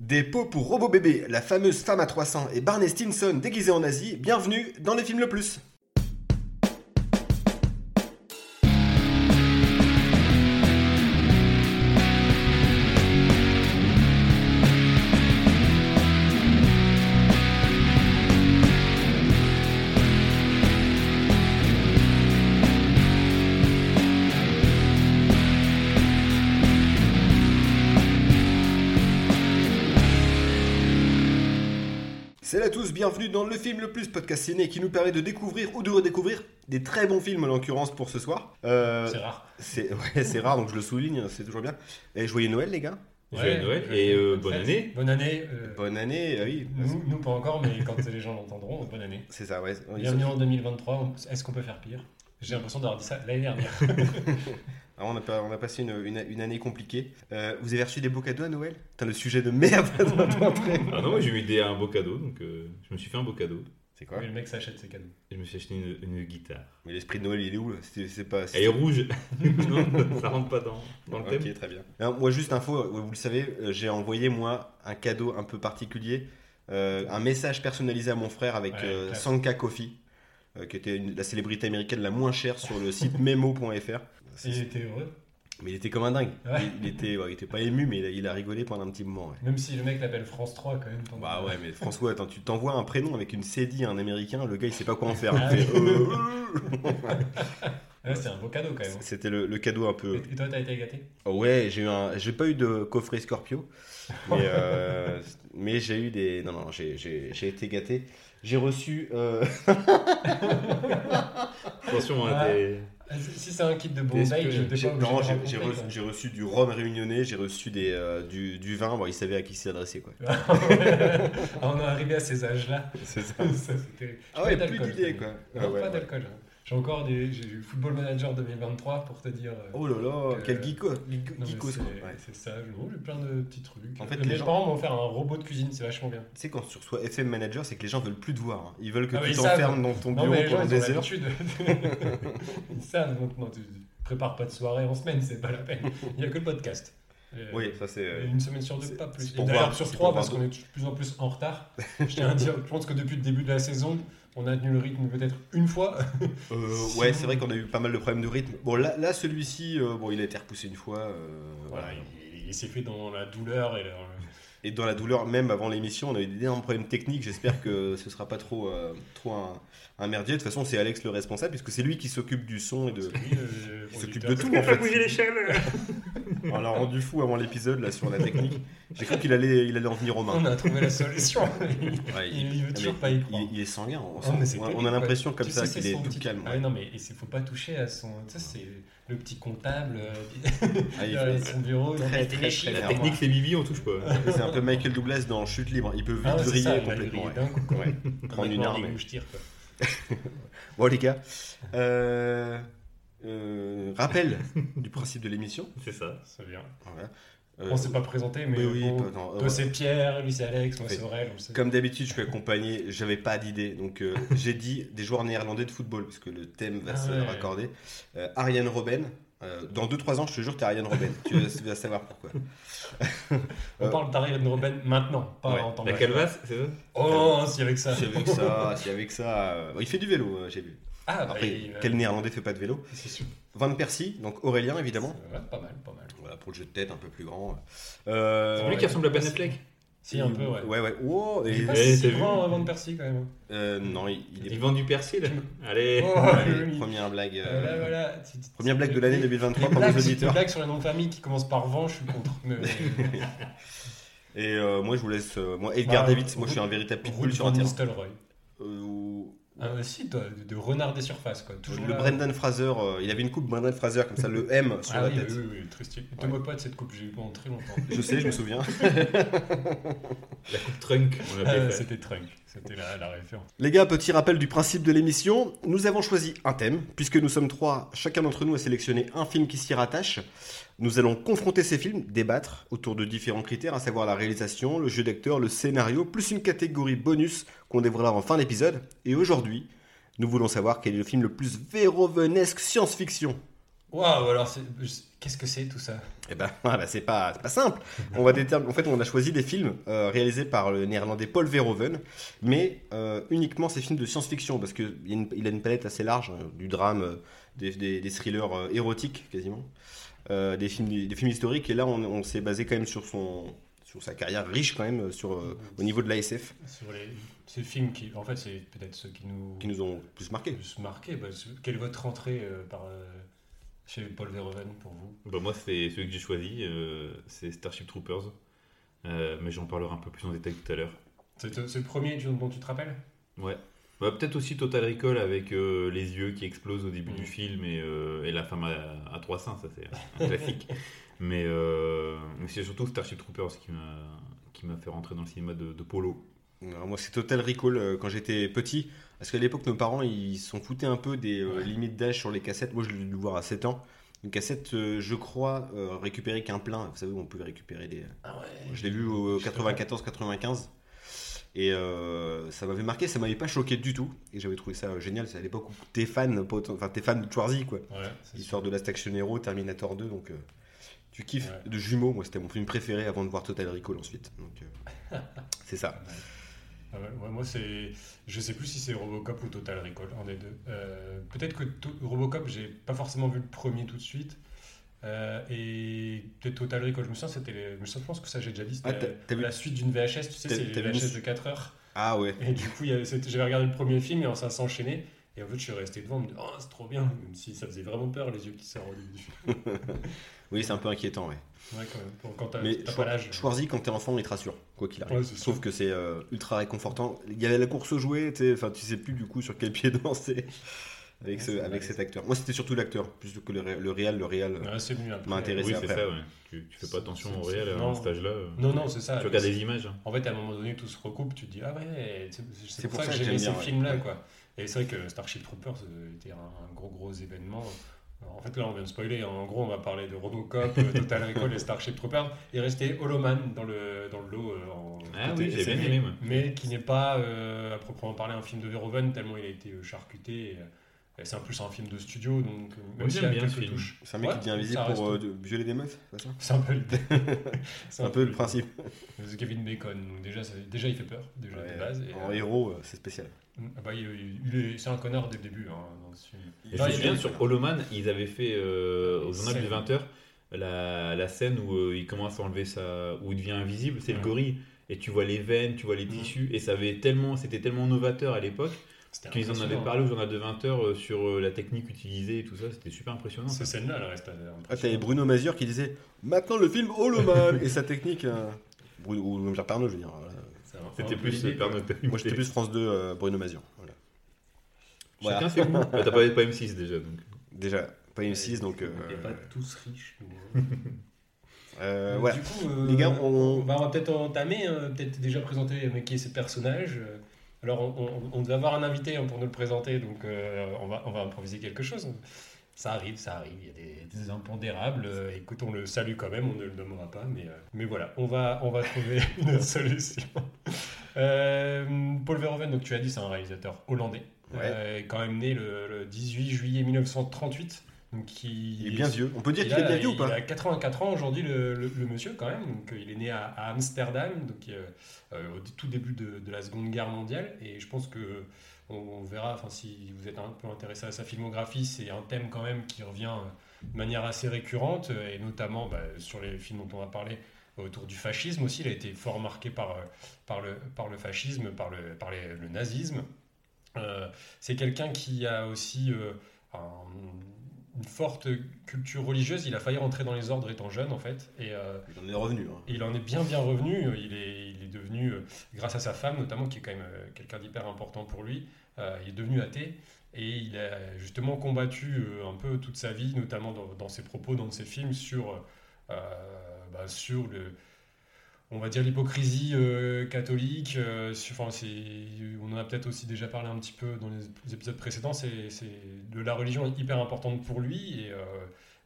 Des pots pour robot bébé, la fameuse femme à 300 et Barney Stinson déguisé en Asie, bienvenue dans les films le plus. Bienvenue dans le film le plus podcast ciné qui nous permet de découvrir ou de redécouvrir des très bons films en l'occurrence pour ce soir. Euh, C'est rare. c'est ouais, c'est rare donc je le souligne, c'est toujours bien. Et joyeux Noël les gars. Joyeux Noël et euh, bonne année. Bonne année. euh, Bonne année, ah oui. nous, nous, pas encore, mais quand les gens l'entendront, bonne année. C'est ça, ouais. Bienvenue en 2023. on- Est-ce qu'on peut faire pire? J'ai l'impression d'avoir dit ça l'année dernière. Ah, on, a pas- on a passé une, une- une année compliquée. Euh, vous avez reçu des beaux cadeaux à Noël? Putain, le sujet de merde entrée. Ah non, moi j'ai eu des, un beau cadeau, donc euh, je me suis fait un beau cadeau. C'est quoi? Oui, le mec s'achète ses cadeaux. Et je me suis acheté une, une guitare. Mais l'esprit de Noël, il est où là? C'est pas. Elle est rouge. non, ça rentre pas dans, dans le thème. Ok, très bien. Alors, moi, juste info, vous le savez, euh, j'ai envoyé moi un cadeau un peu particulier, euh, un message personnalisé à mon frère avec Ouais, euh. Sanka Coffee, euh, qui était une- la célébrité américaine la moins chère sur le site memo.fr. Il était heureux. Mais il était comme un dingue. Ouais. Il, il était, ouais, il était pas ému, mais il a, il a rigolé pendant un petit moment. ouais. Même si le mec l'appelle France 3 quand même. tant Bah ouais, mais François, attends, tu t'envoies un prénom avec une cédille à un américain, le gars il sait pas quoi en faire. Ah Il fait, oui. euh, Ouais, c'est un beau cadeau quand même. C'était le, le cadeau un peu. Et toi, t'as été gâté? Ouais, j'ai eu un, j'ai pas eu de coffret Scorpio, mais, euh, mais j'ai eu des, non non, j'ai, j'ai, j'ai été gâté. J'ai reçu, euh, Attention, hein, Ah. t'es- Ah, Si si c'est un kit de Bombay, je pas non, j'ai, reçu, du rhum réunionnais, j'ai reçu des, euh, du, du vin. Bon, il savait à qui s'adresser quoi. Ah, on est arrivé à ces âges-là. C'est ça. Ça, c'était- Ah ouais, plus d'idées quoi. Non, Ah ouais, pas ouais. d'alcool. hein. J'ai encore des. J'ai eu Football Manager 2023 pour te dire. euh, Oh là là, que- quel geeko, non, mais geekos, c'est. Ouais. c'est ça, j'ai plein de petits trucs. En fait, Mes les gens- parents m'ont offert un robot de cuisine, c'est vachement bien. Tu sais, quand tu reçois FM Manager, c'est que les gens veulent plus te voir. hein. Ils veulent que Ah, mais tu t'enfermes dans ton Non, bureau mais ils ont des heures. ils savent maintenant, tu prépares pas de soirée en semaine, c'est pas la peine. Il n'y a que le podcast. Euh, Oui, ça c'est. euh, Une semaine sur deux, pas plus. Et pour d'ailleurs, voir- sur trois, parce qu'on est de plus en plus en retard. Je tiens à dire, je pense que depuis le début de la saison, on a tenu le rythme peut-être une fois. Euh, ouais, c'est vrai qu'on a eu pas mal de problèmes de rythme. Bon, là, là celui-ci, euh, bon, il a été repoussé une fois. euh, Voilà, voilà. il, il s'est fait dans la douleur et le- Et dans la douleur, même avant l'émission, on a eu d'énormes problèmes techniques. J'espère que ce sera pas trop, euh, trop un, un merdier. De toute façon, c'est Alex le responsable, puisque c'est lui qui s'occupe du son et de. s'occupe de tout en fait. bouger l'échelle. On l'a rendu fou avant l'épisode là sur la technique. J'ai cru qu'il allait, il allait en venir aux mains. On a trouvé la solution. Ouais, il veut mais toujours pas y croire. il, il est sanguin. On, Oh, on a- on l'impression comme Tu ça qu'il est tout petit- calme. Ah non, mais il faut pas toucher à son. Tu sais, c'est le petit comptable euh, Ah, il derrière fait- son bureau. Très, fait très, très. La technique, c'est Bibi, on touche pas. C'est un peu Michael Douglas dans Chute libre. Il peut vite Ah ouais, c'est vriller ça, il complètement. ouais. d'un coup, quoi. Ouais. Prendre une arme. Bon les gars, euh, euh, rappel du principe de l'émission. C'est ça. C'est bien. Voilà. Euh, On s'est pas présenté, mais oui, oui, bon, pas- non, toi euh, c'est Pierre, lui c'est Alex, moi c'est Aurel. on le sait. Comme d'habitude, je suis accompagné. J'avais pas d'idée, donc euh, j'ai dit des joueurs néerlandais de football parce que le thème va Ah se ouais. raccorder. Euh, Ariane Robben. euh, dans 2-3 ans, je te jure, t'es Ariane Robben. tu vas, savoir pourquoi. On parle d'Ariane Robben maintenant, pas Ouais. en temps La de- calvasse, c'est ça? Oh, si avec ça. Si avec ça, si avec ça, euh, il fait du vélo, euh, j'ai vu. Ah, bah, Après, il- quel néerlandais fait pas de vélo? C'est sûr. Van Persie, donc Aurélien évidemment. Pas mal, pas mal. Pour le jeu de tête un peu plus grand. Euh, C'est lui qui ressemble à Ben Affleck. Si, un peu, ouais. Ouais, ouais. Oh, et- Il est pas si grand avant de Percy quand même. euh, non, il, il est. Il vend du persil. Allez. Oh, Allez, première blague. euh, Voilà, voilà. Première blague de l'année 2023 Les pour nos auditeurs. blagues sur les noms de famille qui commencent par vent, je suis contre. Mais- Et euh, moi, je vous laisse. euh, moi, Edgar Bah, Davids, moi, je suis un véritable pitbull sur un Ah, si, toi, de, de renard des surfaces, quoi. Toujours le là. Brendan Fraser, euh, il avait une coupe Brendan Fraser comme ça, le M sur Ah la oui, tête. oui, oui, oui, très stylé. Te Ouais. moque pas de cette coupe, j'ai eu pendant très longtemps. Je sais, je me souviens. La coupe trunk, on Ah. C'était Trunk, c'était la, la référence. Les gars, petit rappel du principe de l'émission. Nous avons choisi un thème, puisque nous sommes trois, chacun d'entre nous a sélectionné un film qui s'y rattache. Nous allons confronter ces films, débattre autour de différents critères, à savoir la réalisation, le jeu d'acteur, le scénario, plus une catégorie bonus qu'on dévoilera en fin d'épisode. Et aujourd'hui, nous voulons savoir quel est le film le plus vérovenesque science-fiction Waouh, alors qu'est-ce que c'est tout ça? Eh ben, ah bah, c'est pas, pas simple. On va déterminer. En fait, on a choisi des films euh, réalisés par le néerlandais Paul Verhoeven, mais euh, uniquement ces films de science-fiction, parce qu'il a, une- a une palette assez large, euh, du drame, euh, des, des- des thrillers érotiques quasiment, euh, des, films, des films historiques, et là, on, on s'est basé quand même sur, son, sur sa carrière riche, quand même, sur, euh, au niveau de l'ASF, Sur les, ces films qui, en fait, c'est peut-être ceux qui nous qui nous ont plus marqué. plus marqués. Bah, quelle est votre entrée euh, par, euh, chez Paul Verhoeven pour vous? Bah, moi, c'est celui que j'ai choisi, euh, c'est Starship Troopers. Euh, mais j'en parlerai un peu plus en détail tout à l'heure. C'est le premier dont dont tu te rappelles? Ouais. Bah, Peut-être aussi Total Recall avec euh, les yeux qui explosent au début Mm. du film et, euh, et la femme à, à trois seins, ça c'est un classique. mais euh, mais c'est surtout Starship Troopers qui m'a fait rentrer dans le cinéma de, de Polo. Alors, moi, c'est Total Recall euh, quand j'étais petit. Parce qu'à l'époque, nos parents, ils s'en foutaient un peu des euh, Ouais. limites d'âge sur les cassettes. Moi, je l'ai dû voir à 7 ans. Une cassette, euh, je crois, euh, récupérée qu'un plein. Vous savez, on pouvait récupérer des. Ah ouais. Je l'ai vu au 94-95. Et euh, ça m'avait marqué, ça m'avait pas choqué du tout. Et j'avais trouvé ça génial. C'est à l'époque où t'es fan, enfin, t'es fan de Schwarzy, quoi. Ouais, L'histoire de Last Action Hero, Terminator 2. Donc, euh, tu kiffes. Ouais. De jumeaux, moi, c'était mon film préféré avant de voir Total Recall ensuite. Donc, euh, c'est ça. Ah ouais, moi, c'est. Je sais plus si c'est Robocop ou Total Recall, un des deux. Euh, Peut-être que Robocop, j'ai pas forcément vu le premier tout de suite. Euh, et peut-être Total Recall, je me souviens, c'était. les- Je pense que ça, j'ai déjà dit. Ah, t'as vu- la suite d'une VHS, tu sais, c'est les VHS de 4 heures. Ah ouais. Et du coup, j'avais regardé le premier film et ça s'enchaînait. Et en fait, je suis resté devant, me disant, oh, c'est trop bien, même si ça faisait vraiment peur, les yeux qui sortent du film. Oui, c'est un peu inquiétant, ouais. Ouais, quand même. Bon, quand t'as pas l'âge. Schwarzy, quand t'es enfant, il te rassure, quoi qu'il arrive. Ouais, je trouve que c'est euh, ultra réconfortant. Il y avait la course aux jouets, tu sais, enfin, tu sais plus du coup sur quel pied danser avec, Ouais, ce, avec cet acteur. Moi, c'était surtout l'acteur, plus que le, ré- le réel. Le réel. Ouais, m'a intéressé. Oui, après. c'est ça, ouais. Tu, tu fais pas attention au réel à non. un stage là. Non, non, c'est ça. Tu regardes des images. hein. En fait, à un moment donné, tout se recoupe, tu te dis, ah ouais, c'est pour, ça que j'aime j'aimais ces films-là, quoi. Et c'est vrai que Starship Troopers euh, était un, un gros, gros événement. En fait, là, on vient de spoiler. En gros, on va parler de Robocop, euh, Total Recall et Starship Troopers. Il restait Holoman dans le, dans le lot. euh, en Ah côté oui, j'ai bien aimé, moi. Mais qui n'est pas, euh, à proprement parler, un film de Verhoeven, tellement il a été euh, charcuté. et, euh, c'est en plus un film de studio, donc euh, même s'il y j'aime a bien quelques ce film. touches. C'est un mec Ouais, qui devient invisible pour euh, de- violer des meufs, c'est un peu l'idée. C'est un peu le principe. C'est Kevin Bacon, donc déjà, déjà il fait peur, déjà Ouais. de base. et, En euh, héros, euh, c'est spécial. Ah bah, il, il est, c'est un connard dès le début hein, dans ce film. Et Non, je me souviens sur Holoman, ils avaient fait euh, au journal du 20h la, la scène où euh, il commence à enlever sa. où il devient invisible, c'est le gorille. Et tu vois les veines, tu vois les Mm. tissus. Et ça avait tellement, c'était tellement novateur à l'époque C'était qu'ils en avaient impressionnant. parlé au journal de 20h sur euh, la technique utilisée et tout ça. C'était super impressionnant. Ces ça. scènes-là, elles restent euh, Ah, t'avais. Bruno Mazur qui disait Maintenant le film Holoman Et sa technique. euh, Bruno- ou même Jean Pernaut, je veux dire. voilà. C'est un C'était peu plus euh. Moi, j'étais plus France 2, euh, Bruno Mazur. Voilà. Chacun Voilà. ses goûts. Bah, T'as pas, pas M6 déjà. Donc. Déjà, pas M6, donc. euh, On n'est pas tous riches. nous. euh, Donc, voilà. Du coup, euh, Les gars, on- va, on va peut-être entamer, euh, peut-être déjà présenter euh, qui est ce personnage. Alors, on, on- on devait avoir un invité hein, pour nous le présenter, donc euh, on, va, on va improviser quelque chose. Ça arrive, ça arrive, il y a des, des impondérables. Euh, écoute, on le salue quand même, on ne le nommera pas, mais, euh, mais voilà, on va, on va trouver une solution. Paul Verhoeven, donc tu as dit, c'est un réalisateur hollandais, Ouais. quand même né le, le 18 juillet 1938. Donc Il est bien vieux. On peut dire il qu'il est a- bien vieux ou Il pas a 84 ans aujourd'hui, le, le- le monsieur, quand même. Donc, il est né à, à Amsterdam, donc, euh, au tout début de, de la Seconde Guerre mondiale. Et je pense que on, on verra, enfin, si vous êtes un peu intéressé à sa filmographie, c'est un thème quand même qui revient euh, de manière assez récurrente, euh, et notamment bah, sur les films dont on va parler autour du fascisme aussi. Il a été fort marqué par, par, le, par le fascisme, par le, par les- le nazisme. Euh, c'est quelqu'un qui a aussi euh, un- une forte culture religieuse. Il a failli rentrer dans les ordres étant jeune, en fait. Et, euh, Il en est revenu. hein. et il en est bien, bien revenu. Il est, il est devenu, euh, grâce à sa femme notamment, qui est quand même euh, quelqu'un d'hyper important pour lui, il est devenu athée. Et il a justement combattu un peu toute sa vie, notamment dans, dans ses propos, dans ses films, sur, bah, sur le, on va dire l'hypocrisie euh, catholique. euh, on en a peut-être aussi déjà parlé un petit peu dans les épisodes précédents. C'est, de la religion hyper importante pour lui et, euh,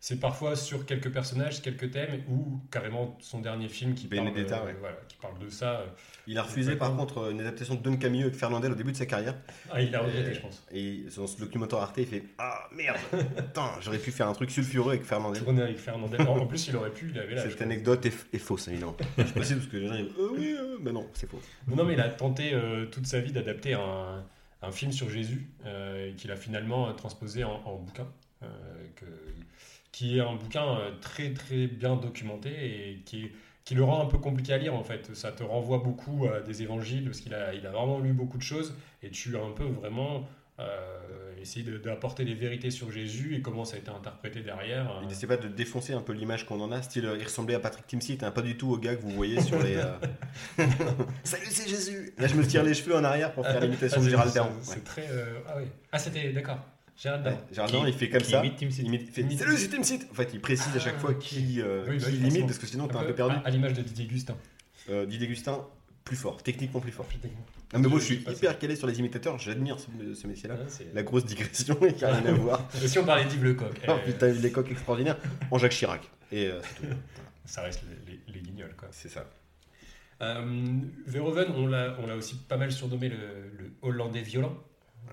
c'est parfois sur quelques personnages, quelques thèmes, ou carrément son dernier film qui, parle, euh, ouais. voilà, qui parle de ça. euh. Il a refusé par contre une adaptation de Don Camillo avec Fernandel au début de sa carrière. Ah, il l'a regretté, Et- je pense. Et dans ce documentaire Arte, il fait Ah merde Putain, j'aurais pu faire un truc sulfureux avec Fernandel. Tourné avec Fernandel. En en plus, il aurait pu, il avait là. Cette anecdote est, est fausse, évidemment. Je si parce que les gens disent Euh, Oui, euh, mais non, c'est faux. Non, non, mais il a tenté euh, toute sa vie d'adapter un, un film sur Jésus euh, qu'il a finalement euh, transposé en, en bouquin, euh, que- qui est un bouquin euh, très très bien documenté et qui, est- qui le rend un peu compliqué à lire en fait. Ça te renvoie beaucoup à des évangiles parce qu'il a, il a vraiment lu beaucoup de choses et tu as un peu vraiment euh, essayé de- d'apporter des vérités sur Jésus et comment ça a été interprété derrière. Il n'essaie pas de défoncer un peu l'image qu'on en a, style euh, il ressemblait à Patrick Timsit, hein, pas du tout au gars que vous voyez sur les. euh, Salut, c'est Jésus Là, je me tire les cheveux en arrière pour faire l'imitation Ah, de Gérald c'est- Darmon. C'est Ouais. très. euh, ah oui. Ah, c'était. D'accord. Gérald Darmon. Gérald il fait comme ça. Il il fait, Salut, c'est En fait, il précise à chaque Ah, fois qui, euh, bah qui oui, il imite, forcément. parce que sinon t'es un peu perdu. À, l'image de Didier Gustin. Euh, Didier Gustin, plus fort, techniquement plus fort. Mais moi, Je- suis hyper calé sur les imitateurs, j'admire ce, métier-là. Ah, La grosse digression, il n'y a rien à voir. Et si on parlait d'Yves Lecoq, Oh euh, putain, les coques extraordinaires en Jacques Chirac. Et ça reste les, guignols. Quoi. C'est ça. Verhoeven, on l'a aussi pas mal surnommé le Hollandais violent.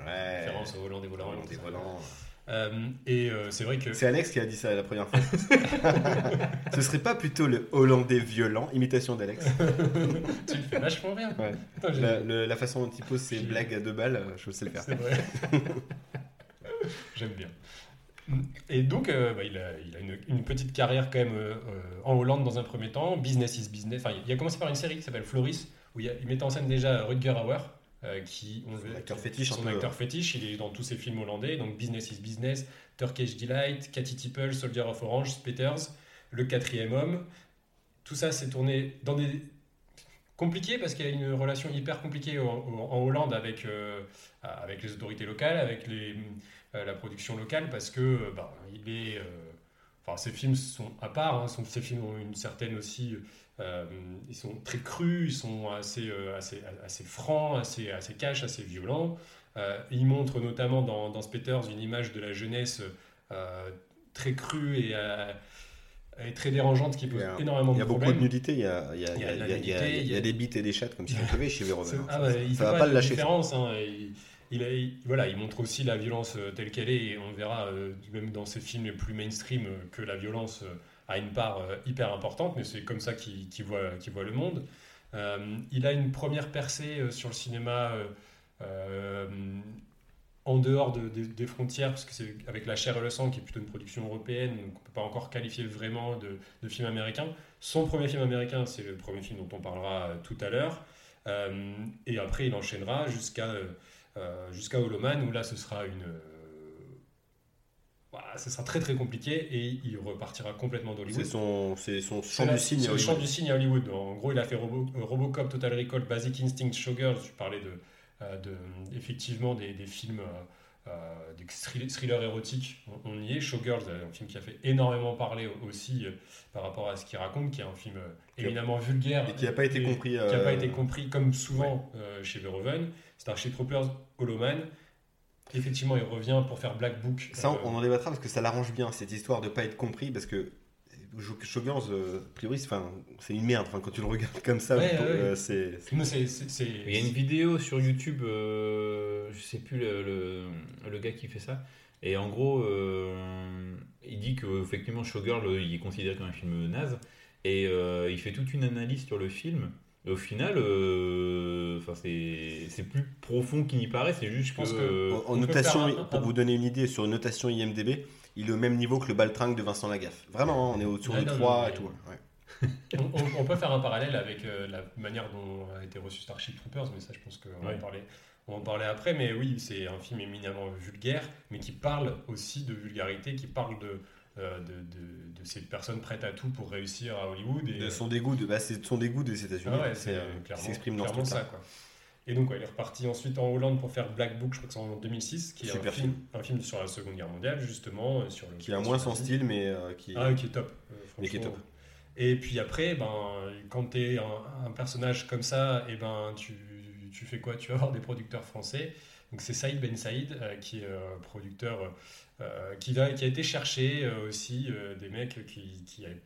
Ouais. Référence au volant. Hollandais volant. Euh, et euh, c'est vrai que. C'est Alex qui a dit ça la première fois. Ce serait pas plutôt le Hollandais violent, imitation d'Alex tu le fais vachement bien. Ouais. La, le- la façon dont il pose ses blagues à deux balles, euh, je sais le faire. C'est vrai. J'aime bien. Et donc, euh, bah, il a, il a une, une petite carrière quand même en Hollande dans un premier temps. Business is business. Enfin, il a commencé par une série qui s'appelle Floris, où il, a- il mettait en scène déjà Rutger Hauer, qui on Son le- acteur fétiche, son peu. fétiche. Il est dans tous ses films hollandais, donc Business is business, Turkish Delight, Cathy Tipple, Soldier of Orange, Spetters, Le Quatrième Homme. Tout ça, c'est tourné dans des compliqué parce qu'il y a une relation hyper compliquée en, en Hollande avec, euh, avec les autorités locales, avec les, euh, la production locale, parce que euh, bah, il est, euh, enfin, ces films sont à part, hein, sont- ces films ont une certaine aussi, euh, ils sont très crus, ils sont assez, euh, assez, assez francs, assez, assez cash, assez violents. Euh, ils montrent notamment dans, dans Spetters une image de la jeunesse très crue et, et très dérangeante qui pose a- énormément de beaucoup problèmes. il y a, a de la il y a- il y a- nudité, il y a des bites et des chattes comme si on pouvait chez Verhoeven. Ah ouais, il ça fait va pas, pas le lâcher. différence. hein, il, il a- il- voilà, il montre aussi la violence telle qu'elle est, et on verra même dans ses films les plus mainstream que la violence a une part euh, hyper importante, mais c'est comme ça qu'il voit, le monde. Euh, il a une première percée euh, sur le cinéma en dehors de- de- des frontières, parce que c'est avec La chair et le sang, qui est plutôt une production européenne, donc on ne peut pas encore qualifier vraiment de, film américain. Son premier film américain, c'est le premier film dont on parlera tout à l'heure. Et après, il enchaînera jusqu'à euh, jusqu'à Holoman, où là, ce sera une. Voilà, ce sera très très compliqué et il repartira complètement d'Hollywood. son, c'est son chant la- du le cygne à Hollywood. En gros, il a fait Robo- euh, Robocop, Total Recall, Basic Instinct, Showgirls. Je parlais de, euh, de effectivement des, des films, euh, euh, des thrill- thrillers érotiques. On, on y est. Showgirls, un film qui a fait énormément parler aussi euh, par rapport à ce qu'il raconte, qui est un film éminemment vulgaire Et qui n'a pas été et- compris. qui n'a pas été compris comme souvent euh, chez Verhoeven. Starship Troopers, Holoman. Effectivement, il revient pour faire Black Book. Ça, euh, on en débattra parce que ça l'arrange bien cette histoire de pas être compris parce que Showgirls, euh, a priori, c'est une merde. Enfin, quand tu le regardes comme ça, Ouais, ouais, euh, c'est. Il y a une vidéo sur YouTube, euh, je sais plus le, le, le gars qui fait ça, et en gros, euh, il dit que effectivement Showgirl, il est considéré comme un film naze, et euh, il fait toute une analyse sur le film. Et au final, euh, enfin, c'est c'est plus profond qu'il n'y paraît, c'est juste Je pense que. que- euh, En, notation, un- pour vous donner une idée, sur une notation IMDB, il est au même niveau que le baltringue de Vincent Lagaffe. Vraiment, hein, on est au-dessus Ouais, de non, 3 non, et tout. ouais. on, on- on peut faire un parallèle avec euh, la manière dont a été reçu Starship Troopers, mais ça, je pense qu'on va, en parler- on va en parler après. Mais oui, c'est un film éminemment vulgaire, mais qui parle aussi de vulgarité, qui parle de, euh, de, de- de ces personnes prêtes à tout pour réussir à Hollywood. Et, De son dégoût, de, bah, c'est son dégoût des États-Unis. Ah ouais, c'est, euh, s'exprime dans clairement ça. Quoi. Et donc, ouais, il est reparti ensuite en Hollande pour faire Black Book, je crois que c'est en 2006, qui est un film, un film sur la Seconde Guerre mondiale, justement. euh, Sur le, Qui a moins son style, mais euh, qui. Ah, qui est top. euh, Mais qui est top. Et puis après, ben, quand tu es un, un personnage comme ça, et ben, tu, tu fais quoi? Tu vas voir des producteurs français Donc c'est Saïd Ben Saïd euh, qui est euh, producteur euh, qui, a été chercher euh, aussi euh, des mecs qui, qui avaient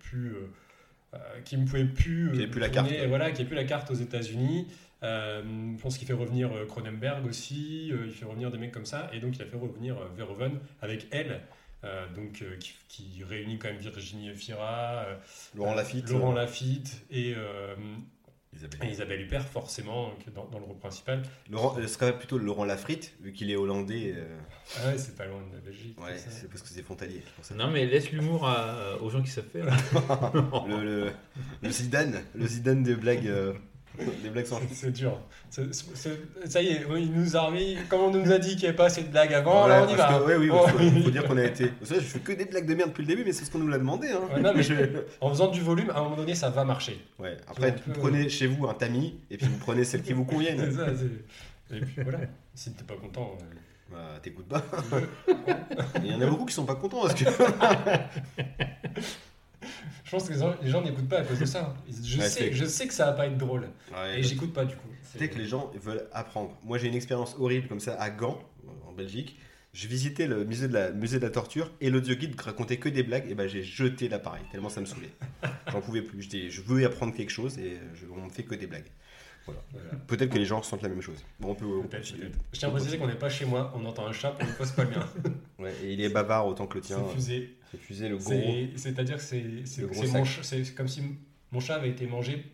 euh, qui ne pouvaient plus. Qui plus la carte, ouais. Voilà, qui n'avaient plus la carte aux États-Unis. Je pense qu'il fait revenir Cronenberg aussi, il fait revenir des mecs comme ça, et donc il a fait revenir Verhoeven avec elle, euh, donc, euh, qui, qui réunit quand même Virginie Fira, euh, Laurent Lafitte. Laurent Lafitte et, Isabelle. et Isabelle Huppert, forcément, dans, dans le rôle principal. Laurent, ce serait plutôt Laurent Lafritte, vu qu'il est hollandais. euh, Ah ouais, c'est pas loin de la Belgique. ouais, c'est parce que c'est frontalier. pour. Non, mais laisse l'humour aux gens qui savent faire. Le, le, le Zidane, le Zidane des blagues, euh, des blagues sans C'est dur. Ça y est, il nous a remis. Comme on nous a dit qu'il n'y avait pas assez de blagues avant, Voilà, là on y va. que- ouais, oui, parce que faut dire qu'on a été. Vous savez, je fais que des blagues de merde depuis le début, mais c'est ce qu'on nous l'a demandé. Hein. Ouais, non, mais Je- En faisant du volume, à un moment donné, ça va marcher. Ouais, après, vous euh, prenez chez vous un tamis, et puis vous prenez celles qui vous conviennent. ça, Et puis voilà. Si t'es pas content. euh, Bah, t'écoutes pas. Il y en a beaucoup qui sont pas contents parce que. Je pense que les gens, n'écoutent pas à cause de ça. Je, Ouais, sais, je sais que ça va pas être drôle. Ouais, Et j'écoute pas du coup. C'est que les gens veulent apprendre. Moi, j'ai une expérience horrible comme ça à Gand, en Belgique. Je visitais le musée de la, musée de la torture et l'audioguide racontait que des blagues. Et ben, j'ai jeté l'appareil tellement ça me saoulait. J'en pouvais plus. Je dis, je veux y apprendre quelque chose et je, on me fait que des blagues. Voilà. Peut-être que les gens ressentent la même chose. Bon, on peut. on. Je tiens à préciser qu'on n'est pas chez moi, on entend un chat, une fois c'est pas le mien. Ouais, et il est bavard autant que le tien. C'est fusé. C'est fusé le gros. C'est- C'est-à-dire que c'est c'est- Le gros c'est sac. mon ch- c'est comme si mon chat avait été mangé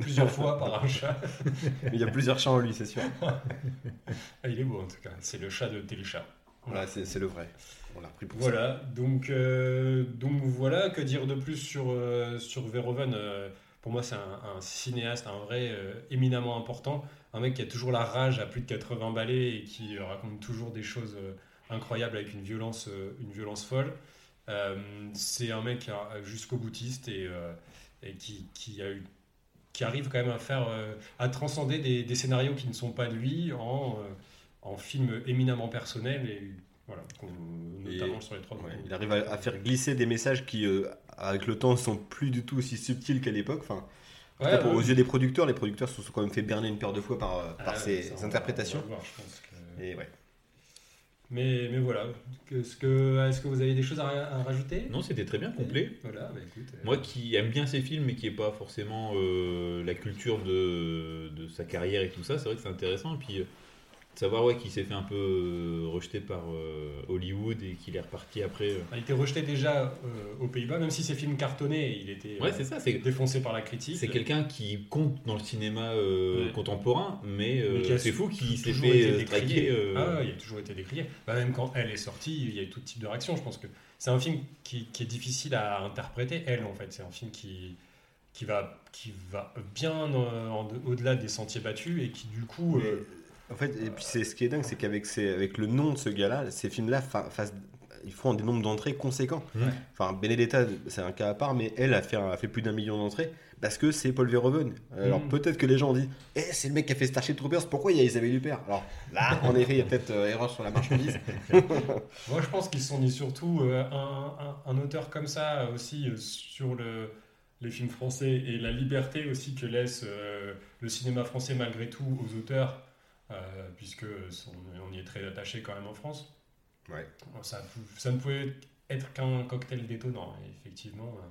plusieurs fois par un chat. Il y a plusieurs chats en lui, c'est sûr. Ah, il est beau en tout cas. C'est le chat de Téléchat. Voilà, c'est c'est le vrai. On l'a repris pour ça. Voilà, donc, euh, donc voilà, que dire de plus sur, euh, sur Verhoeven euh, Pour moi, c'est un, un cinéaste, un vrai euh, éminemment important. Un mec qui a toujours la rage à plus de 80 balais et qui euh, raconte toujours des choses euh, incroyables avec une violence, une violence folle. C'est un mec euh, jusqu'au boutiste et, et qui, qui, a eu, qui arrive quand même à faire à transcender des, des scénarios qui ne sont pas de lui en, en film éminemment personnel et voilà, notamment sur les trois. Ouais, il arrive à, à faire glisser des messages qui, avec le temps, sont plus du tout aussi subtils qu'à l'époque. Enfin, Ouais, pour- ouais. aux yeux des producteurs, les producteurs se sont quand même fait berner une paire de fois par, euh, par Ah, ces interprétations. on va voir, je pense que- Et ouais. Mais, mais voilà, est-ce que, est que vous avez des choses à, à rajouter? Non, c'était très bien complet. Voilà, bah écoute. euh, Moi qui aime bien ces films mais qui n'ai pas forcément euh, la culture de, de sa carrière et tout ça, c'est vrai que c'est intéressant. Et puis euh, de savoir ouais, qu'il s'est fait un peu euh, rejeter par euh, Hollywood et qu'il est reparti après. euh. Il a été rejeté déjà euh, aux Pays-Bas, même si ses films cartonnaient, il était Ouais, euh, c'est ça. C'est défoncé par la critique. c'est quelqu'un qui compte dans le cinéma euh, Ouais. contemporain, mais, euh, Mais c'est fou qu'il s'est toujours fait été euh, décrié. striker. euh, Ah il a toujours été décrié. Bah, même quand elle est sortie, il y a eu tout type de réaction. Je pense que c'est un film qui, qui est difficile à interpréter. Elle, en fait, c'est un film qui, qui, va, qui va bien euh, en- au-delà des sentiers battus et qui, du coup. Mais, euh, en fait, et puis c'est ce qui est dingue, c'est qu'avec avec le nom de ce gars-là, ces films-là fassent- ils font des nombres d'entrées conséquents. Enfin, Benedetta, c'est un cas à part, mais elle a fait, un- a fait plus d'un million d'entrées parce que c'est Paul Verhoeven. Alors Mm. peut-être que les gens disent, eh, c'est le mec qui a fait Starship Troopers, pourquoi il y a Isabelle Huppert? Alors là, en effet, il y a peut-être euh, erreur sur la marchandise. Moi, je pense qu'ils se sont dit surtout euh, un, un- un auteur comme ça euh, aussi euh, sur le, les films français et la liberté aussi que laisse le cinéma français malgré tout aux auteurs, euh, puisque on y est très attaché quand même en France. Ouais. Ça, ça ne pouvait être qu'un cocktail détonnant. Et effectivement, euh,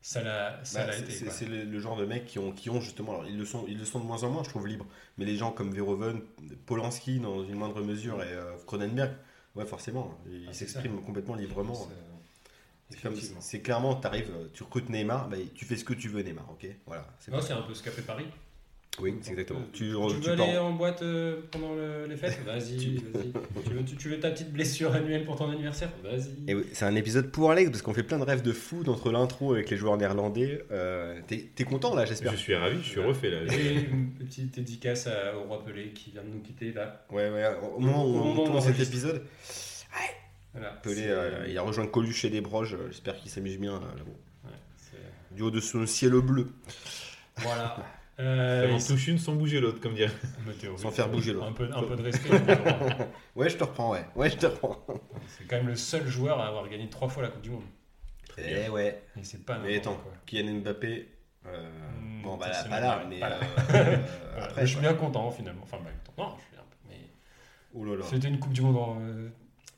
ça l'a ça Bah, l'a été. c'est le, le genre de mecs qui ont, qui ont justement, alors ils le, sont, ils le sont de moins en moins, je trouve, libres. Mais les gens comme Verhoeven, Polanski dans une moindre mesure et euh, Cronenberg, ouais, forcément, ils Ah, s'expriment complètement librement. C'est- C'est comme- effectivement. C'est clairement, tu arrives, tu recrutes Neymar, bah, tu fais ce que tu veux, Neymar, ok? Voilà. c'est Non, pas- c'est un peu ce qu'a fait Paris. Oui, c'est exactement. Tu, Tu, tu veux aller en boîte euh, pendant le- les fêtes? Vas-y, Tu- vas-y. tu, veux, tu- tu veux ta petite blessure annuelle pour ton anniversaire? Vas-y. Et oui, c'est un épisode pour Alex parce qu'on fait plein de rêves de foot entre l'intro avec les joueurs néerlandais. Euh, T'es t'es content là, j'espère? Je suis ravi, je suis refait là. Et une petite dédicace à- au roi Pelé qui vient de nous quitter là. Ouais, ouais, au moment où on tourne cet épisode, Voilà, Pelé, euh, il a rejoint Coluche et des Broges. euh, J'espère qu'il s'amuse bien euh, là-haut. ouais, Du haut de son ciel bleu. Voilà. Ça Euh, touche une sans bouger l'autre, comme dire. météo, Sans faire bouger l'autre. Un peu, un peu de respect. Ouais, je te reprends, ouais. Ouais, je te reprends. c'est quand même le seul joueur à avoir gagné trois fois la Coupe du Monde. Eh ouais. Et c'est pas Mais attends, quoi. Kylian Mbappé. euh, Hmm, bon, bah là, c'est pas là, mais Pas là. euh, après. mais je suis bien content finalement. Enfin, content. Non, je suis un peu. Mais Oh là là. C'était une Coupe du Monde. en, euh,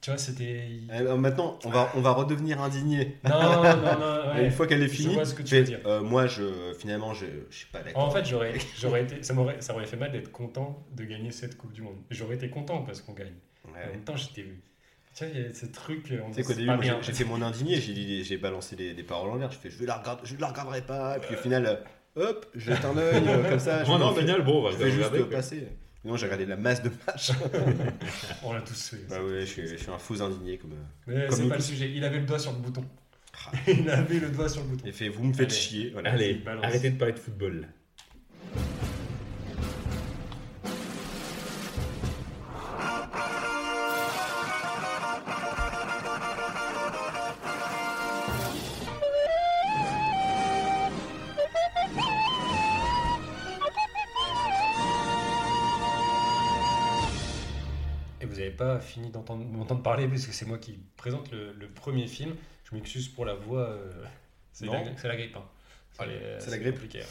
tu vois, c'était. Eh, euh, maintenant, on va, on va redevenir indigné. Non, non, non. ouais. Une fois qu'elle est Je finie, vois ce que tu fais, veux dire. euh, moi, je, finalement, je, je suis pas d'accord. En fait, j'aurais, j'aurais été, ça m'aurait, ça m'aurait fait mal d'être content de gagner cette Coupe du Monde. J'aurais été content parce qu'on gagne. Ouais, En même temps, j'étais. Tu vois, il y a ce truc. Tu sais début, j'ai fait mon indigné, j'ai dit- j'ai balancé des, des paroles en l'air, je fais je, vais la je la regarderai pas, et puis au final, euh, hop, je jette un œil euh, comme ça. Je non, final, bon, on va je vais juste regarder. passer. Non, j'ai regardé la masse de matchs. On l'a tous fait. bah ouais, je suis, je suis un faux indigné comme. euh. Mais Comme c'est pas le sujet. Il avait le doigt sur le bouton. Ah. Il avait le doigt sur le bouton. Et fait, vous me faites Allez. chier. Voilà. Allez, Balance. arrêtez de parler de football. Pas fini d'entendre parler parce que c'est moi qui présente le, le premier film. Je m'excuse pour la voix. euh, c'est la, c'est la grippe. hein. Euh, c'est la grippe. compliqué, hein.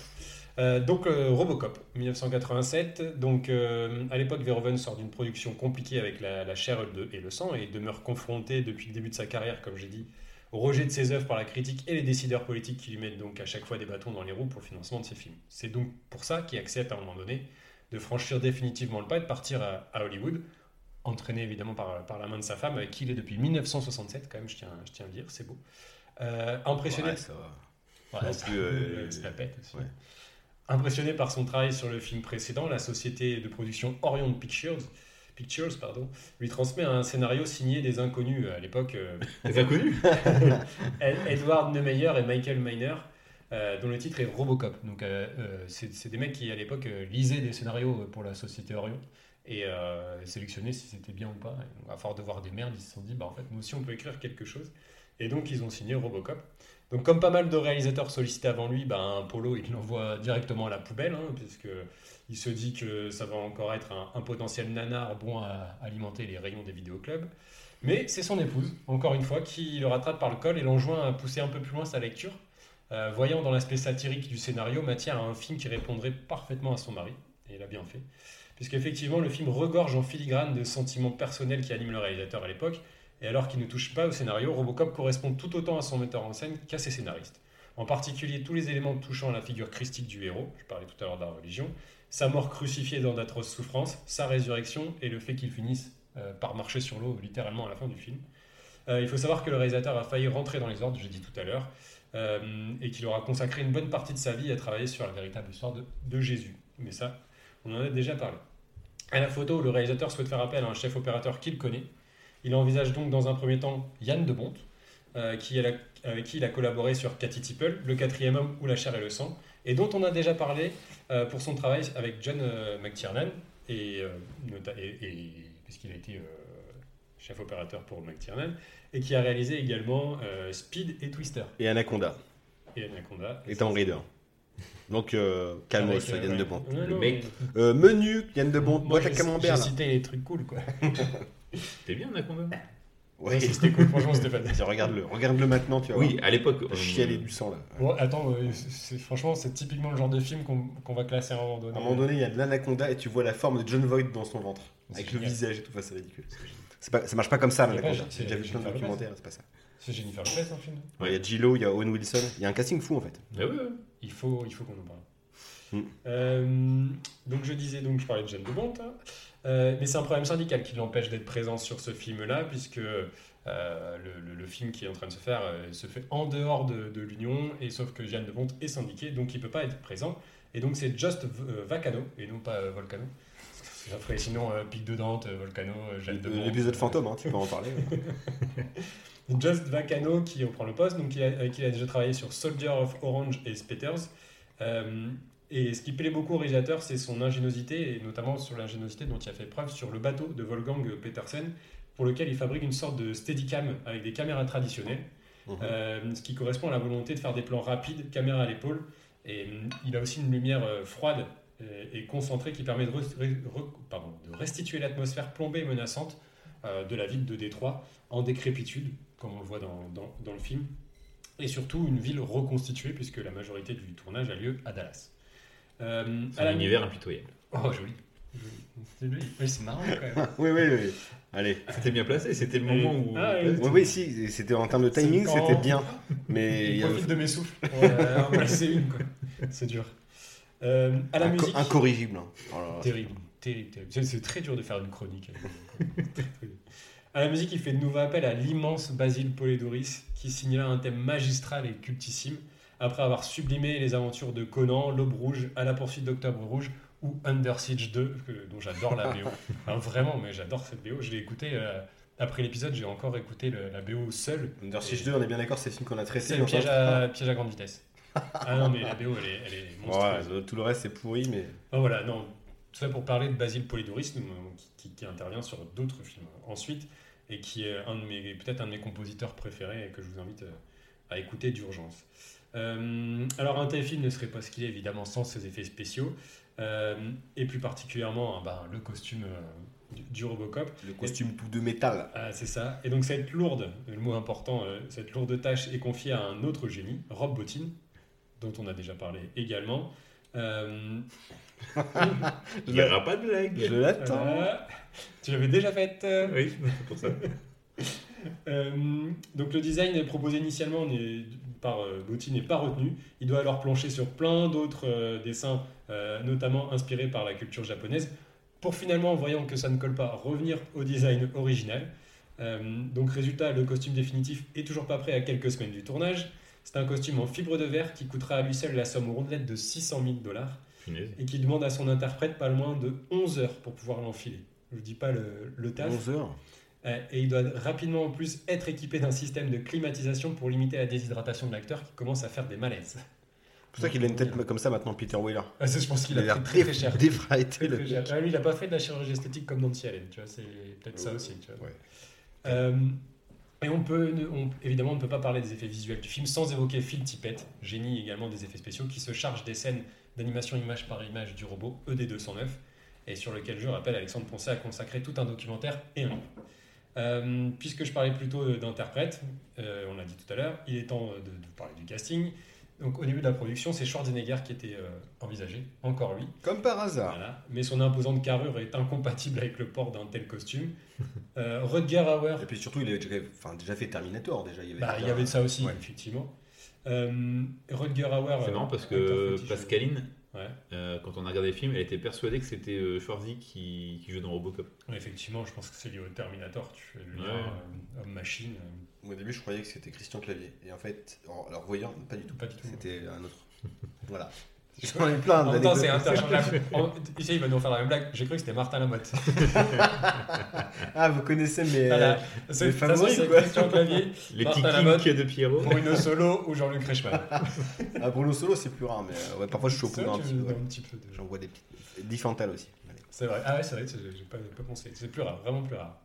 Euh, donc euh, Robocop, 1987. Donc euh, à l'époque, Verhoeven sort d'une production compliquée avec la, la chair et le sang et demeure confronté depuis le début de sa carrière, comme j'ai dit, au rejet de ses œuvres par la critique et les décideurs politiques qui lui mettent donc à chaque fois des bâtons dans les roues pour le financement de ses films. C'est donc pour ça qu'il accepte à un moment donné de franchir définitivement le pas et de partir à, à Hollywood, entraîné évidemment par, par la main de sa femme, avec qui il est depuis 1967, quand même, je tiens, je tiens à le dire, c'est beau. Euh, impressionné, Ouais, ça va. Ouais, non ça- plus, euh, ça la pète aussi. ouais. Impressionné par son travail sur le film précédent, la société de production Orion Pictures, Pictures pardon, lui transmet un scénario signé des inconnus à l'époque, euh, Les inconnus Ed- Edward Neumeyer et Michael Miner, euh, dont le titre est Robocop. Donc, euh, euh, c'est des mecs qui, à l'époque, euh, lisaient des scénarios pour la société Orion et euh, sélectionnaient si c'était bien ou pas. Et à force de voir des merdes, ils se sont dit, bah, en fait, nous aussi, on peut écrire quelque chose. Et donc, ils ont signé Robocop. Donc, comme pas mal de réalisateurs sollicités avant lui, ben, Polo, il l'envoie directement à la poubelle, hein, puisque il se dit que ça va encore être un, un potentiel nanar bon à alimenter les rayons des vidéoclubs. Mais c'est son épouse, encore une fois, qui le rattrape par le col et l'enjoint à pousser un peu plus loin sa lecture, euh, voyant dans l'aspect satirique du scénario matière à un film qui répondrait parfaitement à son mari. Et il a bien fait. Puisqu'effectivement, le film regorge en filigrane de sentiments personnels qui animent le réalisateur à l'époque, et alors qu'il ne touche pas au scénario, Robocop correspond tout autant à son metteur en scène qu'à ses scénaristes. En particulier tous les éléments touchant à la figure christique du héros, je parlais tout à l'heure de la religion, sa mort crucifiée dans d'atroces souffrances, sa résurrection et le fait qu'il finisse euh, par marcher sur l'eau littéralement à la fin du film. Euh, il faut savoir que le réalisateur a failli rentrer dans les ordres, j'ai dit tout à l'heure, euh, et qu'il aura consacré une bonne partie de sa vie à travailler sur la véritable histoire de, de Jésus. Mais ça, on en a déjà parlé. À la photo, le réalisateur souhaite faire appel à un chef opérateur qu'il connaît. Il envisage donc dans un premier temps Yann de Bonte, euh, qui la- avec qui il a collaboré sur Cathy Tipple, Le quatrième homme ou La chair et le sang, et dont on a déjà parlé euh, pour son travail avec John euh, McTiernan, et, et- et- puisqu'il a été chef opérateur pour McTiernan, et qui a réalisé également Speed et Twister, Et Anaconda, et Anaconda. et Tomb Raider. Donc, euh, calmos, Avec, euh, Yann ouais. de Bont. Non, Le non, mec. mais- Euh, menu, Yann de Bont, Moi, boîte à j'ai- camembert. J'ai là. cité les trucs cool, quoi. T'es bien, Anaconda Ouais, C'était cool, franchement, Tiens, regarde-le, regarde-le maintenant, tu vas Oui, à l'époque. euh, Chialer du sang là. Bon, attends, euh, c'est- c'est- franchement, c'est typiquement le genre de film qu'on qu'on va classer à un moment donné. À un moment donné, il y a de l'anaconda et tu vois la forme de John Voight dans son ventre. C'est Avec le génial. visage et tout, enfin, c'est ridicule. C'est Pas, ça marche pas comme ça, l'anaconda. c'est- J'ai déjà vu plein de documentaires, c'est pas ça. C'est Jennifer Lopez, un film Il y a Gillo, il y a Owen Wilson, il y a un casting fou en fait. Ah ouais, ouais. Il faut, il faut qu'on en parle. Mm. Euh, donc je disais, donc je parlais de Jeanne de Bonte, hein. Euh, mais c'est un problème syndical qui l'empêche d'être présent sur ce film-là, puisque euh, le, le- le film qui est en train de se faire euh, se fait en dehors de, de l'Union, et sauf que Jeanne de Bonte est syndiquée, donc il peut pas être présent. Et donc c'est Just Vacano, et non pas Volcano. Sinon Pic de Dante, Volcano, Jeanne de Bonte. L'épisode fantôme, hein, tu peux en parler. Just Vacano qui reprend le poste, donc il a, avec qui il a déjà travaillé sur Soldier of Orange et Spetters. Euh, et ce qui plaît beaucoup au réalisateur, c'est son ingéniosité, et notamment sur l'ingéniosité dont il a fait preuve sur le bateau de Wolfgang Petersen, pour lequel il fabrique une sorte de steadicam avec des caméras traditionnelles, Mhm. euh, ce qui correspond à la volonté de faire des plans rapides, caméra à l'épaule. Et euh, il a aussi une lumière froide et concentrée qui permet de, re- re- pardon, de restituer l'atmosphère plombée et menaçante de la ville de Détroit en décrépitude, comme on le voit dans, dans- dans le film, et surtout une ville reconstituée, puisque la majorité du tournage a lieu à Dallas. Euh, C'est la- un univers impitoyable. Oh, joli. Oui, c'est marrant quand même. oui, oui, oui. Allez. C'était bien placé, c'était le moment où. Ah, oui. Oui, oui, si, c'était en termes de timing, C'est c'était bien. Mais il Il y a profite de mes souffles euh, placer une, quoi. C'est dur. Euh, à la inco- musique. incorrigible. hein. Oh là là. Terrible, terrible, terrible. C'est- C'est très dur de faire une chronique. avec. À la musique, il fait de nouveau appel à l'immense Basile Poledouris, qui signe là un thème magistral et cultissime, après avoir sublimé les aventures de Conan, L'Aube Rouge, À la poursuite d'Octobre Rouge ou Under Siege 2, que- dont j'adore la BO. Enfin, vraiment, mais j'adore cette BO. Je l'ai écouté euh, après l'épisode, j'ai encore écouté le- la BO seule. Under Siege 2, on est bien d'accord, c'est le film qu'on a traité. C'est le enfin, piège à, piège à grande vitesse. Ah non, mais la BO, elle est, elle est monstrueuse. Ouais, tout le reste, c'est pourri, mais. Ah, voilà, non, tout ça pour parler de Basile Polidouris, nous, euh, qui, qui- qui intervient sur d'autres films ensuite, et qui est un de mes, peut-être un de mes compositeurs préférés et que je vous invite euh, à écouter d'urgence. Euh, alors un tel film ne serait pas ce qu'il est évidemment sans ses effets spéciaux, euh, et plus particulièrement ben, le costume euh, du, du Robocop. Le costume tout de métal. Ah, c'est ça. Et donc cette lourde, le mot important, cette lourde tâche est confiée à un autre génie, Rob Bottin, dont on a déjà parlé également. Il n'y aura pas de blague. Je l'attends. voilà. Tu l'avais déjà faite. euh, Oui, c'est pour ça. Euh, donc le design proposé initialement par euh, Botti n'est pas retenu. Il doit alors plancher sur plein d'autres euh, dessins, euh, notamment inspirés par la culture japonaise, pour finalement, voyant que ça ne colle pas, revenir au design original. Euh, donc résultat, le costume définitif est toujours pas prêt à quelques semaines du tournage. C'est un costume en fibre de verre qui coûtera à lui seul la somme rondelette de 600 000 dollars Punaise. et qui demande à son interprète pas loin de 11 heures pour pouvoir l'enfiler. Je dis pas le, le taf. 11 heures. Euh, Et il doit rapidement en plus être équipé d'un système de climatisation pour limiter la déshydratation de l'acteur qui commence à faire des malaises. C'est pour ça qu'il a une tête comme ça maintenant, Peter Wheeler. Ah, je pense qu'il Il a a l'air pris très, très cher. déf- défraîté. Très, le très cher. Ah, lui, il a pas fait de la chirurgie esthétique comme Nancy Allen, tu vois, c'est peut-être ça aussi. Tu vois. Ouais. Euh, et on peut, ne- on- évidemment, on ne peut pas parler des effets visuels du film sans évoquer Phil Tippett, génie également des effets spéciaux, qui se charge des scènes d'animation image par image du robot E ED209, et sur lequel je rappelle Alexandre Poncet a consacré tout un documentaire et un livre. Euh, puisque je parlais plutôt d'interprète, euh, on l'a dit tout à l'heure, il est temps de, de parler du casting. Donc au début de la production, c'est Schwarzenegger qui était euh, envisagé, encore lui. Comme par hasard. Voilà. Mais son imposante carrure est incompatible avec le port d'un tel costume. Euh, Rutger Hauer, Et puis surtout, il avait déjà, enfin, déjà fait Terminator. Déjà, il y avait, bah, il y avait ça aussi, Ouais. effectivement. Euh, Rutger Hauer. C'est marrant parce que. Pascaline, Ouais. euh, quand on a regardé le film, elle était persuadée que c'était euh, Schwarzy qui, qui jouait dans Robocop. Ouais, effectivement, je pense que c'est lié au Terminator. Tu fais le lien Ouais. euh, homme-machine. euh, Au début, je croyais que c'était Christian Clavier. Et en fait, en alors voyant, pas du tout. Pas du tout. C'était un autre. voilà. J'en ai plein En même temps, c'est interchangeable. Ici, il va nous faire la même blague. J'ai cru que c'était Martin Lamotte. Ah, vous connaissez mes. Voilà. Façon, favoris, quoi. Christian Clavier, Les Martin Lamotte. de Pierrot. Bruno Solo ou Jean-Luc Reichmann. Ah, Bruno Solo, c'est plus rare, mais euh, ouais, parfois je suis au vrai un petit peu. tu- ouais. un petit peu de- J'en vois des petites. Diffental aussi. C'est vrai. Ah ouais, c'est vrai, j'ai pas, pas pensé. C'est plus rare, vraiment plus rare.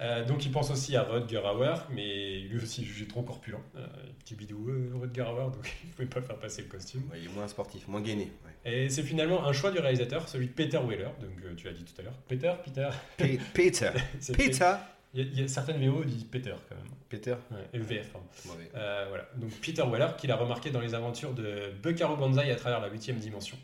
Euh, donc il pense aussi à Rutger Hauer, mais lui aussi jugé trop corpulent. Euh, petit bidou, euh, Rutger Hauer, donc il ne pouvait pas faire passer le costume. Ouais, il est moins sportif, moins gainé. ouais. Et c'est finalement un choix du réalisateur, celui de Peter Weller, donc euh, tu l'as dit tout à l'heure. Peter, Peter. Pe- Peter. Peter. Il y, a- il y a certaines VO disent Peter quand même. Peter. Ouais, VF. Euh, voilà. Donc Peter Weller, qu'il a remarqué dans les aventures de Buckaroo Banzai à travers la huitième dimension.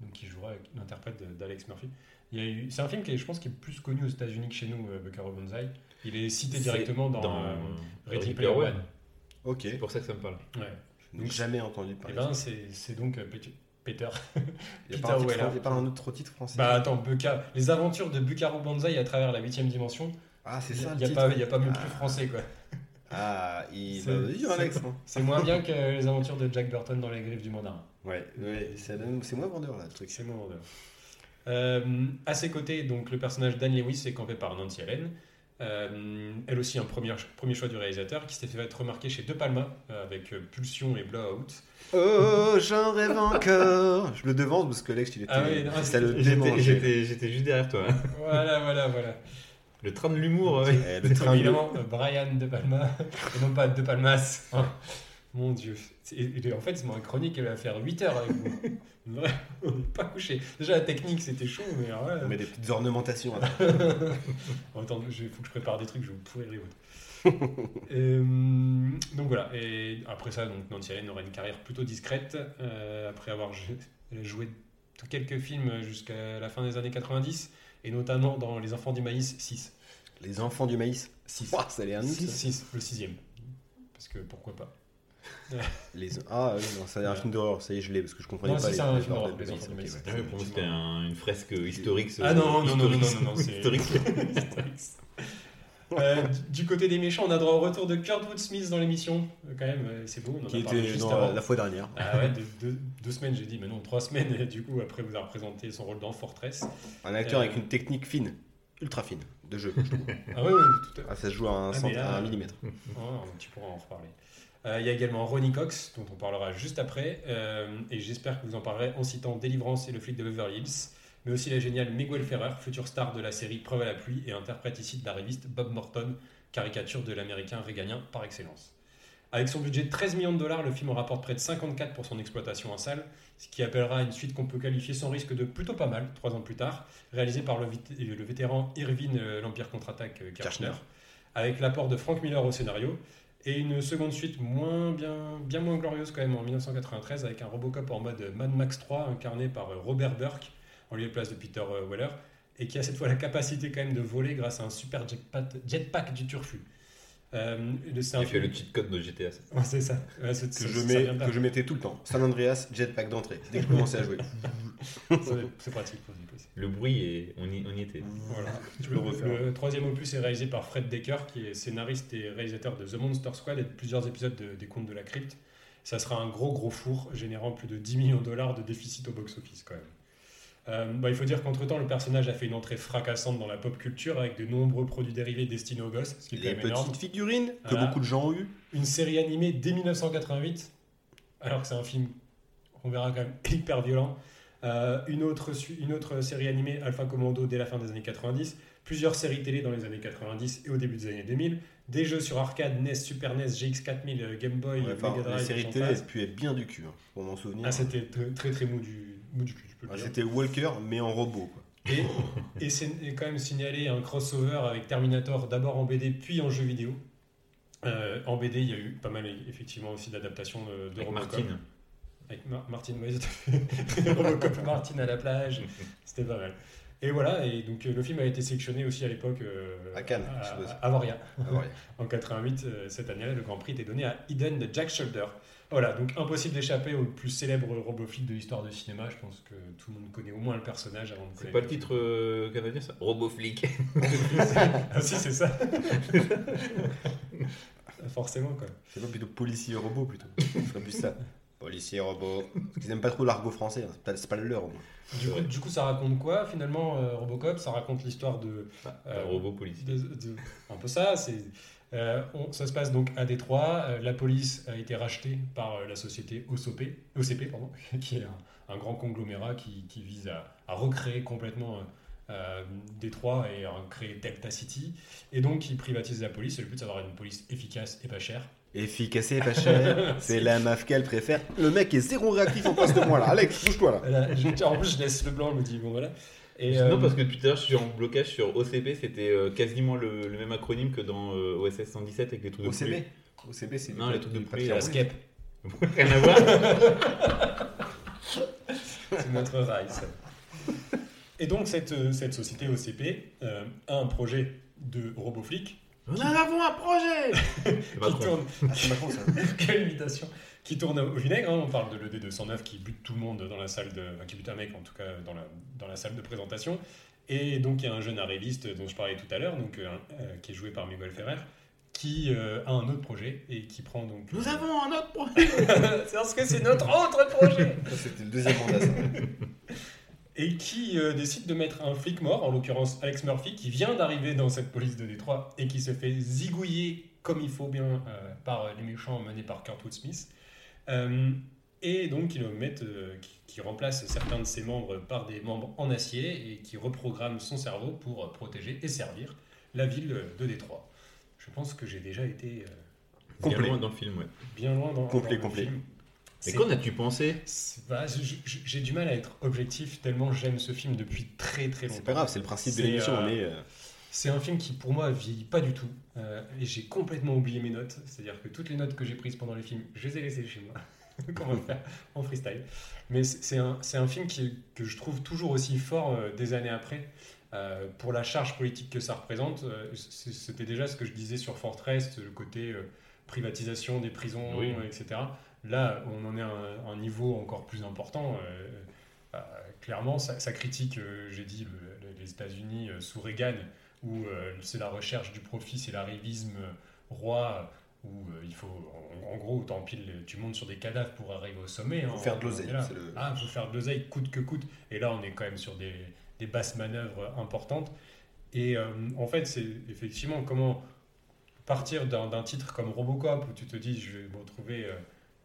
Donc il jouera avec l'interprète d'Alex Murphy. Il eu, c'est un film qui est, je pense, qui est plus connu aux États-Unis que chez nous, euh, Buckaroo Banzai. Il est cité directement dans, dans euh, Ready Ready Player Player One. Ok. C'est pour ça que ça me parle. Ouais. Je n'ai jamais entendu parler. ben c'est, c'est donc euh, Peter. Peter. il n'y a, il a pas un autre titre français. Bah attends, les aventures de Buckaroo Banzai à travers la huitième dimension. ah, c'est Il ça n'y le a, titre. pas- il y a pas mieux Ah. plus français quoi. Ah, il C'est- hein. C'est moins bien que les aventures de Jack Burton dans les griffes du mandarin. Ouais, ouais, c'est moins vendeur là, le truc. C'est mon vendeur. Euh, à ses côtés, donc le personnage d'Anne Lewis est campé par Nancy Allen. Euh, elle aussi un premier, premier choix du réalisateur qui s'est fait remarquer chez De Palma euh, avec euh, Pulsion et Blowout. Oh, j'en rêve encore. Je le devance parce que Lex, il était. Ah oui, non, ça le J'étais- juste derrière toi. Voilà, voilà, voilà. Le train de l'humour. ouais. Le train de- Évidemment, euh, Brian De Palma et non pas De Palmas. Oh, mon dieu. Et en fait, c'est ma chronique, elle va faire 8 heures avec vous. On n'est pas couché. Déjà, la technique, c'était chaud, mais là, On met des petites ornementations. Attends, il faut que je prépare des trucs, je vais vous pourrir les. Euh, donc voilà, et après ça, donc, Nancy Allen aura une carrière plutôt discrète, euh, après avoir joué, quelques films jusqu'à la fin des années 90, et notamment dans Les Enfants du Maïs 6. Les enfants du maïs. 6. Ouah, ça allait un nous, ça. 6, le sixième. Parce que pourquoi pas. Les... Ah, oui, non, ça a un film d'horreur, ça y est, je l'ai, parce que je comprenais Non, pas si, les c'est un film d'horreur. Ah pour moi, c'était un- une fresque historique. Ah non, non, non, non, historique. non, non, c'est- Historique. Euh, du- côté des méchants, on a droit au retour de Kurtwood Smith dans l'émission. Euh, Quand même, euh, c'est beau. On en Qui a parlé était juste dans avant. la, fois dernière. Ah ouais, deux, deux- deux semaines, j'ai dit, mais non, trois semaines. Et du coup, après, vous a représenté son rôle dans Fortress. Un acteur Euh, avec une technique fine, ultra fine, de jeu. Ah ouais, ouais, tout à fait. Ah, ça se joue à un, Ah, centre, là, à un millimètre. Oh, tu pourras en reparler. Euh, Il y a également Ronnie Cox, dont on parlera juste après, euh, et j'espère que vous en parlerez en citant Délivrance et le flic de Beverly Hills, mais aussi la géniale Miguel Ferrer, future star de la série Preuve à la pluie et interprète ici de la reviste Bob Morton, caricature de l'américain réganien par excellence. Avec son budget de 13 millions de dollars, le film en rapporte près de 54 pour son exploitation en salle, ce qui appellera une suite qu'on peut qualifier sans risque de plutôt pas mal, trois ans plus tard, réalisée par le, vétéran Irvin euh, l'Empire contre-attaque Kirchner. avec l'apport de Frank Miller au scénario, et une seconde suite bien, moins glorieuse quand même en 1993 avec un Robocop en mode Mad Max 3 incarné par euh, Robert Burke en lieu et place de Peter euh, Weller et qui a cette fois la capacité quand même de voler grâce à un super jetpack du turfu. Euh, c'est un film- le cheat code de GTA. Ouais, c'est ça. Ouais, Que ça- je, ça mets, vient de là. que je mettais tout le temps. San Andreas, jetpack d'entrée. Dès que je commençais à jouer. C'est- pratique. pour. Le bruit, et on y, on y était. Voilà. Tu peux le refaire. Le troisième opus est réalisé par Fred Decker, qui est scénariste et réalisateur de The Monster Squad et de plusieurs épisodes de- des Contes de la Crypte. Ça sera un gros gros four, générant plus de 10 millions de dollars de déficit au box-office quand même. Euh, bah, il faut dire qu'entre-temps, le personnage a fait une entrée fracassante dans la pop culture avec de nombreux produits dérivés destinés aux gosses, ce qui est Les même énorme. petites figurines que Voilà. beaucoup de gens ont eu. Une série animée dès 1988, alors que c'est un film, on verra quand même, hyper violent. Euh, une, autre, su- une autre série animée, Alpha Commando, dès la fin des années 90. Plusieurs séries télé dans les années 90 et au début des années 2000. Des jeux sur arcade, NES, Super NES, GX4000, euh, Game Boy, Ouais, Mega Drive. les séries j'en télé, passe. elles puaient bien du cul, hein, pour m'en souvenir. Ah, c'était très très mou du, Ah, dire. C'était Walker, mais en robot. Quoi. Et, et c'est quand même signalé un crossover avec Terminator, d'abord en BD puis en jeu vidéo. Euh, en BD, il y a eu pas mal effectivement aussi d'adaptations de, de Avec Robocop. Martine. Avec Mar- Martine, oui. Robocop Martine à la plage, c'était pas mal. Et voilà, et donc euh, le film a été sélectionné aussi à l'époque euh, À Cannes, à, je suppose. à Avoria. En 88, euh, cette année-là, le Grand Prix était donné à Eden de Jack Shoulder. Voilà, donc impossible d'échapper au plus célèbre roboflic de l'histoire du cinéma. Je pense que tout le monde connaît au moins le personnage avant de C'est pas le titre euh, canadien ça? Roboflic. ah si, c'est ça. Forcément, quoi. C'est pas plutôt policier robot plutôt. Ce serait plus ça. Policier robot. Parce qu'ils aiment pas trop l'argot français, hein. c'est pas, c'est pas le leur au moins. Du coup, du coup, ça raconte quoi finalement, euh, Robocop? Ça raconte l'histoire de, Un robot policier. de- de- Un peu ça. C'est, euh, on- ça se passe donc à Détroit. Euh, la police a été rachetée par euh, la société OCP, OCP pardon, qui est un, un grand conglomérat qui, qui vise à, à recréer complètement Détroit et à créer Delta City. Et donc, ils privatisent la police. Et le but, c'est d'avoir une police efficace et pas chère. Efficace et pas cher, c'est la meuf qu'elle préfère. Le mec est zéro réactif en face de moi là. Alex, bouge-toi là. Voilà, je- en plus, je laisse le blanc, je me dis, bon voilà. Et, euh, Non, parce que depuis tout à l'heure, je suis en blocage sur OCP, c'était euh, quasiment le, le même acronyme que dans euh, OSS 117 avec les trucs de OCB OCB, c'est Non, les trucs de poulet, la là. skep, poulet. Rien à voir. c'est notre rail, ça. Et donc, cette, euh, cette société OCP euh, a un projet de robot flic Nous avons un projet qui tourne, Ah, c'est Macron ça. quelle imitation, qui tourne au vinaigre. hein. On parle de l'ED209 qui bute tout le monde dans la salle de, enfin, qui bute un mec en tout cas dans la, dans la salle de présentation. Et donc, il y a un jeune arriviste dont je parlais tout à l'heure, donc euh, euh, qui est joué par Miguel Ferrer, qui euh, a un autre projet et qui prend donc. Nous avons un autre projet c'est parce que c'est notre autre projet Ça, C'était le deuxième mandat ça. Et qui euh, décide de mettre un flic mort, en l'occurrence Alex Murphy, qui vient d'arriver dans cette police de Détroit et qui se fait zigouiller comme il faut bien euh, par les méchants menés par Kurtwood Smith. Euh, et donc ils le mettent, euh, qui, qui remplace certains de ses membres par des membres en acier et qui reprogramme son cerveau pour euh, protéger et servir la ville de Détroit. Je pense que j'ai déjà été Complet. Bien loin dans le film, ouais. bien loin dans, Complet, dans le complet. film. Mais qu'en as-tu pensé? Bah, j'ai du mal à être objectif tellement j'aime ce film depuis très très longtemps. C'est pas grave, c'est le principe de l'émission. euh, C'est un film qui pour moi vieillit pas du tout euh, et j'ai complètement oublié mes notes. C'est-à-dire que toutes les notes que j'ai prises pendant les films, je les ai laissées chez moi. qu'on va faire en freestyle. Mais c'est un, film qui, que je trouve toujours aussi fort euh, des années après. Euh, pour la charge politique que ça représente, c'était déjà ce que je disais sur Fortress, le côté privatisation des prisons, Oui. etc. Là, on en est à un, un niveau encore plus important. euh, clairement, ça, ça critique, j'ai dit, le- le- les États-Unis sous Reagan, où euh, c'est la recherche du profit, c'est l'arrivisme euh, roi, où euh, il faut, en, en gros, t'empiles, tu montes sur des cadavres pour arriver au sommet. hein, Faut faire de l'oseille. le- Ah, il faut faire de l'oseille coûte que coûte. Et là, on est quand même sur des, des basses manœuvres importantes. Et euh, en fait, c'est effectivement comment partir d'un titre comme Robocop, où tu te dis, je vais me retrouver, euh,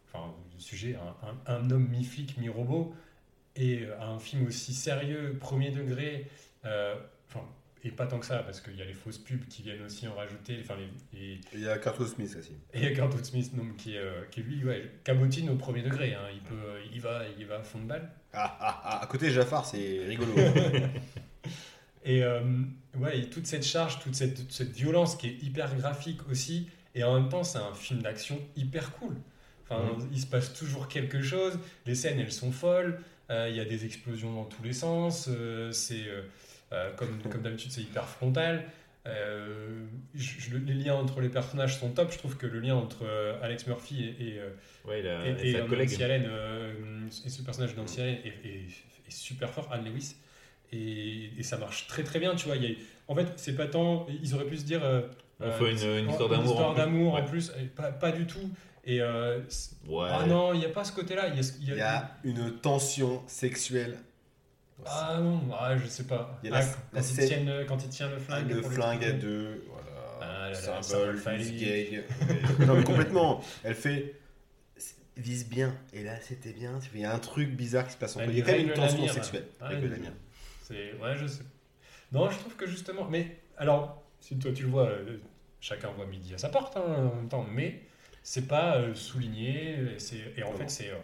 enfin, le sujet, un, un- un homme mi-flic, mi-robot, et un film aussi sérieux, premier degré, euh, et pas tant que ça, parce qu'il y a les fausses pubs qui viennent aussi en rajouter, enfin, les, les- Il y a Curtis Smith aussi. et il y a Garth Smith, donc, qui, est, euh, qui lui, ouais, cabotine au premier degré, hein, il, peut, il, y va, il y va à fond de balle. Ah, ah, ah, à côté de Jafar, c'est rigolo. Et euh, ouais, et toute cette charge, toute cette, cette violence qui est hyper graphique aussi, et en même temps, c'est un film d'action hyper cool. Enfin, il se passe toujours quelque chose, les scènes, elles sont folles, euh, il y a des explosions dans tous les sens, euh, c'est euh, euh, comme, comme d'habitude, c'est hyper frontal. Euh, je- je- les liens entre les personnages sont top. Je trouve que le lien entre euh, Alex Murphy et, et, euh, Ouais, il a- et, et et sa euh, collègue. Nancy Allen, euh, et ce personnage de Nancy Allen est, est- est super fort, Anne Lewis, et, et ça marche très très bien, tu vois. il y a- en fait, c'est pas tant, ils auraient pu se dire, euh, On euh, fait une- une histoire d'amour en histoire d'amour en Ouais. plus, pas, pas du tout. Et euh, Ouais. ah non, il n'y a pas ce côté-là. Y y Il y a une tension sexuelle. Ah non, ah, je sais pas. Il y a Ah, la- quand, la il scène- tient le, quand il tient le flingue, le flingue à deux, voilà. Ah là là, symbole, gay. non, mais complètement. Elle fait vise bien. Et là, c'était bien. Il y a un truc bizarre qui se passe entre. Il y a quand même une tension sexuelle avec Ouais, le. C'est ouais, je sais. Non, je trouve que justement, mais alors, si toi tu le vois, euh, chacun voit midi à sa porte hein, en même temps, mais c'est pas euh, souligné. Et, en Non. fait, c'est euh,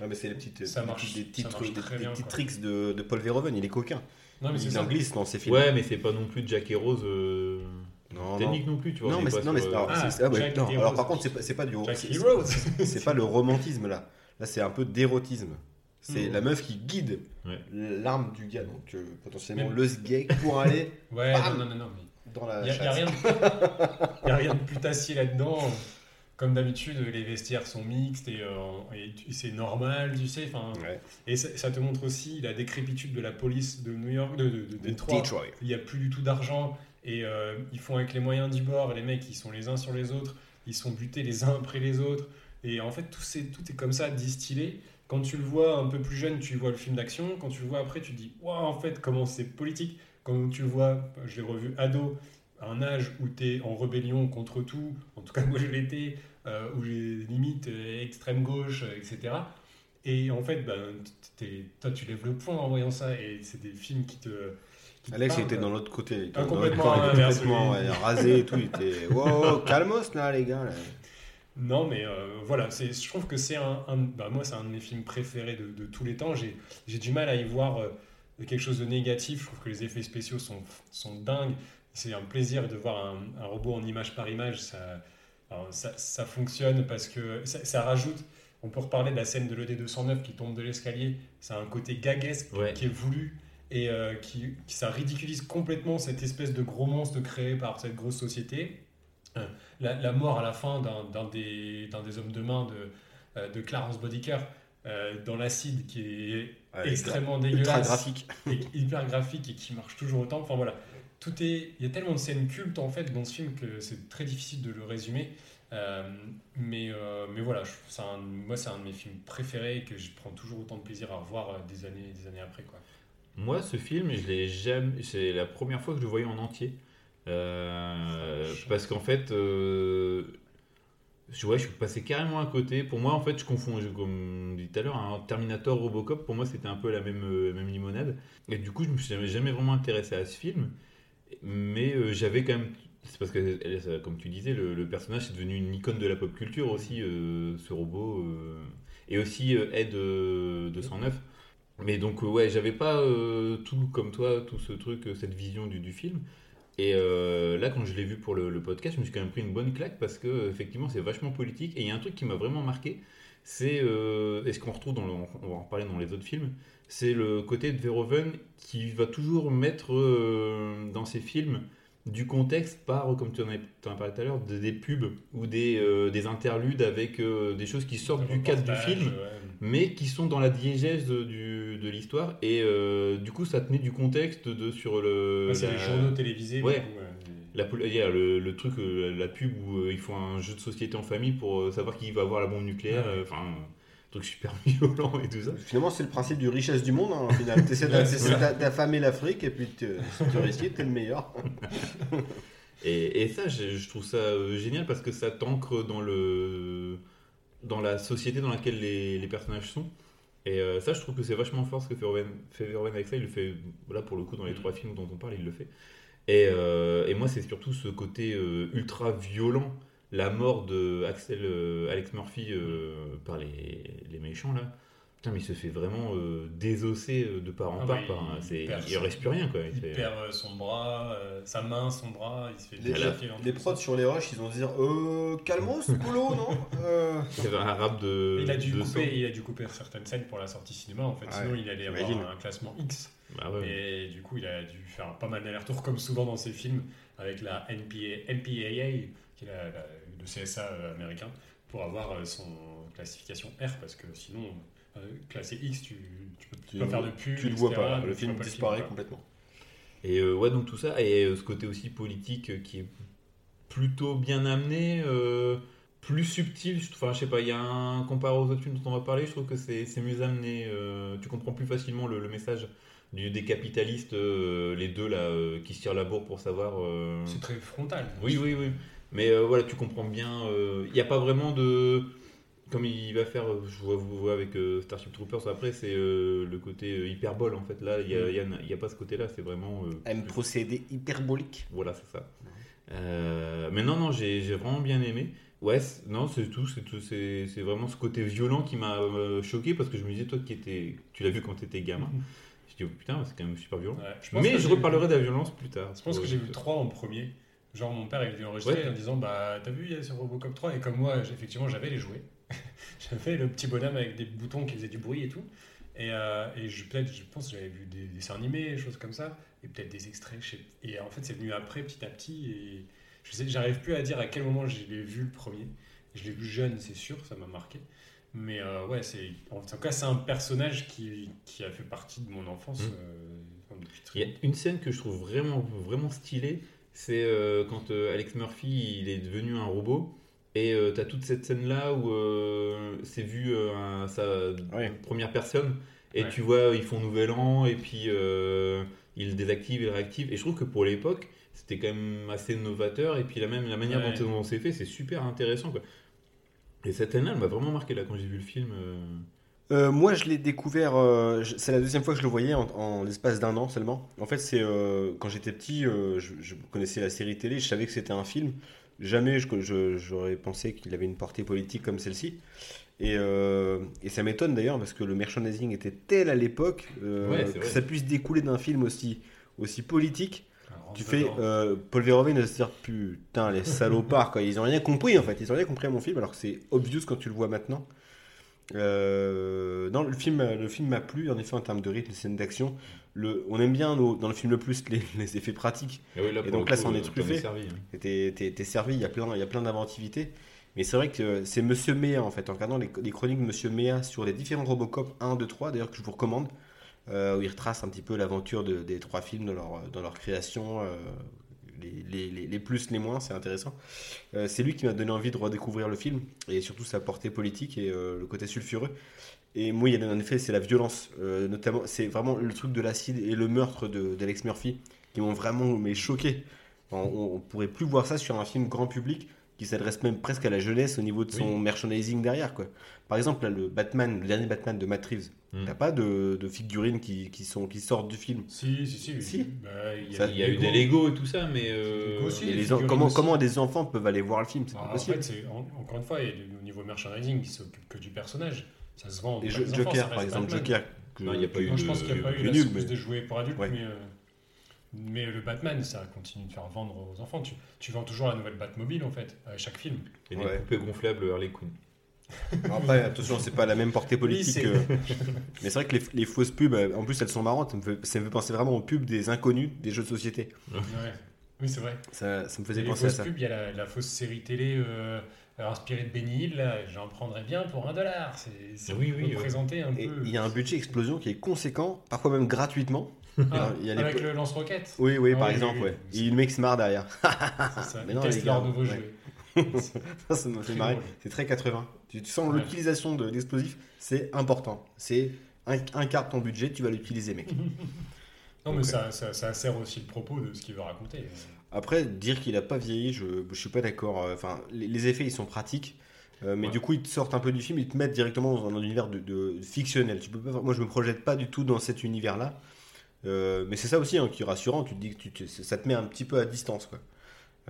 Non, mais c'est les petites, Ça des marche- petites- des ça marche des, très des bien, petits tricks de, de Paul Verhoeven. Il est coquin. non, mais c'est il en glisse dans ses films. Ouais, mais c'est pas non plus Jack et Rose euh, non, non. Titanic non plus, tu vois. Non, mais, pas non, mais euh, alors, Ah, ah ouais, non, par contre, c'est pas, pas du c'est- pas le romantisme là. Là, c'est un peu d'érotisme. C'est Mm. la meuf qui guide Ouais. l'arme du gars, donc euh, potentiellement Mais- le sgay pour aller Ouais, Bam non, non, non, non, mais dans la il y, a- y a chasse. rien, de- y a rien de putassier là-dedans. Comme d'habitude, les vestiaires sont mixtes et, euh, et c'est normal, tu sais. Enfin, Ouais. et ça, ça te montre aussi la décrépitude de la police de New York, de, de, de Détroit. Detroit. il n'y a plus du tout d'argent et euh, ils font avec les moyens du bord. Les mecs, ils sont les uns sur les autres, ils sont butés les uns après les autres. Et en fait, tout, est comme ça, distillé. Quand tu le vois un peu plus jeune, tu vois le film d'action. Quand tu le vois après, tu te dis, waouh, en fait, comment c'est politique. Quand tu le vois, je l'ai revu ado, à un âge où tu es en rébellion contre tout, en tout cas, moi je l'étais, où j'ai limite euh, extrême gauche, euh, etc. Et en fait, ben, toi, tu lèves le poing en voyant ça, et c'est des films qui te. qui te Alex il était dans l'autre côté. Ah, complètement complètement ouais, rasé et tout. Il était wow, calmos là, les gars. là. Non, mais euh, voilà, je trouve que c'est un, un- bah, moi, c'est un de mes films préférés de, de tous les temps. J'ai, j'ai du mal à y voir euh, quelque chose de négatif. Je trouve que les effets spéciaux sont, sont dingues. C'est un plaisir de voir un, un robot en image par image. Ça, alors, ça, ça fonctionne parce que ça, ça rajoute. On peut reparler de la scène de l'ED209 qui tombe de l'escalier. Ça a un côté gaguesque Ouais. qui est voulu et euh, qui, qui- ça ridiculise complètement cette espèce de gros monstre créé par cette grosse société. Euh, la, la mort à la fin d'un des, hommes de main de, euh, de Clarence Bodicker euh, dans l'acide qui est Ouais, extrêmement dégueulasse graphique. et hyper graphique et qui marche toujours autant. Enfin voilà, tout est, il y a tellement de scènes cultes en fait dans ce film que c'est très difficile de le résumer. Euh, mais, euh, mais voilà, je- c'est un- moi c'est un de mes films préférés et que je prends toujours autant de plaisir à revoir euh, des années des années après quoi. Moi, ce film, je l'ai jamais. C'est la première fois que je le voyais en entier. Euh, parce qu'en fait, euh, je, ouais, je suis passé carrément à côté. Pour moi, en fait, je confonds, je- comme dit tout à l'heure, un Terminator Robocop. Pour moi, c'était un peu la même, euh, même limonade. Et du coup, je me suis jamais, jamais vraiment intéressé à ce film. Mais euh, j'avais quand même. C'est parce que, ça, comme tu disais, le, personnage est devenu une icône de la pop culture aussi, euh, ce robot. euh, et aussi euh, euh, 209. Mais donc, euh, ouais, j'avais pas euh, tout comme toi, tout ce truc, euh, cette vision du, du film. Et euh, là, quand je l'ai vu pour le, le podcast, je me suis quand même pris une bonne claque parce que, euh, effectivement, c'est vachement politique. Et il y a un truc qui m'a vraiment marqué, c'est, euh, et ce qu'on retrouve dans le, on va en reparler dans les autres films, c'est le côté de Verhoeven qui va toujours mettre euh, dans ses films du contexte par, comme tu en, as, tu en as parlé tout à l'heure, des, des pubs ou des, euh, des interludes avec des choses qui sortent du cadre du film, ouais. mais qui sont dans la diégèse de, du- de l'histoire. Et du coup, ça te met du contexte de, sur le. Ouais, c'est la- les journaux télévisés. du Ouais. coup, ouais. La, pol- il y a le, le truc, euh, la pub où euh, ils font un jeu de société en famille pour euh, savoir qui va avoir la bombe nucléaire. Ouais. Enfin, un truc super violent et tout ça. Finalement, c'est le principe du richesse du monde. Hein, au final, ça. d'a- d'affamer l'Afrique et puis tu, si tu réussis, t'es le meilleur. Et, et ça, je, je trouve ça génial parce que ça t'ancre dans, le, dans la société dans laquelle les, les personnages sont. Et euh, ça, je trouve que c'est vachement fort ce que fait Verhoeven, avec ça. Il le fait, là, pour le coup, dans les Mhm. trois films dont on parle, il le fait. Et, euh, et moi, c'est surtout ce côté euh, ultra violent. La mort de Axel, euh, Alex Murphy euh, par les, les méchants, là. Putain, mais il se fait vraiment euh, désosser de part en Ah part. oui, par un- il c'est- perd il son- reste plus rien, quoi. Il Il fait- perd son bras, euh, sa main, son bras, il se fait Les, les prods sur les roches, ils vont se dire Euh, calmos, boulot, non Euh, il fait un rap de. Il a, dû de couper, sang. il a dû couper certaines scènes pour la sortie cinéma en fait, Ouais, sinon il allait avoir un classement X. Ouais. Et du coup, il a dû faire pas mal d'allers-retours, comme souvent dans ses films, avec la NPA, NPAA, qui est la, la- le CSA euh, américain, pour avoir euh, son classification R, parce que sinon, euh, classé X, tu, tu peux Tu- pas faire de pub. Tu le vois pas, le film pas disparaît complètement. Et euh, ouais, donc tout ça, et euh, ce côté aussi politique euh, qui est plutôt bien amené, euh, plus subtil, je, enfin je sais pas, il y a un, comparé aux autres films dont on va parler, je trouve que c'est c'est mieux amené, euh, tu comprends plus facilement le, le message du, des capitalistes, euh, les deux là, euh, qui se tirent la bourre pour savoir... euh, C'est très frontal. Oui, oui, oui. Mais euh, voilà, tu comprends bien. euh, Il n'y a pas vraiment de. Comme il va faire, je vois, vous voyez avec euh, Starship Troopers après, c'est euh, le côté euh, hyperbole en fait. Là, il n'y a, il y a- il y a pas ce côté-là, c'est vraiment. euh, Un procédé hyperbolique. voilà, c'est ça. Euh, mais non, non, j'ai vraiment bien aimé. Ouais, non, c'est tout. C'est tout. C'est c'est vraiment ce côté violent qui m'a euh, choqué parce que je me disais, toi qui étais. Tu l'as vu quand tu étais gamin. Dis, oh, putain, c'est quand même super violent. Ouais, je pense Mais je reparlerai de la violence plus tard. Je pense que j'ai vu 3 en premier. Genre mon père il est venu enregistrer Ouais. en disant bah t'as vu il y a sur Robocop 3 et comme moi effectivement j'avais les jouets. j'avais le petit bonhomme avec des boutons qui faisaient du bruit et tout. Et, euh, et je peut-être je pense que j'avais vu des dessins animés, des choses comme ça et peut-être des extraits. Et en fait c'est venu après petit à petit et je sais j'arrive plus à dire à quel moment je l'ai vu le premier. Je l'ai vu jeune c'est sûr ça m'a marqué. Mais euh, ouais c'est en tout cas c'est un personnage qui, qui a fait partie de mon enfance Mm. euh, Il y a une scène que je trouve vraiment, vraiment stylée, c'est euh, quand euh, Alex Murphy il est devenu un robot. Et tu as toute cette scène-là où euh, c'est vu euh, un- sa Ouais. première personne. Et Ouais. tu vois, ils font Nouvel An, et puis euh, ils désactivent, ils réactivent. Et je trouve que pour l'époque, c'était quand même assez novateur. Et puis la, même, la manière Ouais. dont, dont c'est fait, c'est super intéressant. Quoi. Et cette scène-là, elle m'a vraiment marqué là, quand j'ai vu le film. euh. Euh, moi, je l'ai découvert. euh, c'est la deuxième fois que je le voyais en, en l'espace d'un an seulement. En fait, c'est euh, quand j'étais petit, je, je connaissais la série télé, je savais que c'était un film. Jamais j'aurais pensé qu'il avait une portée politique comme celle-ci. Et, et ça m'étonne d'ailleurs parce que le merchandising était tel à l'époque Ouais, que ça puisse découler d'un film aussi, aussi politique. Tu fais euh, Paul Verhoeven de se dire putain les salopards quoi. Ils ont rien compris en fait. Ils ont rien compris à mon film alors que c'est obvious quand tu le vois maintenant. Euh, non le film le film m'a plu en effet en termes de rythme de scènes d'action. Le on aime bien nos- dans le film le plus les, les effets pratiques. Et, oui, là, Et donc là, ça en est euh, truffé. hein. T'es- t'es servi il y a plein il y a plein d'inventivité mais c'est vrai que c'est Monsieur Méa en fait. En regardant les, les chroniques de Monsieur Méa sur les différents Robocop 1 2 3 d'ailleurs que je vous recommande euh, où il retrace un petit peu l'aventure de- des trois films dans leur, dans leur création, euh, les, les- les- les plus, les moins, c'est intéressant. Euh, c'est lui qui m'a donné envie de redécouvrir le film, et surtout sa portée politique et le côté sulfureux. Et moi, il y a en effet, c'est la violence, notamment, c'est vraiment le truc de l'acide et le meurtre d'Alex Murphy qui m'ont vraiment mais, choqué. On, on, on pourrait plus voir ça sur un film grand public qui s'adresse même presque à la jeunesse au niveau de son merchandising derrière. Quoi. Par exemple, là, le Batman, le dernier Batman de Matt Reeves, Mm. t'as pas de, de figurines qui, qui, sont, qui sortent du film. Si, si, si. Si. Bah, il y a, Il y a eu des Lego et tout ça, mais. euh, Lego aussi. Et les les en- figurines comment, aussi. comment des enfants peuvent aller voir le film? C'est Bah, pas en fait, c'est en- encore une fois, il y a du- au niveau merchandising, il s'occupe que du personnage. Ça se vend. Et des enfants, Joker, ça par exemple, Batman. Joker. que- Non, il y a pas eu Non, je de- pense qu'il n'y a pas eu plus mais- des jouets pour adultes, Ouais. mais, euh, mais le Batman, ça continue de faire vendre aux enfants. Tu, tu vends toujours la nouvelle Batmobile en fait, à chaque film. Et des Ouais. poupées gonflables Harley Quinn. Alors Après, attention, c'est pas la même portée politique. Mais c'est vrai que les, les fausses pubs, euh, en plus, elles sont marrantes. Ça me, fait, ça me fait penser vraiment aux pubs des inconnus des jeux de société. Ouais. Oui, c'est vrai. Ça, ça me faisait les penser à fausses ça. pubs, il y a la, la fausse série télé euh, inspirée de Benny Hill, j'en prendrais bien pour un dollar. C'est c'est Oui, oui, ouais. un Et peu. il y a un budget explosion qui est conséquent, parfois même gratuitement. Ah, il y a les avec po- le lance-roquette. Oui, oui, Ah par oui, exemple, oui, ouais. oui. Et le mec se marre derrière. C'est ça. Mais Ils non, testent les gars, nouveaux ouais. jouets. ça, ça m'a fait Très marrer. C'est très 80. Tu, sens Ouais. l'utilisation de l'explosif, c'est important. C'est un, un quart de ton budget, tu vas l'utiliser, mec. Non, mais ça, ça, ça sert aussi le propos de ce qu'il veut raconter. Après, dire qu'il a pas vieilli, je, je suis pas d'accord. Euh, Enfin, les, les effets, ils sont pratiques. euh, mais Ouais. du coup, ils te sortent un peu du film, ils te mettent directement dans un univers de, de fictionnel. Tu peux pas, moi, je me projette pas du tout dans cet univers-là. Euh, mais c'est ça aussi hein, qui est rassurant. Tu te dis que tu ça te met un petit peu à distance. Quoi.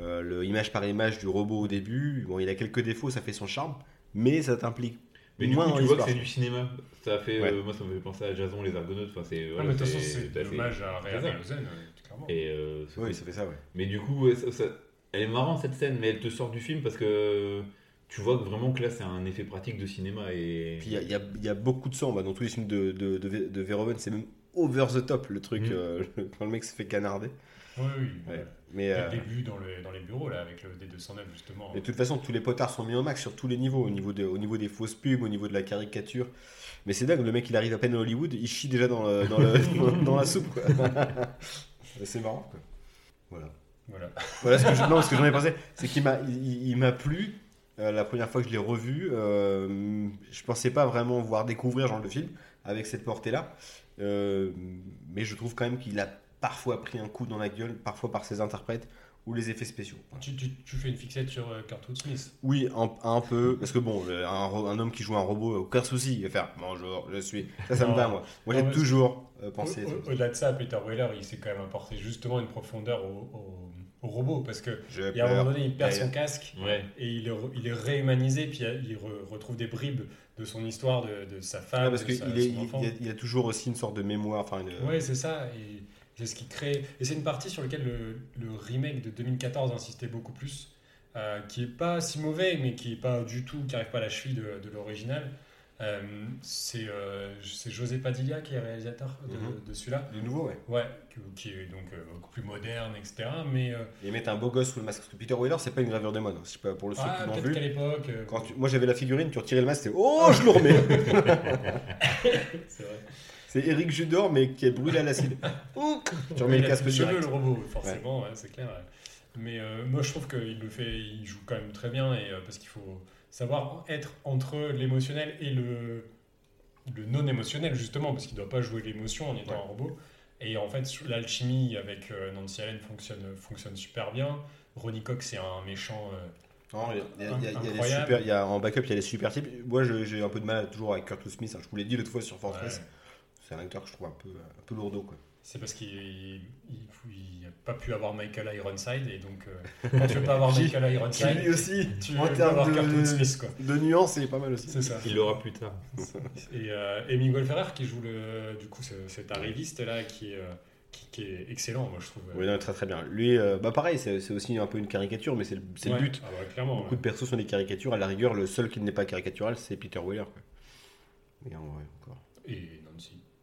Euh, le image par image du robot au début, bon, il a quelques défauts, ça fait son charme, mais ça t'implique Mais du moins coup, tu vois que c'est du cinéma. Ça a fait, Ouais. euh, moi, ça me fait penser à Jason les Argonautes. Enfin, c'est. Non, voilà, mais de toute façon, c'est- dommage à Réa c'est ça. Lausanne, euh, clairement. Et euh, Oui, ça fait ça, ouais. Mais du coup, ouais, ça- ça- elle est marrante cette scène, mais elle te sort du film parce que tu vois que vraiment que là, c'est un effet pratique de cinéma. Et Puis il y a, y y beaucoup de sang bah, dans tous les films de, de, de, Ve- de Verhoeven, c'est même over the top le truc, euh, quand le mec se fait canarder. Oui, oui. Ouais. Mais, Dès euh, le début, dans, le, dans les bureaux, là, avec le D209, justement. de toute façon, tous les potards sont mis au max sur tous les niveaux, au niveau, de- au niveau des fausses pubs, au niveau de la caricature. Mais c'est dingue, le mec il arrive à peine à Hollywood, il chie déjà dans, le- dans, le- dans la soupe. c'est marrant. Quoi. Voilà. Voilà. Voilà ce que je- non, ce que j'en ai pensé, c'est qu'il m'a, il, il m'a plu. euh, la première fois que je l'ai revu, euh, je pensais pas vraiment voir découvrir genre le film avec cette portée-là, Euh, mais je trouve quand même qu'il a parfois pris un coup dans la gueule, parfois par ses interprètes ou les effets spéciaux. Tu, tu, tu fais une fixette sur euh, Kurtwood Smith. Oui, un, un peu, parce que bon, un, homme qui joue un robot, aucun souci, il va faire bonjour, je suis. Ça, ça me va moi. Moi, j'ai toujours euh, pensé. au- Au-delà de ça, Peter Weller, il s'est quand même apporté justement une profondeur au, au- au robot parce que il y a un moment donné, il perd son casque Ouais. et il est, re- il est réhumanisé, puis il re- retrouve des bribes de son histoire, de, de sa femme, Ah, parce de qu'il il, enfant. il a, il a toujours aussi une sorte de mémoire. Ouais, c'est ça. Et c'est ce qui crée. Et c'est une partie sur laquelle le, le remake de 2014 insistait beaucoup plus, euh, qui est pas si mauvais, mais qui est pas du tout, qui arrive pas à la cheville de, de l'original. Euh, c'est euh, c'est José Padilla qui est réalisateur de, Mhm. de celui-là. Du nouveau, ouais. Ouais, qui, est donc euh, beaucoup plus moderne, etc. Mais Ils mettent un beau gosse sous le masque. Parce que Peter Weller, c'est pas une gravure de mode. hein. C'est pas pour le ceux ah, qui l'ont vu. qu'à l'époque. Quand tu- Moi, j'avais la figurine, tu retirais le masque, c'est Oh, je le remets c'est vrai. C'est Eric Judor, mais qui est brûlé à l'acide. Tu remets le casque cheveux, le robot, forcément, ouais, c'est clair. Mais euh, moi, je trouve qu'il le fait, il joue quand même très bien, et, euh, parce qu'il faut savoir être entre l'émotionnel et le, le non émotionnel, justement, parce qu'il ne doit pas jouer l'émotion en étant Ouais. un robot. Et en fait, l'alchimie avec euh, Nancy Allen fonctionne, fonctionne super bien. Ronnie Cox, c'est un méchant. Non, il y a- en backup, il y a les super types. Moi, j'ai un peu de mal toujours avec Kurt Smith. hein. Je vous l'ai dit l'autre fois sur Fortress. ouais. C'est un acteur que je trouve un peu, un peu lourdeau. Quoi. C'est parce qu'il n'a pas pu avoir Michael Ironside, et donc euh, quand tu veux pas avoir Michael Ironside, lui aussi, tu en veux termes avoir de, Smith, quoi. de nuances, il est pas mal aussi. C'est ça. Il l'aura plus tard. Et euh, Miguel Ferrer qui joue le, du coup ce- cet arriviste là qui est, euh, qui, qui est excellent, moi je trouve. Oui, non, très très bien. Lui, euh, bah pareil, c'est c'est aussi un peu une caricature, mais c'est le, c'est le Ouais. but. Ah clairement. Beaucoup ouais. de persos sont des caricatures. À la rigueur, le seul qui n'est pas caricatural, c'est Peter Weller. Quoi. Mais en vrai, encore. Et.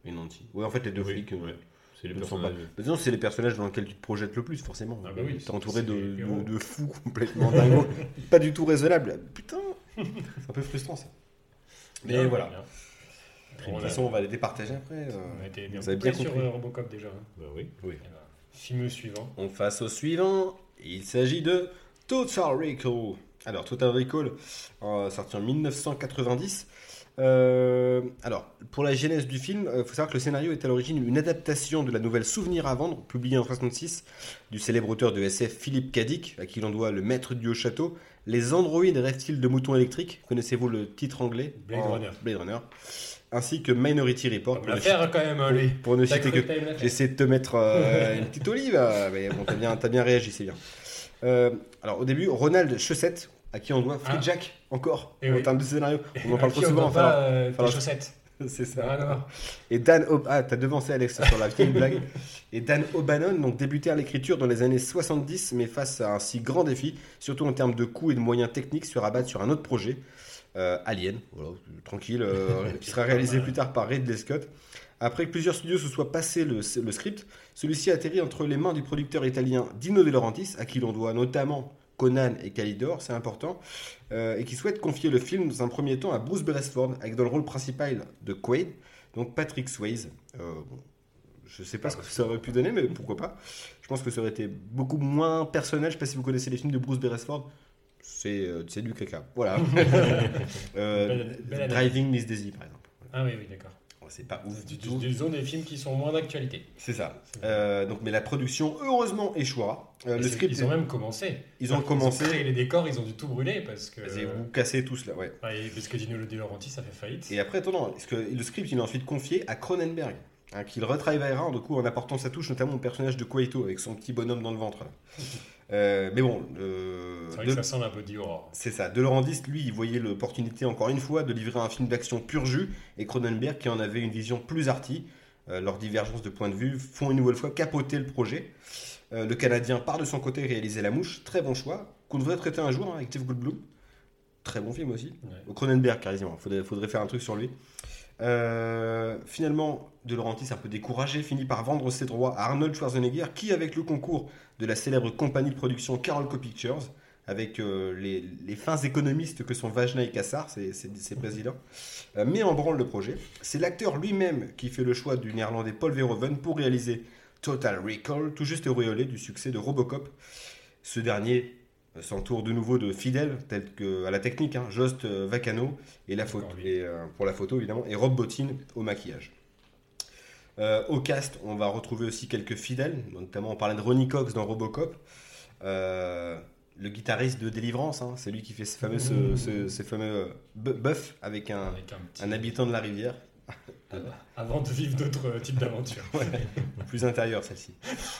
Et Nancy. Ouais, en fait, les deux Oui, flics. euh, ouais. C'est les personnages. Non, c'est les personnages dans lesquels tu te projettes le plus, forcément. Ah bah oui, T'es entouré de, de, de fous complètement dingos, pas du tout raisonnables. Putain, c'est un peu frustrant ça. Mais Bien, voilà. bien. De toute façon, on va les départager après. euh. on a été bien, vous avez bien coupé sur euh, Robocop déjà. hein. Bah oui. Oui. Film suivant. On passe au suivant. Il s'agit de Total Recall. Alors, Total Recall, euh, sorti en 1990. Euh, alors, pour la genèse du film, il faut savoir que le scénario est à l'origine une adaptation de la nouvelle Souvenir à vendre, publiée en 66, du célèbre auteur de SF Philippe Cadic, à qui l'on doit Le Maître du Haut Château, Les androïdes reptiles de moutons électriques, connaissez-vous le titre anglais? Blade En- Runner. Blade Runner. Ainsi que Minority Report, pour ne, faire quand même, lui. pour ne citer que. J'essaie de te mettre euh, une petite olive, euh, mais bon, t'as bien, t'as bien réagi, c'est bien. Euh, alors, au début, Ronald Chaussette, à qui on doit Free Ah. Jack, encore, Eh en oui. termes de scénario. On en parle trop souvent. enfin, euh, tes chaussettes. c'est ça. Ah. Et Dan Ob- ah, t'as devancé Alex sur la vieille blague. Et Dan O'Bannon, donc débuté à l'écriture dans les années 70, mais face à un si grand défi, surtout en termes de coûts et de moyens techniques, se rabattre sur un autre projet. Euh, Alien, voilà, tranquille, euh, qui sera réalisé plus tard par Ridley Scott. Après que plusieurs studios se soient passés le, le script, celui-ci atterrit entre les mains du producteur italien Dino De Laurentiis, à qui l'on doit notamment Conan et Calidor, c'est important, euh, et qui souhaite confier le film dans un premier temps à Bruce Beresford, avec dans le rôle principal de Quaid, donc Patrick Swayze. Euh, bon, je sais pas ce que ça aurait pu donner, mais pourquoi pas. Je pense que ça aurait été beaucoup moins personnel. Je sais pas si vous connaissez les films de Bruce Beresford. C'est euh, c'est du caca. Voilà. Belle- belle analyse. Driving Miss Daisy, par exemple. Ah oui, oui, d'accord. C'est pas ouf du tout. Disons des films qui sont moins d'actualité. C'est ça. Euh, donc, mais la production, heureusement, échouera. Euh, le script, Ils ont même commencé. Ils ont commencé. créé les décors, ils ont dû tout brûler parce que. Vas-y, vous cassez tous là, ouais. Ouais, parce que Dino De Laurentiis, ça fait faillite. Et après, attends, parce que le script, il est ensuite confié à Cronenberg, hein, qu'il retravaillera du coup en apportant sa touche, notamment au personnage de Quaito avec son petit bonhomme dans le ventre. Euh, mais bon, euh, C'est vrai de- que ça un peu Dior. c'est ça. De Laurentiis, lui, il voyait l'opportunité encore une fois de livrer un film d'action pur jus, et Cronenberg, qui en avait une vision plus arty, euh, leur divergence de point de vue, font une nouvelle fois capoter le projet. Euh, le Canadien part de son côté réaliser La Mouche, très bon choix, qu'on devrait traiter un jour hein, avec Jeff Goldblum. Très bon film aussi. Ouais. Cronenberg, carrément. Faudrait, faudrait faire un truc sur lui. Euh, finalement, De Laurentiis, un peu découragé, finit par vendre ses droits à Arnold Schwarzenegger, qui, avec le concours de la célèbre compagnie de production Carolco Pictures, avec euh, les, les fins économistes que sont Vajna et Kassar, ses, ses- ses présidents, euh, met en branle le projet. C'est l'acteur lui-même qui fait le choix du néerlandais Paul Verhoeven pour réaliser Total Recall, tout juste auréolé du succès de Robocop. Ce dernier euh, s'entoure de nouveau de fidèles, tels que à la technique, hein, Jost Vacano et la photo, Encore lui. et, euh, pour la photo évidemment, et Rob Bottin au maquillage. Euh, au cast, on va retrouver aussi quelques fidèles, notamment on parlait de Ronnie Cox dans Robocop, Euh, le guitariste de Délivrance, hein, c'est lui qui fait ce fameux, ce, ce- ces fameux euh, buff avec un, Avec un petit. un habitant de la rivière, Avant de vivre d'autres types d'aventures. plus intérieur celle-ci.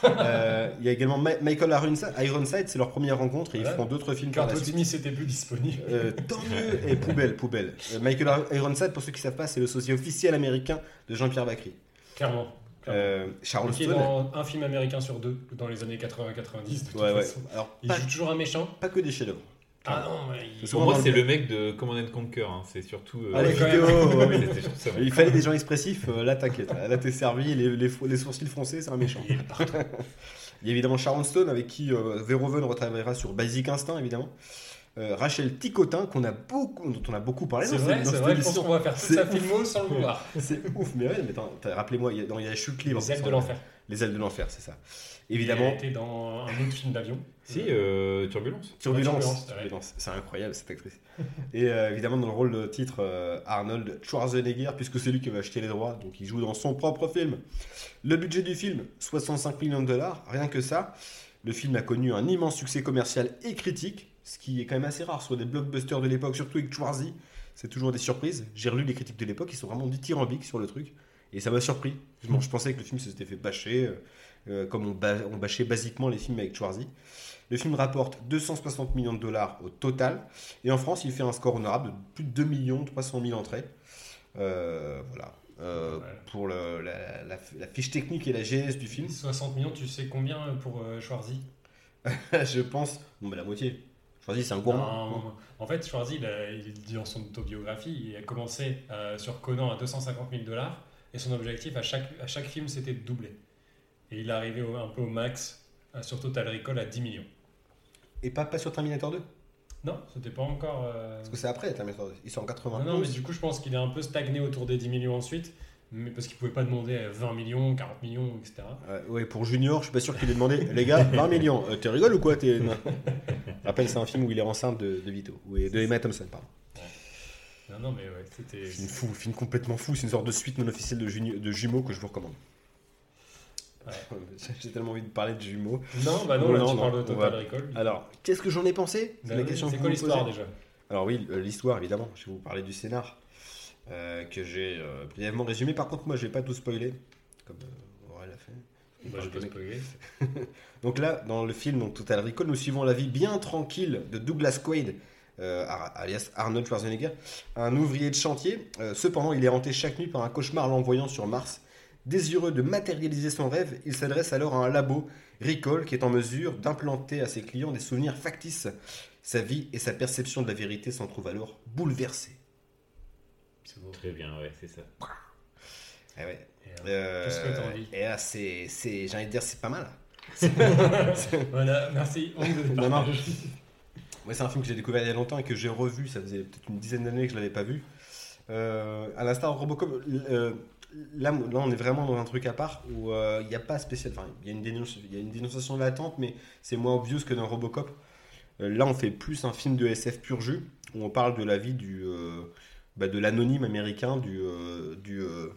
Euh, Il y a également Ma- Michael Ironside, Ironside, c'est leur première rencontre et ils feront d'autres films Quand. Timmy c'était plus disponible. Euh, tant mieux et poubelle, poubelle. Euh, Michael Ironside, pour ceux qui ne savent pas, c'est le sosie officiel américain de Jean-Pierre Bacry. Clairement. Euh, Charles Qui est Stone. dans un film américain sur deux dans les années 80-90 de toute Ouais, ouais. Alors, Il pas, joue toujours un méchant. pas que des chefs-d'œuvre. Ah non, il- Pour moi, c'est le- mec de Command and Conquer. hein. C'est surtout. euh, ouais, ouais. Il fallait des gens expressifs, euh, là t'inquiète. Là t'es servi, les, les, les sourcils foncés, c'est un méchant. il. Il y a évidemment Sharon Stone avec qui euh, Verhoeven retravaillera sur Basic Instinct évidemment. Euh, Rachel Ticotin qu'on a beaucoup, dont on a beaucoup parlé C'est dans, vrai, c'est vrai, je pense qu'on va faire toute sa filmo sans le vouloir. C'est ouf, mais ouais, mais rappelez-moi, il y a, dans- il y a Chute libre. Les ailes de l'enfer. Les ailes de l'enfer, c'est ça. Il Évidemment, été dans un autre film d'avion. Si, euh, Turbulence. Turbulence. Turbulence. C'est incroyable cette actrice. Et euh, évidemment, dans le rôle de titre, euh, Arnold Schwarzenegger, puisque c'est lui qui va acheter les droits, donc il joue dans son propre film. Le budget du film, 65 millions de dollars, rien que ça. Le film a connu un immense succès commercial et critique, ce qui est quand même assez rare sur des blockbusters de l'époque, surtout avec Schwarzy. C'est toujours des surprises. J'ai relu les critiques de l'époque, ils sont vraiment dithyrambiques sur le truc. Et ça m'a surpris. Je, je pensais que le film s'était fait bâcher, euh, euh, comme on, ba- on bâchait basiquement les films avec Schwarzy. Le film rapporte 260 millions de dollars au total. Et en France, il fait un score honorable de plus de 2 millions 300 000 entrées. Euh, voilà. Euh. Pour le- la, la- la fiche technique et la genèse du film, 60 millions, tu sais combien pour Schwarzy? Je pense. Non, mais la moitié. Schwarzy, c'est un gourmand. Non, En fait, Schwarzy, il, a- il dit dans son autobiographie, il a commencé euh, sur Conan à 250 000 dollars et son objectif à chaque, à chaque film c'était de doubler. Et il est arrivé au- un peu au max euh, sur Total Recall à 10 millions. Et pas, pas sur Terminator 2 Non, c'était pas encore. euh, Parce que c'est après Terminator 2. Ils sont en Non, 91. non, mais du coup, je pense qu'il est un peu stagné autour des 10 millions ensuite, mais parce qu'il pouvait pas demander euh, 20 millions, 40 millions, etc. Euh, ouais, pour Junior, je suis pas sûr qu'il ait demandé Les gars, 20 millions. Euh, tu rigoles ou quoi? Non. Rappelle, c'est un film où il est enceinte de, de Vito. Ou de Emma Thompson, pardon. Non, non, mais ouais, c'était. Film fou, film complètement fou. C'est une sorte de suite non officielle de, juni- de jumeaux que je vous recommande. Ouais. J'ai tellement envie de parler de jumeaux. Non, bah non, là, non, tu non, parles de va- Recall. Alors, qu'est-ce que j'en ai pensé? Bah la oui, question que c'est quoi l'histoire déjà? Alors oui, euh, l'histoire évidemment. Je vais vous parler du scénar euh, que j'ai euh, brièvement résumé. Par contre, moi, je vais pas tout spoiler comme euh, Aurel l'a fait. Bah, je peux spoiler. Donc là, dans le film donc, Total Recall, nous suivons la vie bien tranquille de Douglas Quaid, euh, alias Arnold Schwarzenegger, un ouvrier de chantier. Euh, cependant, il est hanté chaque nuit par un cauchemar l'envoyant sur Mars. Désireux de matérialiser son rêve, il s'adresse alors à un labo, Recall, qui est en mesure d'implanter à ses clients des souvenirs factices. Sa vie et sa perception de la vérité s'en trouvent alors bouleversées. C'est beau. Très bien, ouais, c'est ça. Eh ouais. Et, euh, Euh, Qu'est-ce que t'en dis Et là, c'est, c'est, j'ai envie de dire, c'est pas mal. Voilà, merci. On de Non, non. partage. Moi, c'est un film que j'ai découvert il y a longtemps et que j'ai revu. Ça faisait peut-être une dizaine d'années que je l'avais pas vu. Euh, à l'instar de Robocop, euh, là, là, on est vraiment dans un truc à part où euh, il n'y a pas spécial. Enfin, il y a une dénonce- il y a une dénonciation latente, mais c'est moins obvious que dans Robocop. Euh, là, on fait plus un film de SF pur jus où on parle de la vie du, euh, bah, de l'anonyme américain, du, euh, du, euh,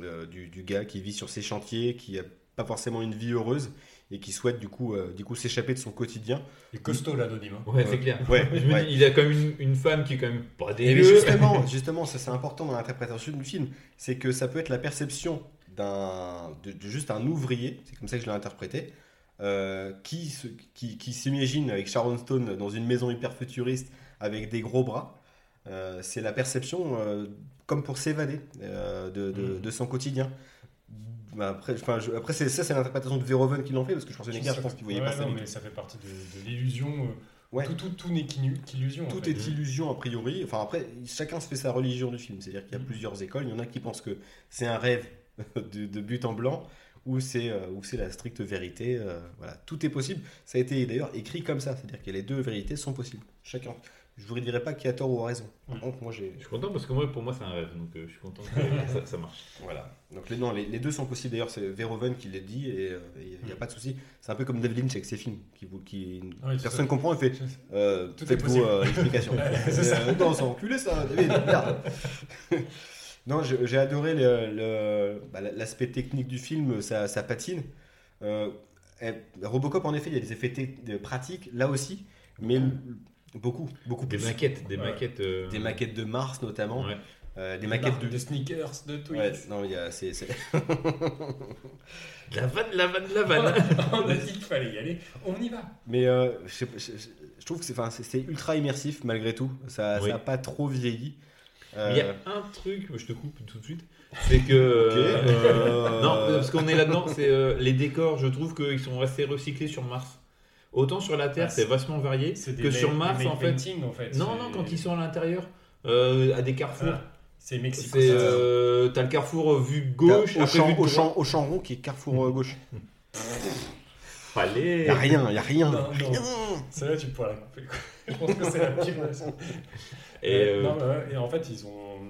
euh, du, du gars qui vit sur ses chantiers, qui a pas forcément une vie heureuse et qui souhaite du coup, euh, du coup s'échapper de son quotidien. Il est costaud l'anonyme. hein. Ouais, c'est clair. Ouais, Je me ouais. dis, il a quand même une, une femme qui est quand même pas Et dégueu. mais justement, justement, ça c'est important dans l'interprétation du film, c'est que ça peut être la perception d'un, de, de juste un ouvrier, c'est comme ça que je l'ai interprété, euh, qui, se- qui, qui s'imagine avec Sharon Stone dans une maison hyper futuriste avec des gros bras. Euh, c'est la perception, euh, comme pour s'évader euh, de, de- Mm. de son quotidien. Bah, après, je- ça c'est l'interprétation de Verhoeven qui l'en fait, parce que Schwarzenegger, je pense qu'il voyait Ouais, pas ça mais ça fait partie de, de l'illusion. Ouais. Tout, tout, tout n'est qu'illu- qu'illusion. en Tout fait. est illusion a priori. Enfin après, chacun se fait sa religion du film. C'est-à-dire qu'il y a Mhm. plusieurs écoles. Il y en a qui pensent que c'est un rêve de, de but en blanc ou c'est la stricte vérité. voilà, tout est possible. Ça a été d'ailleurs écrit comme ça. C'est-à-dire que les deux vérités sont possibles. Chacun. Je vous dirais pas qui a tort ou a raison. Par contre, moi j'ai Je suis content parce que moi, pour moi, c'est un rêve. Donc, euh, je suis content que ça, ça marche. voilà. Donc les, non, les, les deux sont possibles. D'ailleurs, c'est Verhoeven qui l'a dit et euh, il n'y a Mhm. pas de souci. C'est un peu comme David Lynch avec ses films qui, qui personne comprend. Il fait Euh, Tout est possible. euh, l'explication. Ouais, c'est ça. euh, non, c'est enculé ça, David, merde. non, je- j'ai adoré le- le- bah, l'aspect technique du film, ça, ça patine. Robocop, en effet, il y a des effets pratiques, là aussi, mais beaucoup, beaucoup Des plus. maquettes, des Ouais. maquettes. euh, Des maquettes de Mars notamment, Ouais. euh, des Des maquettes de. de sneakers, de Twix. Ouais, non, il y a, c'est, c'est- La vanne, la vanne, la vanne. on a dit qu'il fallait y aller. On y va. Mais euh, je, trouve que c'est, enfin, c'est, c'est ultra immersif malgré tout. Ça Oui. n'a pas trop vieilli. Euh, Il y a un truc, je te coupe tout de suite, c'est que. Non, parce qu'on est là-dedans, c'est euh, les décors, je trouve qu'ils sont restés recyclés sur Mars. Autant sur la Terre, Ah, c'est vachement varié, des que sur Mars, en fait. painting, en fait. Non, non, quand ils sont à l'intérieur, euh, à des carrefours. Ah, c'est ça. euh, t'as le carrefour vue gauche, au, champ, au, champ, au champ rond qui est carrefour euh, gauche. Allez. Il n'y a rien, il n'y a rien. Non, rien. Celle-là, tu pourras la couper. quoi. Je pense que c'est la pire. version. Et, euh, non, mais ouais, et en fait, ils ont,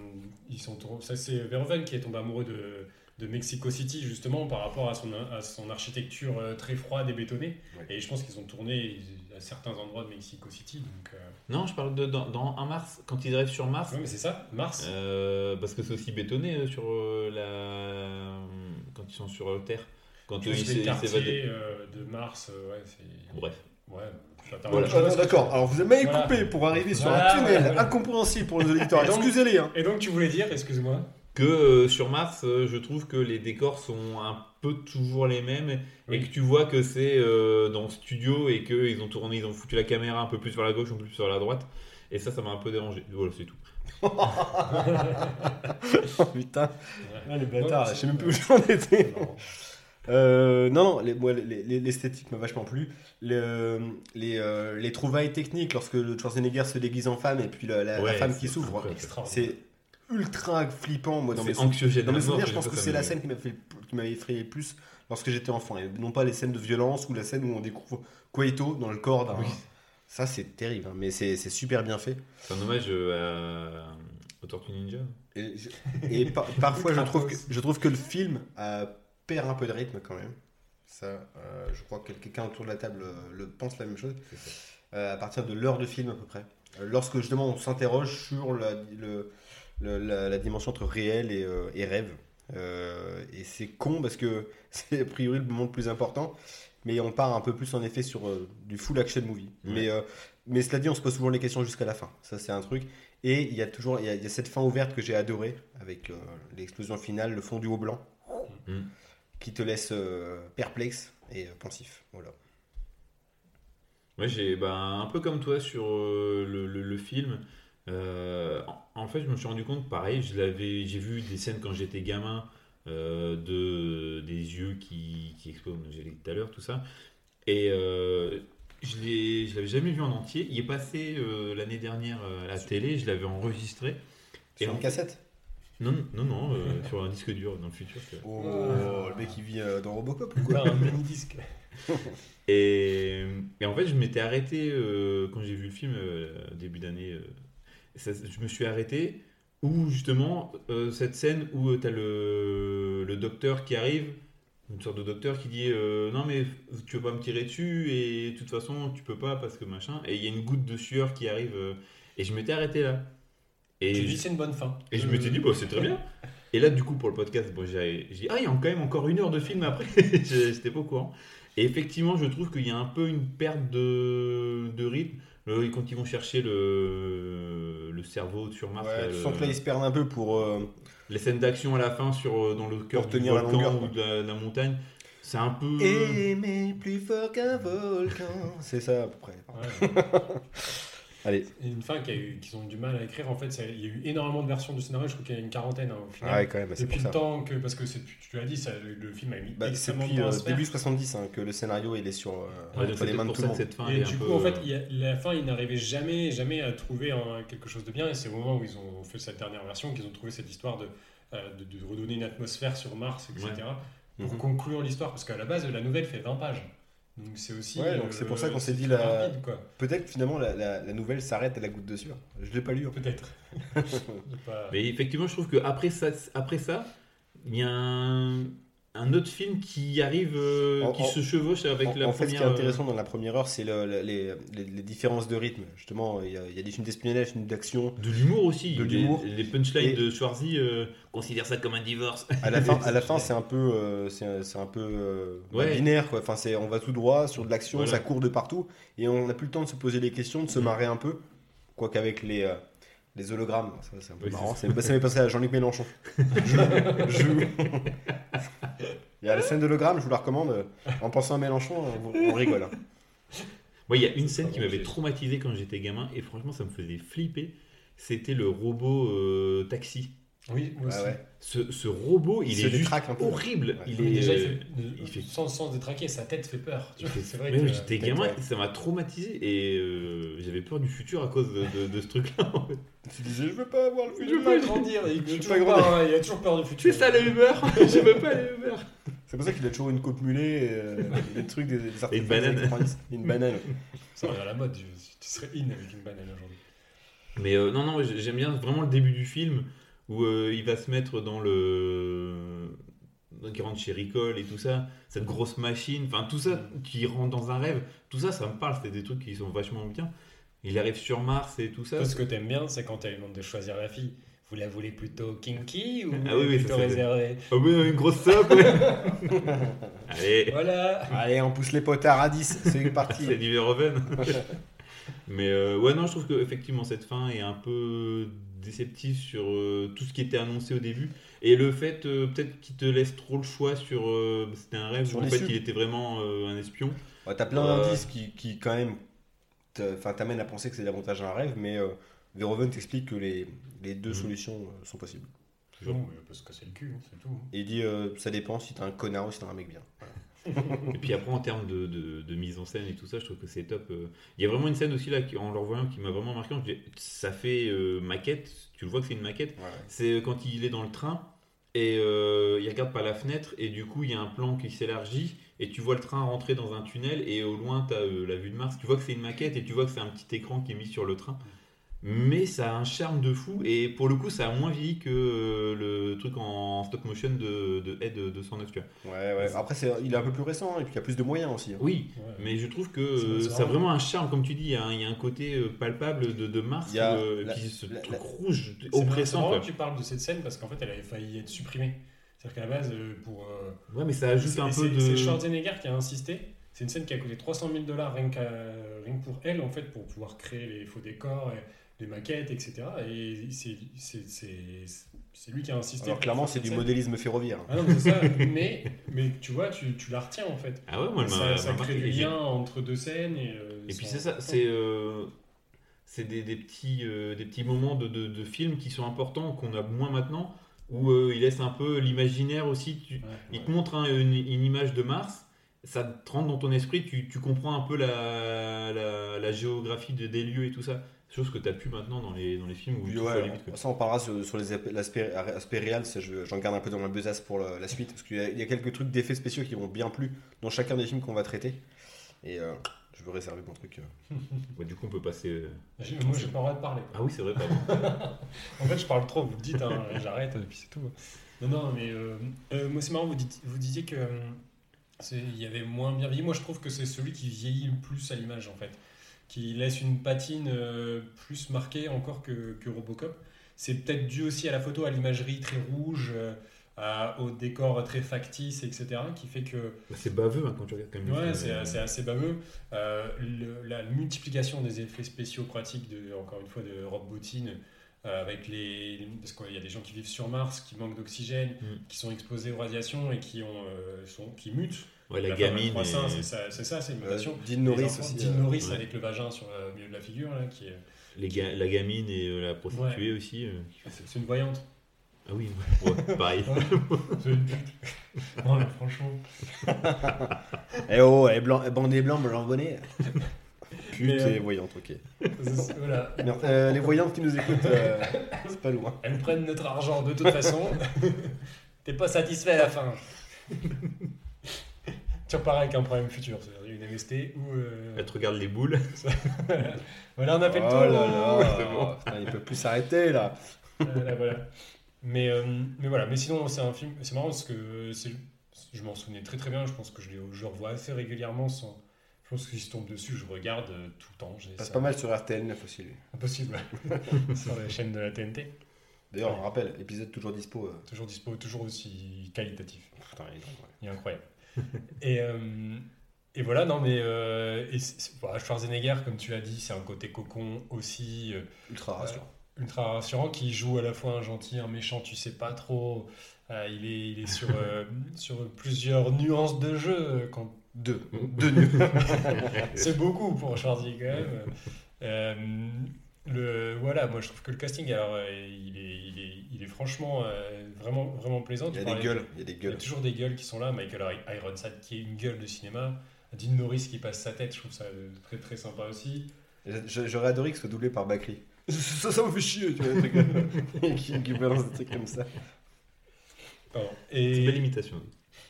ils sont, ça c'est Verhoeven qui est tombé amoureux de, de Mexico City justement par rapport à son, à son architecture euh, très froide et bétonnée. Ouais. Et je pense qu'ils ont tourné à certains endroits de Mexico City. Donc, euh, Non, je parle de dans, dans un Mars, quand ils arrivent sur Mars, ouais, mais c'est ça, Mars. euh, parce que c'est aussi bétonné euh, sur la. quand ils sont sur Terre. Quand ils s'évadent. euh, de Mars, euh, ouais, c'est. Bref. Ouais, Voilà. Ah, D'accord, alors vous m'avez Voilà. coupé pour arriver sur Voilà, un tunnel voilà. incompréhensible pour les auditeurs. Excusez-les. Hein. Et donc tu voulais dire, excuse-moi Que euh, sur Mars, euh, je trouve que les décors sont un peu toujours les mêmes et que tu vois que c'est euh, dans le studio et qu'ils ont tourné, ils ont foutu la caméra un peu plus vers la gauche, un peu plus vers la droite. Et ça, ça m'a un peu dérangé. Voilà, c'est tout. Oh putain, ah, les bâtards, Ouais, je sais même plus où j'en étais. Non. Euh, non, non, les- moi, les- les- l'esthétique m'a vachement plu. Le- les, euh, les trouvailles techniques lorsque le Schwarzenegger se déguise en femme et puis la, la- femme qui s'ouvre, c'est ultra flippant. Moi, dans mes anxiogène. Dans mes souvenirs, je pense que c'est la scène qui m'a fait, qui m'avait effrayé le plus lorsque j'étais enfant, et non pas les scènes de violence ou la scène où on découvre Quaito dans le corps d'un. Oui. Ça, c'est terrible, hein, mais c'est c'est super bien fait. C'est un hommage euh, à... au Tortue Ninja. Et, je- et par- parfois, je trouve, que, je trouve que le film euh, perd un peu de rythme quand même. Ça, euh, je crois que quelqu'un autour de la table euh, le pense la même chose. Euh, à partir de l'heure de film à peu près. Euh, lorsque justement on s'interroge sur la, le- le- la, la dimension entre réel et, euh, et rêve. Euh, et c'est con parce que c'est a priori le moment le plus important. Mais on part un peu plus en effet sur euh, du full action movie. Mais, mais cela dit, on se pose souvent les questions jusqu'à la fin. Ça, c'est un truc. Et il y a toujours il y a, il y a cette fin ouverte que j'ai adorée avec l'explosion finale, le fond du haut blanc, Mm. qui te laisse perplexe et pensif. Voilà. Moi, j'ai bah, un peu comme toi sur le, le- le film. Euh, en, fait, je me suis rendu compte, pareil, je l'avais, j'ai vu des scènes quand j'étais gamin euh, de des yeux qui, qui explosent, comme j'ai dit tout à l'heure, tout ça. Et euh, Je l'ai- je l'avais jamais vu en entier. Il est passé euh, l'année dernière à la télé, je l'avais enregistré. Sur Et une en- cassette? Non, non, non, euh, sur un disque dur dans le futur. Oh, le mec il vit euh, dans Robocop ou quoi? Un mini disque. Et, et en fait, je m'étais arrêté euh, quand j'ai vu le film euh, début d'année. Euh, ça- je me suis arrêté où justement euh, cette scène où tu as le, le docteur qui arrive, une sorte de docteur qui dit euh, non mais tu veux pas me tirer dessus et de toute façon tu peux pas parce que machin. Et il y a une goutte de sueur qui arrive euh, et je m'étais arrêté là. Et Tu dis c'est une bonne fin. et je m'étais dit, bah, c'est très bien. Et là, du coup, pour le podcast, bon, j'ai j'ai dit, ah, il y a quand même encore une heure de film après. J'étais pas au courant. Et effectivement, je trouve qu'il y a un peu une perte de, de rythme. Euh, Quand ils vont chercher le, le cerveau sur Mars, Ouais, là, tu le- sens que là ils se perdent un peu pour. euh, les scènes d'action à la fin sur, euh, dans le cœur Pour du tenir la volcan longueur, ou de la, de la montagne, c'est un peu. Aimer plus fort qu'un volcan. C'est ça à peu près. Ouais. Allez. Une fin eu- qu'ils ont du mal à écrire. En fait, il y a eu énormément de versions du scénario. Je crois qu'il y en a une quarantaine hein, au final. Ah ouais, quand même, c'est Depuis le ça. temps que. Parce que tu l'as dit, ça, le, film a mis Bah, extrêmement depuis euh, début 70 hein, que le scénario il est sur euh, Ouais, les mains de tout le monde. cette fin Et du coup, peu, en fait, euh, il y a- la fin, ils n'arrivaient jamais, jamais à trouver quelque chose de bien. Et c'est au moment où ils ont fait cette dernière version qu'ils ont trouvé cette histoire de, euh, de, de redonner une atmosphère sur Mars, etc. Pour Mhm. conclure l'histoire. Parce qu'à la base, la nouvelle fait 20 pages. Donc c'est aussi. Ouais, donc c'est pour ça qu'on s'est dit la- rapide, quoi. Peut-être finalement la, la- la nouvelle s'arrête à la goutte de sueur. Je l'ai pas lu. Peut-être. Pas- Mais effectivement, je trouve qu'après ça, après ça, il y a un, un autre film qui arrive, euh, En- qui en- se chevauche avec En, la en fait, ce qui est intéressant dans la première heure, c'est le- le- les, les- les différences de rythme. Justement, il y a, il y a des films d'espionnage, des films d'action. euh, De l'humour aussi. De Les- l'humour. Les, punchlines Et- de Schwarzy euh, considèrent ça comme un divorce. À la fin, à la fin, c'est un peu, euh, c'est c'est un peu euh, Ouais. binaire quoi. Enfin, c'est, on va tout droit sur de l'action, Voilà. ça court de partout, et on n'a plus le temps de se poser des questions, de se Mhm. marrer un peu. Quoique avec les euh, les hologrammes, ça c'est un peu Oui, marrant. Ça m'est passé à Jean-Luc Mélenchon. Je- je- Il y a la scène d'hologramme, je vous la recommande. En pensant à Mélenchon, on, on rigole. hein. Moi, il y a une scène qui m'avait traumatisé quand j'étais gamin, et franchement, ça me faisait flipper. C'était le robot euh, taxi. Oui, moi Ouais, aussi. ouais. Ce, ce robot, il, est juste détraque un peu. horrible. Ouais. Il est. déjà, il fait, il fait- sans, sans se détraquer, sa tête fait peur. Tu vois, c'est vrai que. j'étais gamin, ouais. et ça m'a traumatisé et euh, j'avais peur du futur à cause de, de- de ce truc-là. en fait. Tu disais, je veux pas avoir le Je futur. veux pas grandir, il, Je suis pas toujours grandi. pas, hein, il a toujours peur du futur. C'est ça les humeurs Je veux pas les humeurs C'est pour ça qu'il a toujours une coupe mulet, et, euh, des trucs, des, des artefacts une banane. des années 90. Et une banane. Ça revient à la mode, je- tu serais in avec une banane aujourd'hui. Mais euh, non, non, j'ai- j'aime bien vraiment le début du film où euh, il va se mettre dans le. dans- qui rentre chez Ricole et tout ça, cette grosse machine, enfin tout ça qui rentre dans un rêve, tout ça, ça me parle, c'est des trucs qui sont vachement bien. Il arrive sur Mars et tout ça. Toi, ce que t'aimes bien, c'est quand elle demande de choisir la fille. Vous la voulez plutôt kinky ou Ah oui, oui, plutôt réservée? Oh, mais une grosse sope ouais. Allez Voilà Allez, on pousse les potards à 10, c'est parti. C'est du Verhoeven. Mais euh, ouais, non, je trouve que effectivement cette fin est un peu déceptive sur euh, tout ce qui était annoncé au début. Et le fait, euh, peut-être qu'il te laisse trop le choix sur. euh, C'était un rêve Sur où en fait l'issue. il était vraiment euh, un espion. Ouais, T'as plein Euh, d'indices qui, qui, quand même, enfin, t'amènent à penser que c'est davantage un rêve, mais euh, Verhoeven t'explique que les, les deux Mhm. solutions euh, sont possibles. Non, mais parce que c'est le cul, hein, c'est tout. Et il dit, euh, ça dépend si t'es un connard ou si t'es un mec bien. Et puis après, en termes de, de- de mise en scène et tout ça, je trouve que c'est top. euh. Il y a vraiment une scène aussi là, qui, en le revoyant, qui m'a vraiment marqué. Je dis, Ça fait euh, maquette, tu le vois que c'est une maquette. C'est quand il est dans le train et euh, il regarde par la fenêtre et du coup il y a un plan qui s'élargit et tu vois le train rentrer dans un tunnel et au loin tu as la vue de Mars. Tu vois que c'est une maquette et tu vois que c'est un petit écran qui est mis sur le train. Mais ça a un charme de fou et pour le coup ça a moins vieilli que euh, le truc en stop motion de, de Ed 209. Tu vois. Ouais, ouais. Après, c'est, il est un peu plus récent, hein, et puis il y a plus de moyens aussi. hein. Oui, Ouais. mais je trouve que ça a vraiment- un charme, comme tu dis, il y a un, il y a un côté euh, palpable de, de Mars, Il y a euh, et la- puis ce la- truc la- rouge, oppressant. que tu parles de cette scène parce qu'en fait, elle avait failli être supprimée. C'est-à-dire qu'à la base, euh, pour. euh, Ouais, mais ça ajoute un peu de. C'est Schwarzenegger qui a insisté. C'est une scène qui a coûté 300 000 dollars rien, rien que pour elle, en fait, pour pouvoir créer les faux décors, et les maquettes, etc. Et c'est- c'est c'est- c'est lui qui a insisté. Alors clairement, c'est du scène. modélisme ferroviaire. Ah non, mais c'est ça. mais, mais tu vois, tu, tu la retiens en fait. Ah ouais, moi, m'a- ça ça m'a crée du lien entre deux scènes. Et, euh, Et puis c'est ça, c'est euh, c'est des, des petits, euh, des petits moments de, de, de films qui sont importants, qu'on a moins maintenant, où euh, il laisse un peu l'imaginaire aussi. Tu, Ouais, il ouais. te montre hein, une, une image de Mars, ça te rentre dans ton esprit, tu, tu comprends un peu la, la, la géographie de, des lieux et tout ça. Chose que tu as pu maintenant dans les, dans les films où Oui, ouais, ça on parlera sur, sur les l'aspect aspect réel, j'en garde un peu dans ma besace pour la, la suite, parce qu'il y, a- il y a quelques trucs d'effets spéciaux qui m'ont bien plu dans chacun des films qu'on va traiter. Et euh, je veux réserver mon truc. euh. Ouais, du coup, on peut passer. euh, Moi, j'ai pas le droit de parler. Ah oui, c'est vrai, pardon. En fait, je parle trop, vous le dites, hein, j'arrête, et puis c'est tout. Non, non, mais euh, euh, moi, c'est marrant, vous, dites, vous disiez que euh, il y avait moins bien vieilli. Moi, je trouve que c'est celui qui vieillit le plus à l'image, en fait. Qui laisse une patine euh, plus marquée encore que, que Robocop. C'est peut-être dû aussi à la photo, à l'imagerie très rouge, euh, à- au décor très factice, etc. Qui fait que Bah, c'est baveux hein, quand tu regardes quand même. Ouais, c'est euh, c'est assez baveux. Euh, le- la multiplication des effets spéciaux pratiques, de, encore une fois, de Rob Bottin, avec les. Parce qu'il y a des gens qui vivent sur Mars, qui manquent d'oxygène, Mm. qui sont exposés aux radiations et qui, ont, euh, sont, qui mutent. Ouais, la, gamine. et- c'est ça, c'est ça, c'est une Euh, mutation. Dean Les Norris enfants, aussi. Dean euh, Norris ouais. avec le vagin sur le milieu de la figure, là, qui est. les ga- la gamine et euh, la prostituée aussi. euh, fait ça. C'est une voyante. Ah oui, ouais, pareil. C'est une pute. Non, mais franchement. Eh oh, elle est blanc, bandé blanc, blanc bonnet. Pute euh, et voyante, ok. c'est- Voilà. Merde, euh, les voyantes qui nous écoutent, euh, c'est pas loin. Elles prennent notre argent de toute façon. T'es pas satisfait à la fin. tu repars avec un problème futur, c'est-à-dire une MST ou. euh, Elle te regarde les boules. voilà, on a fait le oh tour. là là, C'est bon. putain, il peut plus s'arrêter là. Voilà, voilà. Mais, euh, mais voilà, mais sinon, c'est un film. C'est marrant parce que je m'en souvenais très très bien. Je pense que je, le revois assez régulièrement. Sans, pense que si je tombe dessus, je regarde euh, tout le temps. Il passe ça- pas mal sur RTL9 aussi lui. Impossible. Sur la chaîne de la TNT. D'ailleurs, on rappelle, épisode toujours dispo. euh, Toujours dispo, toujours aussi qualitatif. Putain, il est ouais. Il est incroyable. et, euh, et voilà, non, mais et Schwarzenegger, comme tu l'as dit, c'est un côté cocon aussi Ultra rassurant. ultra rassurant qui joue à la fois un gentil, un méchant, tu sais pas trop. Il, est, il est sur, sur plusieurs nuances de jeu. Quand... Deux. Deux nuls. C'est beaucoup pour Schwarzy quand même. Euh, le, voilà, moi je trouve que le casting, alors, euh, il, est, il, est, il est franchement euh, vraiment, vraiment plaisant. Il y a des gueules. Il y a des il y a gueules. toujours des gueules qui sont là. Michael Ironside qui est une gueule de cinéma. Dean Norris qui passe sa tête, je trouve ça très très sympa aussi. J'aurais adoré que ce soit doublé par Bakri. Ça, ça me fait chier, tu vois, qui, qui balance des trucs comme ça. Pardon. C'est une belle Et, imitation.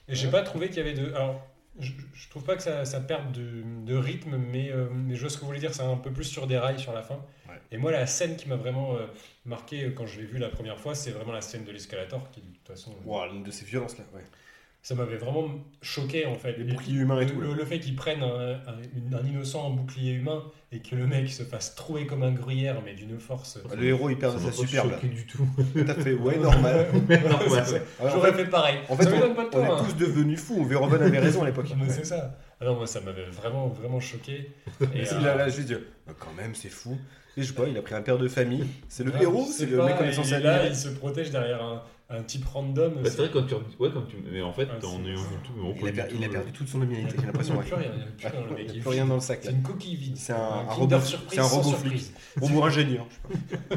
et j'ai pas trouvé qu'il y avait de. Alors, je, je trouve pas que ça, ça perde de, de rythme, mais, euh, mais je vois ce que vous voulez dire, c'est un peu plus sur des rails sur la fin. Ouais. Et moi, la scène qui m'a vraiment euh, marqué euh, quand je l'ai vu la première fois, c'est vraiment la scène de l'escalator, qui de toute façon. Wow, l'une de ces violences là, ouais. Ça m'avait vraiment choqué en fait. Les boucliers humains et le, tout. Le, le fait qu'ils prennent un, un- un innocent en bouclier humain et que le mec se fasse trouer comme un gruyère, mais d'une force. Le héros il perd Ça sa superbe. choqué du tout. T'as fait, ouais, normal. J'aurais fait, fait pareil. en fait, ça on, on est hein. tous devenus fous. Verhoeven avait raison à l'époque. Mais c'est ça. Ah non, moi ça m'avait vraiment, vraiment choqué. Et, euh, là, là, je lui dis, bah, quand même, c'est fou. Et je sais pas, il a pris un père de famille. C'est le grave, héros, c'est le mec censé est là, il se protège derrière un, un type random. Bah, c'est vrai quand tu ouais quand tu mais en fait Ah, tout on Il a, per- il a perdu toute son humanité, j'ai l'impression. Il n'y a plus rien, il n'y a plus rien, le mec. Il n'y il a est plus rien dans le sac. C'est une coquille vide. C'est un, un Kinder robot, surprise c'est un sans robot surprise. Robot ingénieur. je sais pas.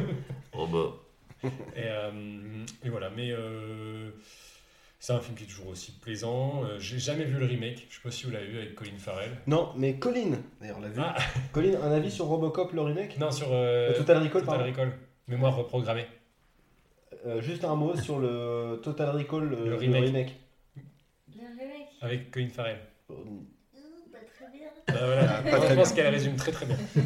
Oh bah Et, euh, et voilà, mais euh, c'est un film qui est toujours aussi plaisant. Euh, J'ai jamais vu le remake, je sais pas si vous l'avez vu avec Colin Farrell. Non, mais Colin, d'ailleurs, l'a vu. Ah, Colin, un avis sur Robocop, le remake? Non, sur euh, Total Recall, Total pardon. Recall. Mémoire reprogrammée. Euh, Juste un mot sur le Total Recall, le, Le le remake. remake. Le remake. Avec Colin Farrell. Euh, pas très bien. Bah, voilà. Pas très je pense qu'elle résume très très bien. Et,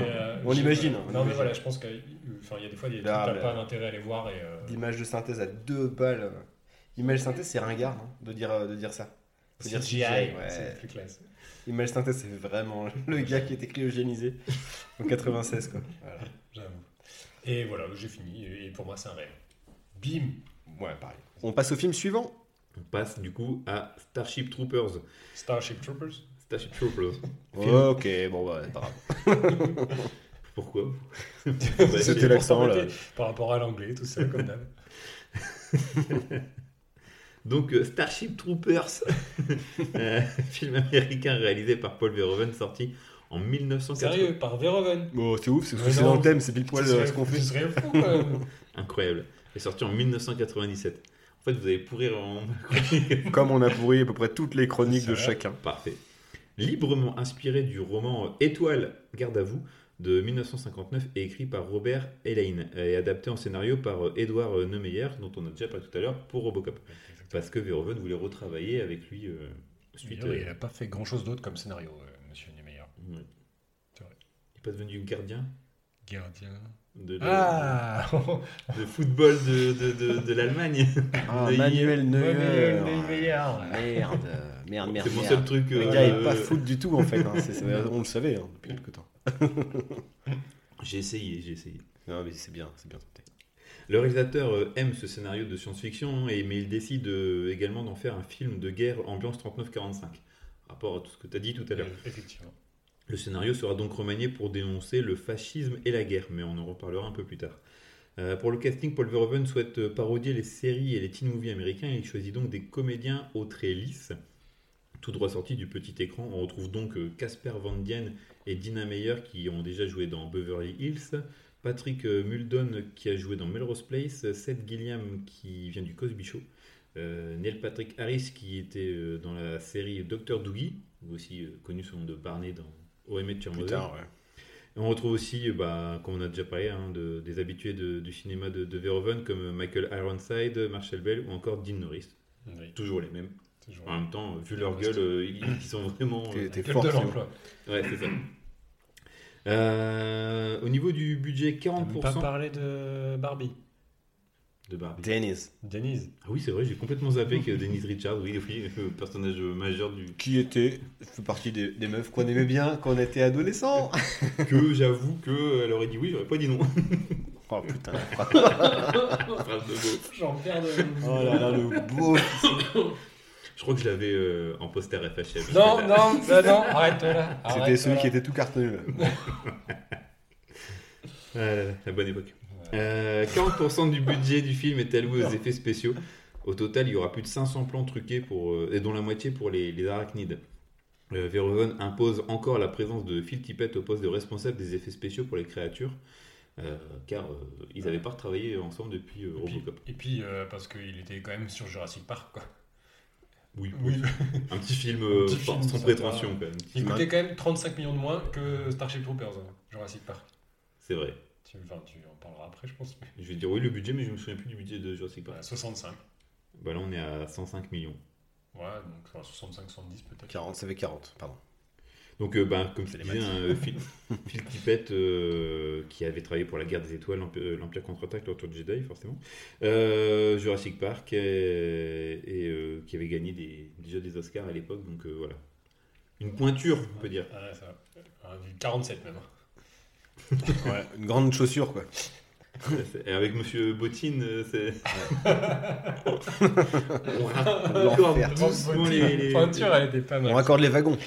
euh, On l'imagine, hein, on Non, mais voilà, je pense qu'il y a des fois des trucs Ah, t'as pas d'intérêt à les voir. Et, euh, de synthèse à deux balles. Image synthèse, c'est ringard non de, dire, euh, de dire ça. Faut dire CGI, ouais. c'est plus classe. Image synthèse, c'est vraiment le gars qui était cryogénisé en 96. Quoi. Voilà. J'avoue. Et voilà, j'ai fini. Et pour moi, c'est un rêve. Bim Ouais, pareil. On passe au film suivant. on passe du coup à Starship Troopers Starship Troopers. Starship Troopers ok, bon, bah, c'est pas grave. pourquoi C'était l'accent, là. Par rapport à l'anglais, tout ça, comme d'hab. Donc euh, Starship Troopers, euh, film américain réalisé par Paul Verhoeven, sorti en 1980. Sérieux, par Verhoeven. Bon, c'est ouf, c'est c'est dans le thème, c'est pile poil Ce euh, ce qu'on fait. Ce serait fou, quand même. Incroyable. Est sorti en 1997. En fait, vous allez pourrir en Comme on a pourri à peu près toutes les chroniques de chacun. Parfait. Librement inspiré du roman Étoile, garde à vous de 1959 et écrit par Robert Helaine et adapté en scénario par euh, Edouard euh, Neumeyer, dont on a déjà parlé tout à l'heure pour Robocop. Parce que Verhoeven voulait retravailler avec lui euh, suite. Euh, Il n'a pas fait grand chose d'autre comme scénario, euh, monsieur ouais. Vrai. Il n'est pas devenu gardien? Gardien. De, Ah de football de, de, de, de l'Allemagne. Ah, Neuer. Manuel Neuer. Manuel Neuer. Merde, merde, merde. C'est mon seul truc. Le euh, gars est pas foot du tout en fait. hein. C'est- c'est- on le savait hein, depuis quelque temps. J'ai essayé, j'ai essayé. Non, mais c'est bien, c'est bien tenté. Le réalisateur euh, aime ce scénario de science-fiction, et, mais il décide euh, également d'en faire un film de guerre ambiance 39-45, rapport à tout ce que tu as dit tout à l'heure. Effectivement. Le scénario sera donc remanié pour dénoncer le fascisme et la guerre, mais on en reparlera un peu plus tard. Euh, pour le casting, Paul Verhoeven souhaite parodier les séries et les teen movies américains, et il choisit donc des comédiens au trait lisse, tout droit sortis du petit écran. On retrouve donc euh, Casper Van Dien et Dina Meyer qui ont déjà joué dans Beverly Hills, Patrick euh, Muldoon qui a joué dans Melrose Place, Seth Gilliam qui vient du Cosby Show, Neil Patrick Harris qui était dans la série Dr. Doogie, aussi connu sous le nom de Barney dans O.M. on retrouve aussi, euh, bah, comme on a déjà parlé, hein, de- des habitués de- du cinéma de, de Verhoeven comme Michael Ironside, Marshall Bell ou encore Dean Norris. Oui, Toujours les mêmes. toujours. En même temps, vu leur gueule, euh, ils, ils sont vraiment. T'es- euh, fort. de Théo. l'emploi. Ouais, c'est ça. Euh, au niveau du budget, On n'a pas 40% parlé de Barbie. De Barbie. Dennis, Denise. Ah oui, c'est vrai, j'ai complètement zappé que Denise Richards, oui, oui, le personnage majeur du. qui était, fait partie des, des meufs qu'on aimait bien quand on était adolescent. Que j'avoue qu'elle aurait dit oui, j'aurais pas dit non. Oh putain. Phrase de beau. J'en perds de. Oh là là, le beau. Je crois que je l'avais euh, en poster FHM. Non, non, non, non, arrête là. C'était celui là. qui était tout cartonné. là. Ah la bonne époque. Euh, 40% du budget du film est alloué aux effets spéciaux. Au total, il y aura plus de 500 plans truqués, pour, euh, et dont la moitié pour les, les arachnides. Euh, Verhoeven impose encore la présence de Phil Tippett au poste de responsable des effets spéciaux pour les créatures, euh, car euh, ils n'avaient pas retravaillé ensemble depuis euh, Et puis, Robocop. et puis, euh, parce qu'il était quand même sur Jurassic Park, quoi. Oui, Oui. un petit film, euh, Un petit sans film prétention, quand même. Il coûtait quand même 35 millions de moins que Starship Troopers, hein, Jurassic Park. C'est vrai. Tu, enfin, tu après, je pense. Je vais dire oui le budget, mais je me souviens plus du budget de Jurassic Park. Voilà, 65. Bah là, on est à 105 millions. Ouais, donc enfin, 65, 70 peut-être. 40, ça fait 40, pardon. Donc, euh, ben, comme je disais, hein, euh, Phil, Phil Tippett, euh, qui avait travaillé pour la guerre des étoiles, l'Emp- euh, l'Empire contre-attaque, de Jedi, forcément, euh, Jurassic Park, et, et, euh, qui avait gagné des, déjà des Oscars à l'époque, donc euh, voilà. Une pointure, on peut dire. Ah, ça, va. du 47 même. Ouais, une grande chaussure quoi. Et avec Monsieur Bottine, euh, c'est. on raccorde doucement les, les- Peinture, elle était pas On mal. raccorde les wagons.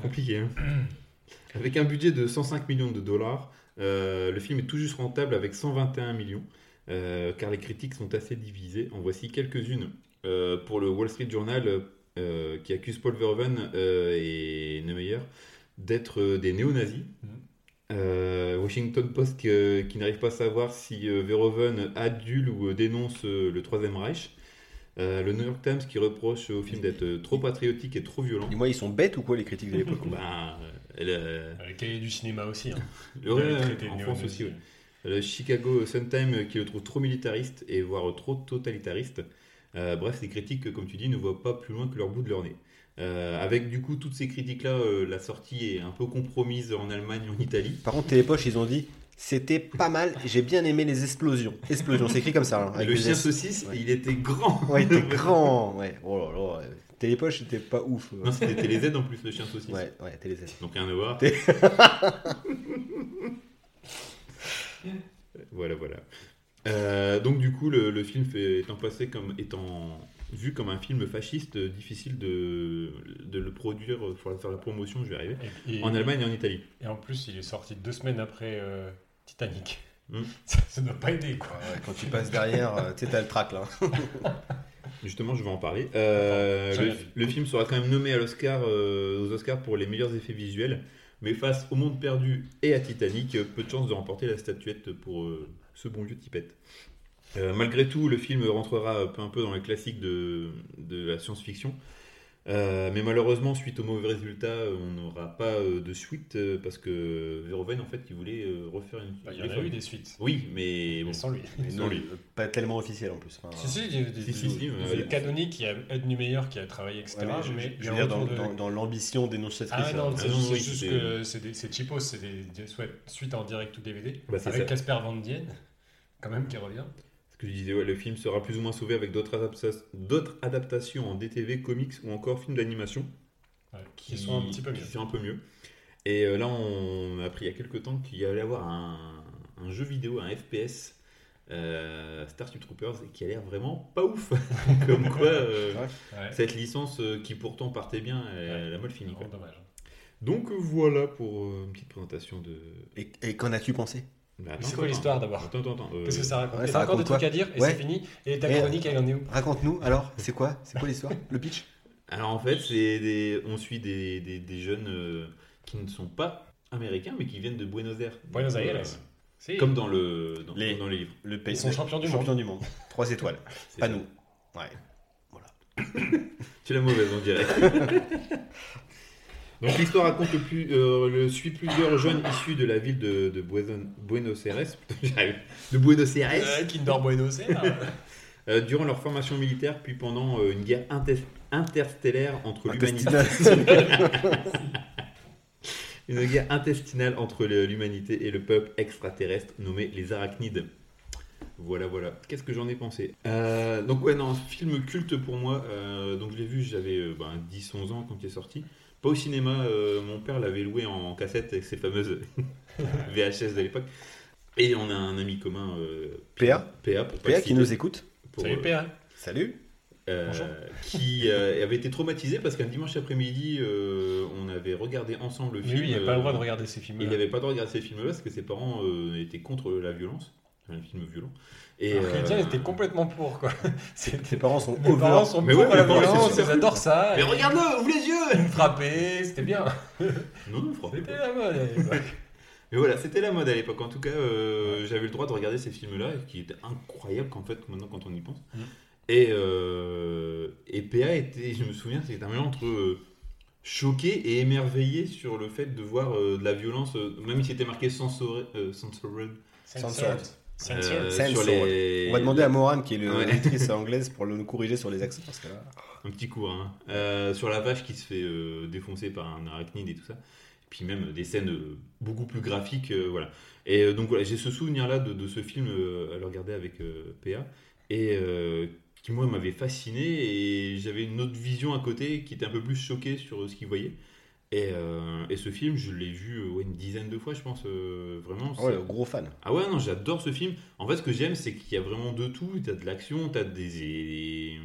Compliqué, hein. Avec un budget de 105 millions de dollars, euh, le film est tout juste rentable avec 121 millions, euh, car les critiques sont assez divisées. En voici quelques-unes. Euh, pour le Wall Street Journal, euh, qui accuse Paul Verhoeven euh, et Neumeyer d'être des néo-nazis. Mhm. Euh, Washington Post euh, qui n'arrive pas à savoir si euh, Verhoeven adule ou euh, dénonce euh, le Troisième Reich. Euh, le New York Times qui reproche au film d'être euh, trop patriotique et trop violent. Dis-moi, ils sont bêtes ou quoi les critiques de l'époque Ben, euh, euh, Le cahier du cinéma aussi. Hein. le- en France aussi, ouais. Le Chicago Sun-Time qui le trouve trop militariste et voire trop totalitariste. Euh, bref, ces critiques, comme tu dis, ne voient pas plus loin que leur bout de leur nez. Euh, avec du coup toutes ces critiques-là, euh, la sortie est un peu compromise en Allemagne, en Italie. Par contre, Télépoche, ils ont dit c'était pas mal, j'ai bien aimé les explosions. Explosions, c'est écrit comme ça. hein, avec le chien saucisse, Ouais. il était grand. Ouais, il était grand. Ouais. Oh là là. ouais. Télépoche, c'était pas ouf. Non, c'était Télé-Z en plus, le chien saucisse. Ouais, ouais, Télé-Z. Donc rien à voir. Té- voilà, voilà. Euh, donc du coup, le, le film fait, étant passé comme étant vu comme un film fasciste, euh, difficile de, de le produire, il faudra faire la promotion, je vais arriver, Et, et- en Allemagne et en Italie. Et en plus, il est sorti deux semaines après euh, Titanic. Hmm. Ça, ça doit pas aider, quoi. Ouais, quand tu passes derrière, euh, tu sais, t'as le là. Justement, je vais en parler. Euh, le, film sera quand même nommé à l'Oscar, euh, aux Oscars pour les meilleurs effets visuels, mais face au Monde perdu et à Titanic, euh, peu de chance de remporter la statuette pour euh, ce bon vieux Tippett. Euh, malgré tout, le film rentrera peu un peu dans les classiques de, de la science-fiction. Euh, mais malheureusement, suite aux mauvais résultats, on n'aura pas euh, de suite euh, parce que Verhoeven, en fait, il voulait euh, refaire une. Bah, Il y en a eu des suites. Oui, mais bon. Mais sans lui. Mais Sans non, lui. pas tellement officiel en plus. Enfin, Si, si, il y a des, Si, si, si, canoniques, il y a Ed Niemeyer qui a travaillé, etc. ouais, mais je, mais je y veux dire, dans, retour de- dans- dans l'ambition dénonçatrice. Ah non, c'est Ah non, juste, oui, c'est juste que c'est cheapos, c'est des, suites en direct ou DVD. Bah, c'est avec. Casper Van Dien, quand même, qui revient. Que je disais, ouais, le film sera plus ou moins sauvé avec d'autres adapta- d'autres adaptations en DTV, comics ou encore films d'animation. Ouais, qui sont un petit peu mieux. Qui sont un peu mieux. Et euh, là, on a appris il y a quelques temps qu'il y allait avoir un, un jeu vidéo, un FPS, euh, Starship Troopers, et qui a l'air vraiment pas ouf. Comme quoi, euh, Ouais. Cette licence euh, qui pourtant partait bien, elle a mal fini. dommage. Donc voilà pour euh, une petite présentation de. Et, et qu'en as-tu pensé? C'est quoi l'histoire d'abord Attends, attends, attends. euh, Qu'est-ce que ça raconte ouais, ça encore des trucs à dire et Ouais. c'est fini. Et ta Et- chronique, elle en est où Raconte-nous alors, c'est quoi C'est quoi l'histoire Le pitch? Alors en fait, c'est des... on suit des, des, des jeunes euh, qui ne sont pas américains, mais qui viennent de Buenos Aires. Buenos Aires. euh, Si. Comme dans, le, dans, Les- comme dans les livres. Le pays. Ils sont champions du champions du monde. Trois étoiles. Pas ça. nous. Ouais. Tu es la mauvaise, on dirait. Donc l'histoire raconte le plus, euh, le suit plusieurs jeunes issus de la ville de, de Buenos- Buenos Aires, Putain, j'arrive. de Buenos Aires, Euh, Kinder Buenos Aires. euh, durant leur formation militaire, puis pendant euh, une guerre inter- interstellaire entre l'humanité. Une guerre intestinale entre l'humanité et le peuple extraterrestre nommé les Arachnides. Voilà, voilà. Qu'est-ce que j'en ai pensé? Euh, Donc, ouais, non, film culte pour moi. Euh, donc, je l'ai vu, j'avais euh, ben, 10-11 ans quand il est sorti. Pas au cinéma, euh, mon père l'avait loué en cassette avec ses fameuses VHS de l'époque. Et on a un ami commun, euh, PA PA, pour qui nous écoute. pour, Salut euh, PA. Salut. euh, Bonjour. qui euh, avait été traumatisé parce qu'un dimanche après-midi, euh, on avait regardé ensemble le Mais film. lui, il n'a pas le droit de euh, regarder ces films. il n'avait pas le droit de regarder ces films-là parce que ses parents euh, étaient contre la violence. Un film violent. Et, Alors euh, Etienne était complètement pour quoi. Tes parents sont Mes over. parents sont Mais pour ouais, la violence, ils adorent ça. Mais regarde-le, ouvre les yeux Ils me frappaient, c'était bien. Non, non, frappez C'était la mode à l'époque. Mais voilà, c'était la mode à l'époque. En tout cas, euh, j'avais le droit de regarder ces films-là, qui étaient incroyables qu'en fait, maintenant, quand on y pense. Mm. Et, euh, et PA était, je me souviens, c'était un mélange entre euh, choqué et émerveillé sur le fait de voir euh, de la violence, euh, même si c'était marqué censuré, euh, censored, Censored. Euh, Censored. sur les... On va demander à Moran, qui est Ouais. l'actrice anglaise, pour le nous corriger sur les accents. Parce que là... Un petit cours, hein. Euh, sur la vache qui se fait euh, défoncer par un arachnide et tout ça. Puis même des scènes euh, beaucoup plus graphiques, euh, voilà. Et euh, donc voilà, j'ai ce souvenir-là de, de ce film euh, à le regarder avec euh, PA, et euh, qui moi m'avait fasciné, et j'avais une autre vision à côté qui était un peu plus choquée sur euh, ce qu'il voyait. Et, euh, et ce film, je l'ai vu euh, ouais, une dizaine de fois, je pense, euh, vraiment. Ah ouais, gros fan. ah ouais, non, j'adore ce film. En fait, ce que j'aime, c'est qu'il y a vraiment de tout. T'as de l'action, t'as des, des,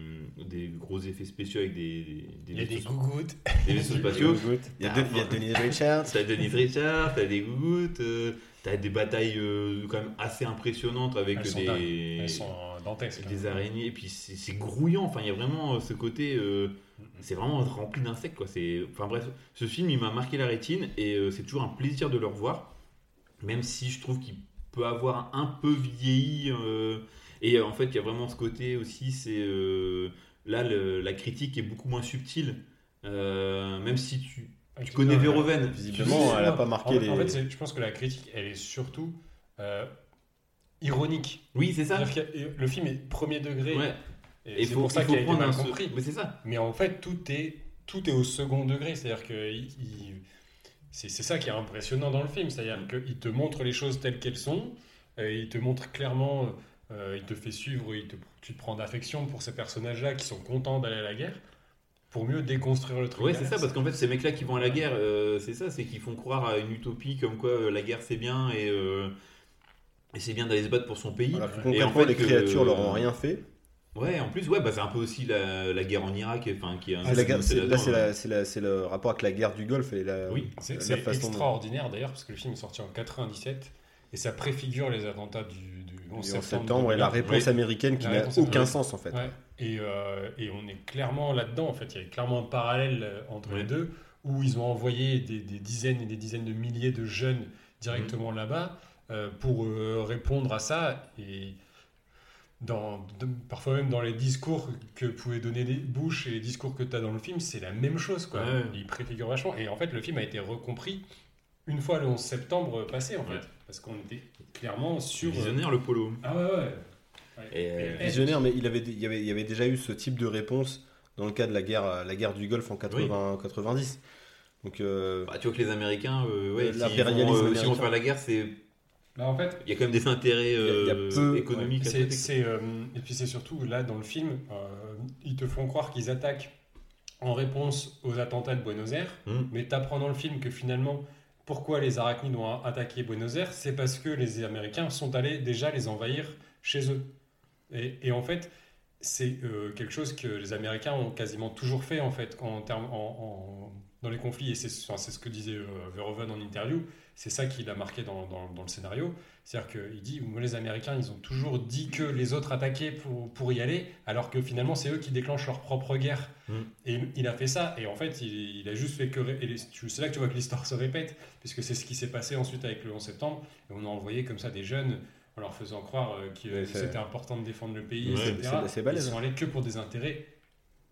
des gros effets spéciaux avec des, des, Il y a des gougouttes. des vaisseaux spatiaux. Il y a, De- il y a Denis Richards. T'as Denis Richard, t'as des gougouttes, euh, t'as des batailles euh, quand même assez impressionnantes avec Elles des. Elles sont dantesques. des araignées. Et puis c'est grouillant. Enfin, il y a vraiment ce côté. C'est vraiment rempli d'insectes, quoi. C'est, enfin bref, ce film, il m'a marqué la rétine et euh, c'est toujours un plaisir de le revoir, même si je trouve qu'il peut avoir un peu vieilli. euh, et euh, en fait, il y a vraiment ce côté aussi, c'est euh, là le- la critique est beaucoup moins subtile, euh, même si tu, tu connais Verhoeven. Visiblement, elle a pas marqué en, les. En fait, je pense que la critique, elle est surtout euh, ironique. Oui, c'est ça. Le film est premier degré. Ouais. Et Et c'est faut, pour ça il faut qu'il a été prendre un compris. Mais c'est ça. Mais en fait, tout est, tout est au second degré. C'est-à-dire que il- il- c'est c'est ça qui est impressionnant dans le film. C'est-à-dire qu'il te montre les choses telles qu'elles sont. euh, il te montre clairement, euh, il te fait suivre, il te, tu te prends d'affection pour ces personnages-là qui sont contents d'aller à la guerre pour mieux déconstruire le truc. Ouais, c'est ça, parce qu'en fait, ces mecs-là qui vont à la guerre, euh, c'est ça, c'est qu'ils font croire à une utopie comme quoi euh, la guerre c'est bien et, euh, et c'est bien d'aller se battre pour son pays. Voilà, Et concrètement, en fait, les créatures euh, leur ont rien fait. Ouais, en plus, ouais, bah, c'est un peu aussi la, la guerre en Irak, enfin, qui est un C'est la guerre- c'est- là, c'est la- le rapport avec la guerre du Golfe et la. Oui, C'est la façon extraordinaire d'ailleurs parce que le film est sorti en 97 et ça préfigure les attentats du, du 11 Et en septembre. septembre et la 2001. réponse américaine qui n'a aucun sens en fait. Ouais. Et, euh, et on est clairement là-dedans, en fait. Il y a clairement un parallèle euh, entre Ouais. les deux, où ils ont envoyé des, des dizaines et des dizaines de milliers de jeunes directement Mm. là-bas euh, pour euh, répondre à ça. Et dans, de- parfois même dans les discours que pouvaient donner des Bush et les discours que tu as dans le film, c'est la même chose. Quoi. Ouais. Il préfigure vachement. Et en fait, le film a été recompris une fois le 11 septembre passé, en fait. Ouais. Parce qu'on était clairement sur. Visionnaire le polo. Ah ouais, ouais. Ouais. Et, euh, Et- Visionnaire, mais il, avait, il, y avait, il y avait déjà eu ce type de réponse dans le cas de la guerre, la guerre du Golfe en 80, 90. Donc, euh, bah, tu vois que les Américains, euh, ouais, Euh, s'ils l'impérialisme vont, euh, faire la guerre, c'est Bah, en fait, il y a quand même des intérêts Il y a- il y a euh, peu- économiques. C'est, euh, et puis c'est surtout là dans le film, euh, ils te font croire qu'ils attaquent en réponse aux attentats de Buenos Aires, Mm. mais t'apprends dans le film que finalement, pourquoi les arachnides ont attaqué Buenos Aires, c'est parce que les Américains sont allés déjà les envahir chez eux. Et, et en fait, c'est quelque chose que les Américains ont quasiment toujours fait en fait en termes, en- en- dans les conflits. Et c'est, c'est ce que disait Verhoeven en interview. C'est ça qui l'a marqué dans, dans- dans le scénario. C'est-à-dire qu'il dit, les Américains, ils ont toujours dit que les autres attaquaient pour, pour y aller, alors que finalement, c'est eux qui déclenchent leur propre guerre. Mm. Et il a fait ça, et en fait, il, il a juste fait que... C'est là que tu vois que l'histoire se répète, puisque c'est ce qui s'est passé ensuite avec le 11 septembre, et on a envoyé comme ça des jeunes, en leur faisant croire euh, que c'était important de défendre le pays, Ouais, etc. c'est balèze, Ils sont allés que pour des intérêts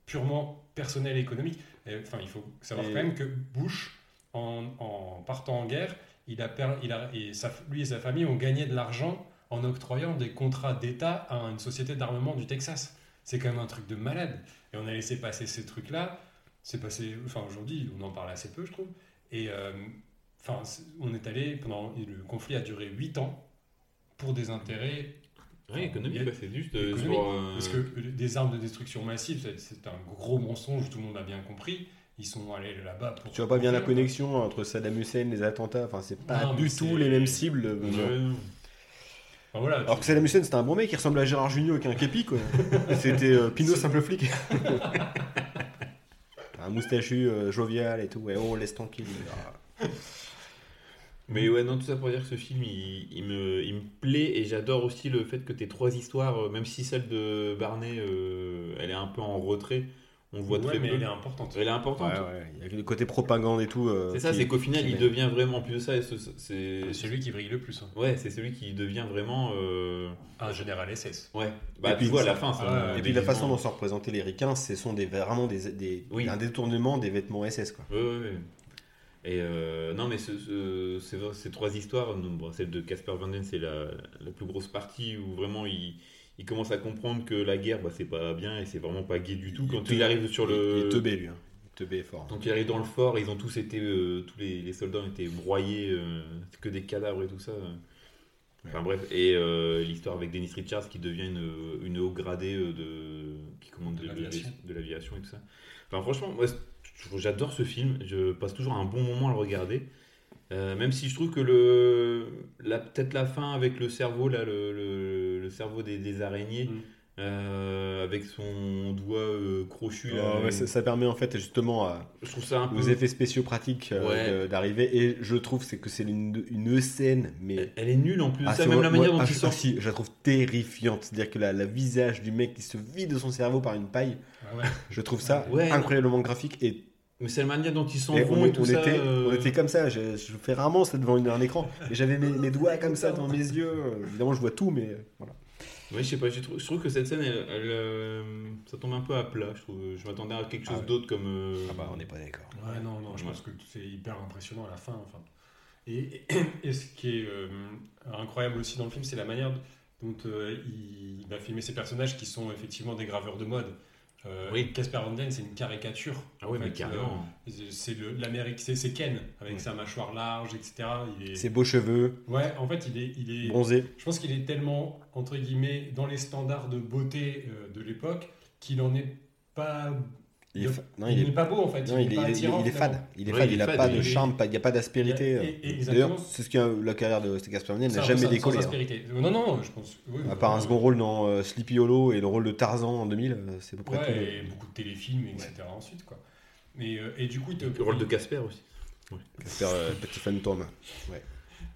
purement personnels et économiques. Enfin, il faut savoir Et- quand même que Bush, en, en partant en guerre, il a, per- il a et sa, lui et sa famille ont gagné de l'argent en octroyant des contrats d'État à une société d'armement du Texas. C'est quand même un truc de malade. Et on a laissé passer ces trucs-là. C'est passé. Enfin, aujourd'hui, on en parle assez peu, je trouve. Et euh, enfin, on est allé pendant le conflit a duré 8 ans pour des intérêts Ouais, économique, Il y a- ouais, c'est juste euh, économiques. sur, euh, Parce que des armes de destruction massive, c'est un gros mensonge, tout le monde a bien compris. Ils sont allés là-bas pour. tu vois pas bien la connexion entre Saddam Hussein, les attentats. Enfin, c'est pas Non, du tout les mêmes cibles. ouais, non. Enfin, voilà, Alors que Saddam Hussein, c'était un bon mec, il ressemble à Gérard Junior avec un képi, quoi. C'était euh, Pinot simple flic. un moustachu euh, jovial et tout. Ouais, oh, laisse tranquille. Mais ouais, non, tout ça pour dire que ce film, il, il me, il me plaît et j'adore aussi le fait que tes trois histoires, euh, même si celle de Barney, euh, elle est un peu en retrait, on voit Ouais, très mais peu. elle est importante. Elle est importante. Ouais, ouais. Il y a le côté propagande et tout. euh, C'est ça, c'est qu'au final, il devient vraiment en plus de ça. c'est celui qui brille le plus. hein. Ouais, c'est celui qui devient vraiment. euh, Un général SS. Ouais, bah Et puis, tu vois à la fin. ça, Ah, euh, Et puis la façon dont sont représentés les ricains, ce sont des, vraiment des, des- Oui. un détournement des vêtements SS. Quoi. Ouais, ouais, ouais. Et euh, non, mais ce- ce- ces trois histoires, bon, celle de Casper Van Den, c'est la, la plus grosse partie où vraiment il, il commence à comprendre que la guerre, bah, c'est pas bien et c'est vraiment pas gai du tout. Quand Il il, arrive sur Il le. est teubé, lui. Hein. Teubé fort. Donc il arrive dans le fort, ils ont tous été, euh, tous les, les soldats ont été broyés, euh, que des cadavres et tout ça. Enfin bref, et euh, l'histoire avec Dennis Richards qui devient une, une haut gradée euh, de qui commande De de, l'aviation. et tout ça. Enfin franchement, moi, j'adore ce film, je passe toujours un bon moment à le regarder. Euh, même si je trouve que le la- peut-être la fin avec le cerveau là, le, le- le cerveau des, des araignées, Mm. euh, avec son doigt euh, crochu, là, ouais, ça, ça permet en fait justement à- je trouve ça un peu. aux effets spéciaux pratiques euh, Ouais. d'arriver. Et je trouve c'est que c'est une, une scène, mais Elle, elle est nulle en plus. Ah, ça, c'est même la manière moi, dont ah, il sort. ah, si, je la trouve terrifiante. C'est-à-dire que la, la visage du mec qui se vide de son cerveau par une paille, ouais. je trouve ça Ouais. incroyablement graphique. Et, Mais c'est la manière dont ils s'en et vont on, et tout on ça. était, euh, on était comme ça. Je, je fais rarement ça devant une- un écran. Et j'avais mes, mes doigts comme ça devant mes yeux. Évidemment, je vois tout, mais voilà. Ouais, je sais pas, je trouve, je trouve que cette scène, elle, elle, euh, ça tombe un peu à plat. Je, trouve. je m'attendais à quelque chose Ah ouais. d'autre comme. euh, Ah bah, on n'est pas d'accord. Ouais, non, non, je Ouais. pense que c'est hyper impressionnant à la fin. Enfin. Et, et ce qui est euh, incroyable aussi dans le film, c'est la manière dont euh, il va filmer ces personnages qui sont effectivement des graveurs de mode. Euh, Oui. Casper Van Den, c'est une caricature. Ah En mais carrément. euh, c'est l'Amérique, c'est Ken avec sa mâchoire large, etc. Il est- Ses beaux cheveux, Ouais, en fait, il est, il est, bronzés. je pense qu'il est tellement, entre guillemets, dans les standards de beauté euh, de l'époque qu'il en est pas. Il est, de- fa- non, il il n'est est, pas beau en fait. non, il est, pas il est- attirant, il est fade. Il est Ouais, fade. il fade, pas de charme, il n'y a pas d'aspérité. Euh. D'ailleurs, c'est ce que la carrière de Den n'a jamais sans- décollé. sans hein. aspérité. Non, non, je pense. oui, À part un second rôle dans euh, Sleepy Hollow et le rôle de Tarzan en 2000, euh, c'est à peu près tout. Ouais, et beaucoup de téléfilms, etc. ensuite, quoi. Mais, euh, et du coup, il te. Le rôle de Casper aussi. Casper, euh, petit fantôme.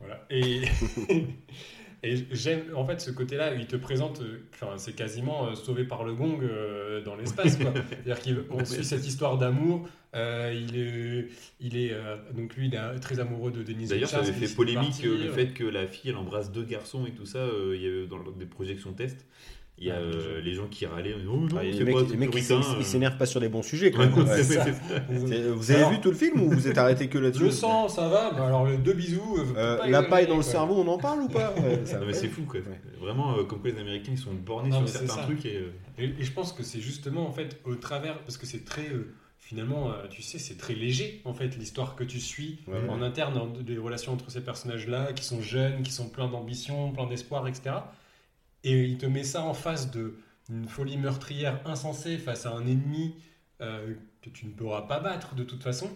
Voilà. Et, et j'aime en fait ce côté-là, il te présente, euh, enfin, c'est quasiment euh, sauvé par le gong euh, dans l'espace. C'est-à-dire qu'on suit cette histoire d'amour. euh, il est, il est donc lui, il est très amoureux de Denise D'ailleurs, ça avait fait polémique le fait que la fille elle embrasse deux garçons et tout ça. Il y a eu dans des projections test. Il y a euh, les gens qui râlaient. Oh non, Ah, les mecs, pas les mecs, ils puritain, euh. s'énervent pas sur les bons sujets. Quand Ouais, même. Ouais. c'est ça. C'est- Vous avez Alors- vu tout le film ou vous êtes arrêté que là-dessus? Le sang, ça va bah Alors, le deux bisous. euh, Euh, pas La paille dans le cerveau, on en parle ou pas? Ouais, c'est fou quoi. Ouais. Vraiment, euh, comme quoi les Américains ils sont bornés Non, sur certains ça. trucs et. euh, Et, et je pense que c'est justement en fait au travers, parce que c'est très euh, finalement, euh, tu sais, c'est très léger en fait l'histoire que tu suis Ouais, ouais. en interne, des relations entre ces personnages-là, qui sont jeunes, qui sont pleins d'ambition, pleins d'espoir, etc. Et il te met ça en face de une folie meurtrière insensée face à un ennemi euh, que tu ne pourras pas battre de toute façon.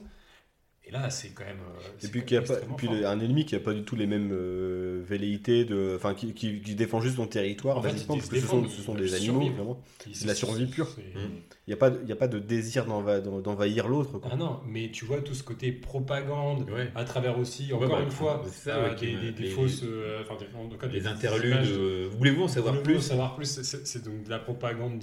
Et là, c'est quand même. euh, Et c'est puis, qu'il y a pas, puis fort. un ennemi qui a pas du tout les mêmes euh, velléités, de, enfin qui, qui, qui défend juste son territoire, En fait, parce que ce sont, défendent, ce sont ils des animaux, survivre. vraiment. C'est la survie pure. Mm. Il n'y a, pas de- il y a pas de désir d'enva- d'en- d'envahir l'autre. Ah non, mais tu vois tout ce côté propagande, Ouais. à travers aussi, Ouais, encore bah, une fois, ça, euh, des, des- des les- fausses. euh, enfin, des- en tout cas, des- Les des interludes. euh, Voulez-vous en savoir plus? savoir plus? C'est- donc de la propagande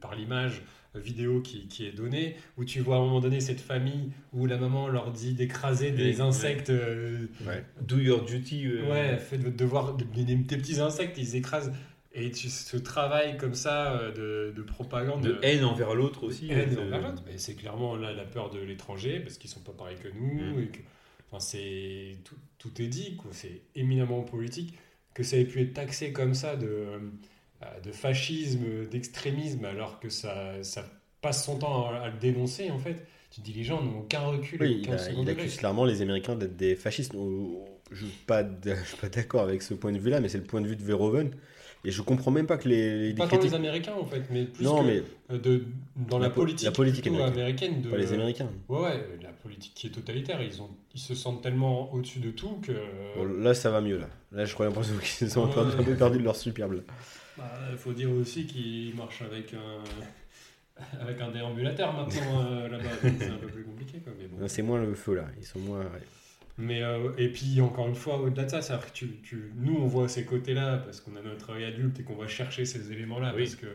par l'image vidéo qui, qui est donnée, où tu vois à un moment donné cette famille où la maman leur dit d'écraser des Oui, insectes. euh, Ouais. Do your duty. euh, Ouais, faites votre devoir, de- des, des petits insectes, ils écrasent. Et tu, ce travail comme ça euh, de, de propagande. De haine envers l'autre aussi. haine euh, envers l'autre. Mais c'est clairement là la peur de l'étranger parce qu'ils sont pas pareils que nous Mm. et que enfin c'est tout, tout est dit quoi. C'est éminemment politique que ça ait pu être taxé comme ça de de fascisme, d'extrémisme alors que ça ça passe son temps à, à le dénoncer en fait. Tu te dis les gens n'ont aucun recul, Oui, il, aucun a- il degré. accuse clairement les Américains d'être des fascistes. Je ne suis pas d'accord avec ce point de vue-là, mais c'est le point de vue de Verhoeven. Et je comprends même pas que les, les Pas tant critiques. les Américains en fait, mais plus Non, que mais euh, de, dans la, La po- politique, la politique plutôt américaine. américaine. de, pas les Américains. Ouais, ouais, la politique qui est totalitaire. Ils, ont, ils se sentent tellement au-dessus de tout que. Bon, là, ça va mieux. Là, là je crois l'impression qu'ils peu- Ouais. un peu perdus de leur superbe. Là. Il faut dire aussi qu'ils marchent avec un, avec un déambulateur maintenant euh, là-bas. C'est un peu plus compliqué. Quoi, mais bon. C'est moins le feu là. Ils sont moins. Mais, euh, et puis, encore une fois, au-delà de ça, c'est que tu, tu- nous, on voit ces côtés-là parce qu'on a notre œil adulte et qu'on va chercher ces éléments-là. Oui. Parce que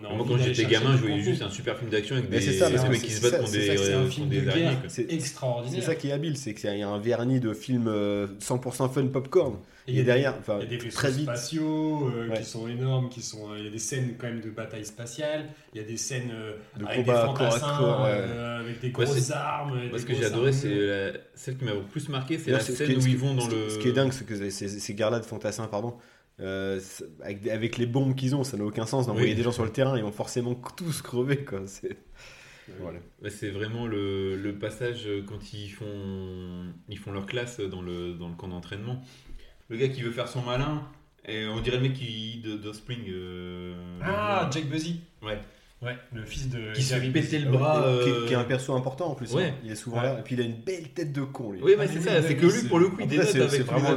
Moi, quand j'étais gamin, je voyais juste un super film d'action avec des, c'est ça, des mecs c'est- qui se battent ça, contre des, c'est un euh, film contre de des guerre. araignées. quoi. C'est extraordinaire. c'est ça qui est habile, c'est qu'il y a un vernis de film euh, 100% fun popcorn. Et Et, derrière, enfin, Il y a des vaisseaux très vite. spatiaux euh, Ouais. qui sont énormes, qui sont, euh, il y a des scènes quand même de bataille spatiale, il y a des scènes euh, De avec combat des corps fantassins, corps, ouais. euh, avec des grosses armes. Moi, ce que j'ai adoré, c'est la- celle qui m'a le plus marqué, c'est la scène qui est- où ils vont dans le. Ce qui est dingue, c'est que ces, ces- ces gars-là de fantassins, pardon, euh, avec, avec les bombes qu'ils ont, ça n'a aucun sens d'envoyer Oui. des gens sur le terrain, ils vont forcément tous crever. Quoi. C'est- Voilà. Ouais, c'est vraiment le, le passage euh, quand ils font, ils font leur classe dans le, dans le camp d'entraînement. Le gars qui veut faire son malin, et on dirait le mec qui, de, de Spring. euh, Ah, Jake Buzzy. Ouais. Ouais, le fils de. Qui se fait péter le bras. Qui, euh, qui est un perso important en plus. Ouais. hein. Il est souvent Ouais. là. Et puis il a une belle tête de con. Lui. Oui, Ah, mais mais c'est oui, ça, c'est que lui, pour le coup, il dénote c'est avec c'est les vraiment,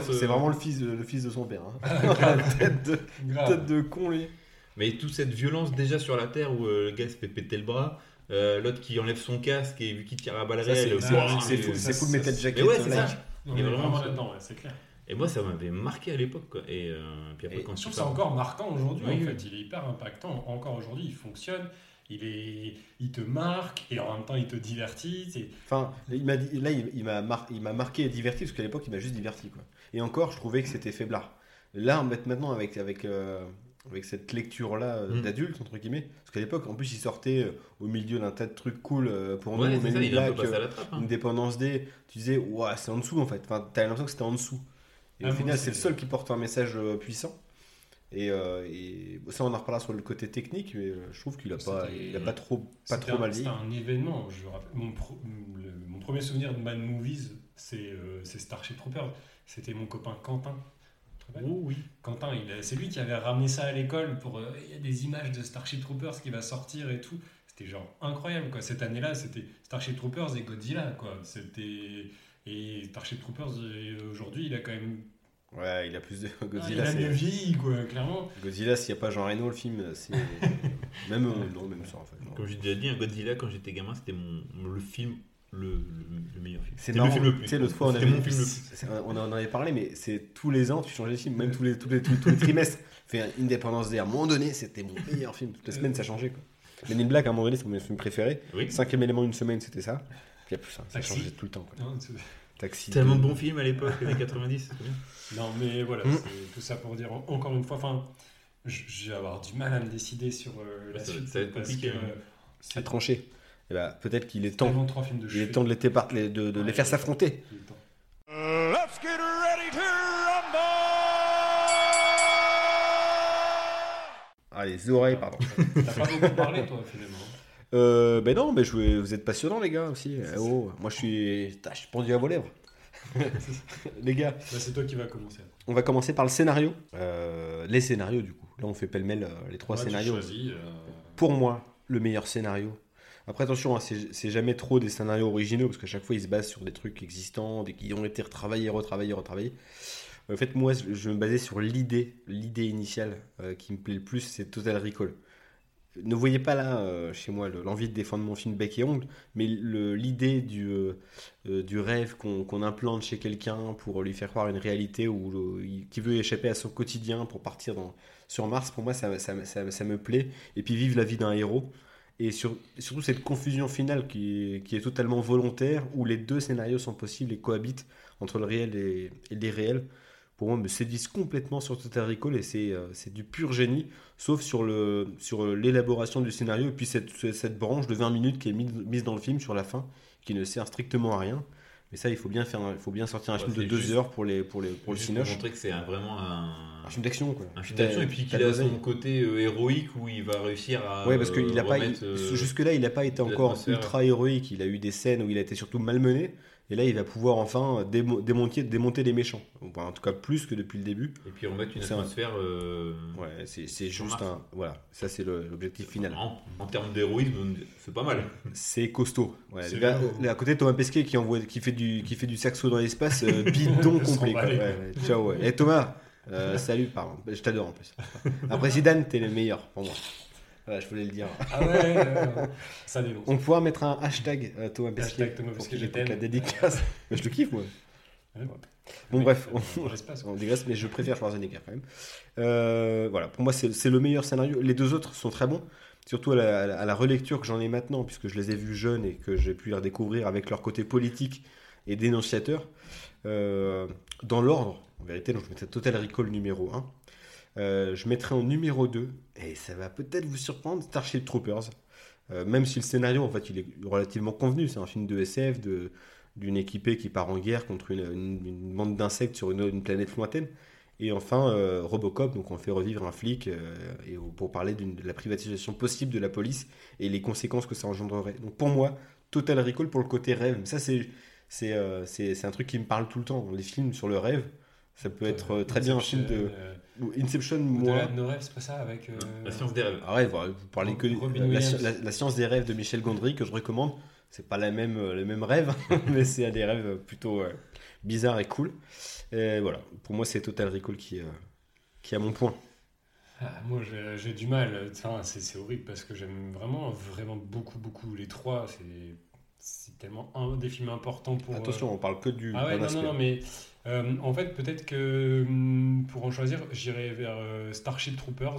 euh, le, fils de, le fils de son père. hein. Grave, tête, de, grave. tête de con, lui. Mais toute cette violence déjà sur la Terre où euh, le gars se fait péter le bras, euh, l'autre qui enlève son casque et vu qu'il tire à balles réelles, c'est- Ah, ça, metal ça- jacket. Mais ouais, c'est ça. Il est vraiment vraiment- là-dedans, ouais, c'est clair. Et moi, ça m'avait marqué à l'époque. quoi. Et euh, puis après, Et quand Je trouve ça encore marquant aujourd'hui. Oui, en oui. fait, il est hyper impactant. Encore aujourd'hui, il fonctionne. Il est, il te marque et en même temps, il te divertit. C'est- Enfin, il m'a dit, là, il, il m'a mar- il m'a marqué et diverti parce qu'à l'époque, il m'a juste diverti. Quoi. Et encore, je trouvais que c'était faiblard. Là, maintenant, avec, avec, euh, avec cette lecture-là euh, Mm. d'adulte, entre guillemets, parce qu'à l'époque, en plus, il sortait euh, au milieu d'un tas de trucs cool pour nous, Ouais, Men c'est ça, in il est un peu Black, passé à la trappe. hein. Independence Day. Tu disais, ouah, c'est en dessous en fait. Enfin, t'avais l'impression que c'était en dessous. Et Ah, au final, c'est- le seul qui porte un message euh, puissant. Et, euh, et ça, on en reparlera sur le côté technique, mais euh, je trouve qu'il a pas, il a pas trop, pas trop un- mal dit. C'était un événement. Je rappelle, mon, pro- le- mon premier souvenir de Mad Movies, c'est euh, Starship Troopers. C'était mon copain Quentin. Oh oui. Quentin, c'est lui qui avait ramené ça à l'école pour. euh, Il y a des images de Starship Troopers qui va sortir et tout. C'était genre incroyable quoi. Cette année-là, c'était Starship Troopers et Godzilla quoi. C'était et Starship Troopers euh, aujourd'hui, il a quand même. Ouais, il a plus de. Ah, il Godzilla, a mieux c'est. vieilli quoi, clairement. Godzilla, s'il n'y a pas Jean Reno, le film, c'est. même, euh, non, même ça en fait. non. Comme j'ai déjà dit, un Godzilla, quand j'étais gamin, c'était mon, le film, le, le, le meilleur film. C'est marrant. le film le plus. Tu sais, l'autre fois, on avait. mon film le plus. On en avait parlé, mais c'est tous les ans, tu changeais de film, même tous les, tous les, tous, tous les trimestres. Fais un Independence Day. À un moment donné, c'était mon meilleur film. Toutes les semaines, ça changeait. Quoi. Men in Black, à un moment donné, c'est mon film préféré. Oui. Cinquième élément, une semaine, c'était ça. Puis après, ça, ça Taxi. changeait tout le temps. Quoi. Non, c'est- Taxi. Tellement de deux. bons films à l'époque, les années 90. c'est bien. Non, mais voilà, Mm. c'est tout ça pour dire en- encore une fois. Enfin, je, vais avoir du mal à me décider sur euh, la Ça suite. ça va être parce compliqué, que, euh, à c'est trancher. Eh ben, peut-être qu'il est temps, trois films de il est temps de les, tépar- de, de- de les Ouais, faire s'affronter. est temps. Let's get ready to rumble! Ah, les oreilles, pardon. T'as pas beaucoup parlé, toi, finalement. Euh, ben non, mais je, vous êtes passionnants, les gars, aussi. Eh oh, moi, je suis, Putain, je suis pendu à vos lèvres. les gars, Bah, c'est toi qui vas commencer. on va commencer par le scénario. Euh, les scénarios, du coup. Là, on fait pêle-mêle euh, les trois scénarios. choisis, euh, Pour moi, le meilleur scénario. Après, attention, hein, c'est jamais trop des scénarios originaux, parce qu'à chaque fois, ils se basent sur des trucs existants, des, qui ont été retravaillés, retravaillés, retravaillés. En fait, moi, je me basais sur l'idée, l'idée initiale euh, qui me plaît le plus, c'est Total Recall. Ne voyez pas là, euh, chez moi, le- l'envie de défendre mon film bec et ongle, mais l'idée du, euh, euh, rêve qu'on implante chez quelqu'un pour lui faire croire une réalité ou qui veut échapper à son quotidien pour partir sur Mars, pour moi, ça, me plaît. Et puis vivre la vie d'un héros. Et sur- surtout cette confusion finale qui est, qui est totalement volontaire, où les deux scénarios sont possibles et cohabitent entre le réel et, et l'irréel, pour moi, me séduisent complètement sur Total Recall et c'est euh, c'est du pur génie, sauf sur le sur l'élaboration du scénario et puis cette, cette branche de 20 minutes qui est mise, mise dans le film sur la fin, qui ne sert strictement à rien. Mais ça, il faut bien, faire, il faut bien sortir un Ouais, film de deux juste- heures pour, les, pour, les, pour le Juste pour montrer que c'est un- vraiment un, Un film d'action, quoi. un film d'action et puis qu'il a son côté euh, héroïque où il va réussir à. Ouais, parce qu'il euh, a pas, euh, jusque-là, il n'a pas été encore ultra héroïque. Il a eu des scènes où il a été surtout malmené. Et là, il va pouvoir enfin démo- démonter, démonter les méchants. Enfin, en tout cas, plus que depuis le début. Et puis remettre une un- atmosphère. euh, Ouais, c'est juste un. Voilà, ça, c'est l'objectif final. En, en termes d'héroïsme, c'est pas mal. C'est costaud. Ouais, là, à côté, Thomas Pesquet qui, envoie, qui, fait du, qui fait du saxo dans l'espace, euh, bidon complet. quoi. les Ouais, ouais. Ciao, ouais. Et Thomas, euh, salut, pardon. Je t'adore en plus. Après Zidane, t'es le meilleur pour moi. Voilà, je voulais le dire. Ah ouais, ça dénonce. On pourra mettre un hashtag euh, Thomas Pesquet. Hashtag Thomas Pesquet, la dédicace. Mais je le kiffe, moi. Ouais. Bon, bref, on, quoi. on digresse, mais je préfère Schwarzenegger quand même. Euh, voilà, pour moi, c'est le meilleur scénario. Les deux autres sont très bons, surtout à la, à la- à la relecture que j'en ai maintenant, puisque je les ai vus jeunes et que j'ai pu les redécouvrir avec leur côté politique et dénonciateur. Euh, dans l'ordre, en vérité, donc je mettrais Total Recall numéro 1. Euh, je mettrai en numéro 2, et ça va peut-être vous surprendre, Starship Troopers. Euh, même si le scénario, en fait, il est relativement convenu. C'est un film de SF, de, d'une équipée qui part en guerre contre une, une- une bande d'insectes sur une, une planète lointaine. Et enfin, euh, Robocop, donc on fait revivre un flic euh, et pour parler de la privatisation possible de la police et les conséquences que ça engendrerait. Donc pour moi, Total Recall pour le côté rêve. Ça, c'est, euh, un truc qui me parle tout le temps. Les films sur le rêve, ça peut être très bien un film de. Inception, moi. de nos rêves, c'est pas ça avec. euh, La science des rêves. Ah ouais, vous parlez que Robin la, Williams. la- la science des rêves de Michel Gondry que je recommande. C'est pas la même, euh, le même rêve, mais c'est des rêves plutôt euh, bizarres et cool. Et voilà, pour moi c'est Total Recall qui, euh, qui a mon point. Ah, moi, j'ai- du mal. Enfin, c'est horrible parce que j'aime vraiment, vraiment beaucoup, beaucoup les trois. C'est c'est tellement un des films importants pour. euh, Attention, on parle que du. Ah ouais, non, non, non, mais euh, en fait, peut-être que hum, pour en choisir, j'irai vers euh, Starship Troopers.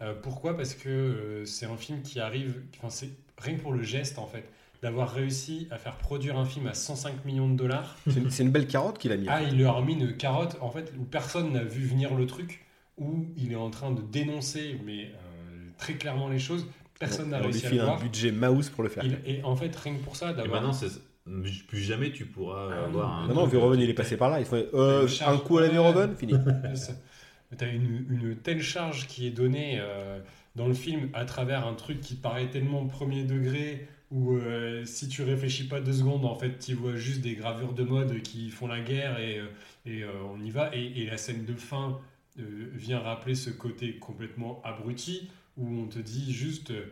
Euh, pourquoi? Parce que euh, c'est un film qui arrive, enfin, c'est rien que pour le geste en fait, d'avoir réussi à faire produire un film à 105 millions de dollars. C'est une, c'est une belle carotte qu'il a mis. Ah, il leur a mis une carotte en fait où personne n'a vu venir le truc, où il est en train de dénoncer, mais euh, très clairement les choses. Personne n'a réussi à le un voir. budget mouse pour le faire. Il- et en fait, rien que pour ça, Et d'avoir. maintenant, c'est- plus jamais tu pourras Ah, avoir non. un. Non, non, Verhoeven il est passé par là. Il faut euh, un coup à la. Verhoeven, fini. Tu as une, une telle charge qui est donnée euh, dans le film à travers un truc qui paraît tellement premier degré où euh, si tu réfléchis pas deux secondes, en fait, tu vois juste des gravures de mode qui font la guerre et, et on y va. Et, et la scène de fin euh, vient rappeler ce côté complètement abruti où on te dit juste euh,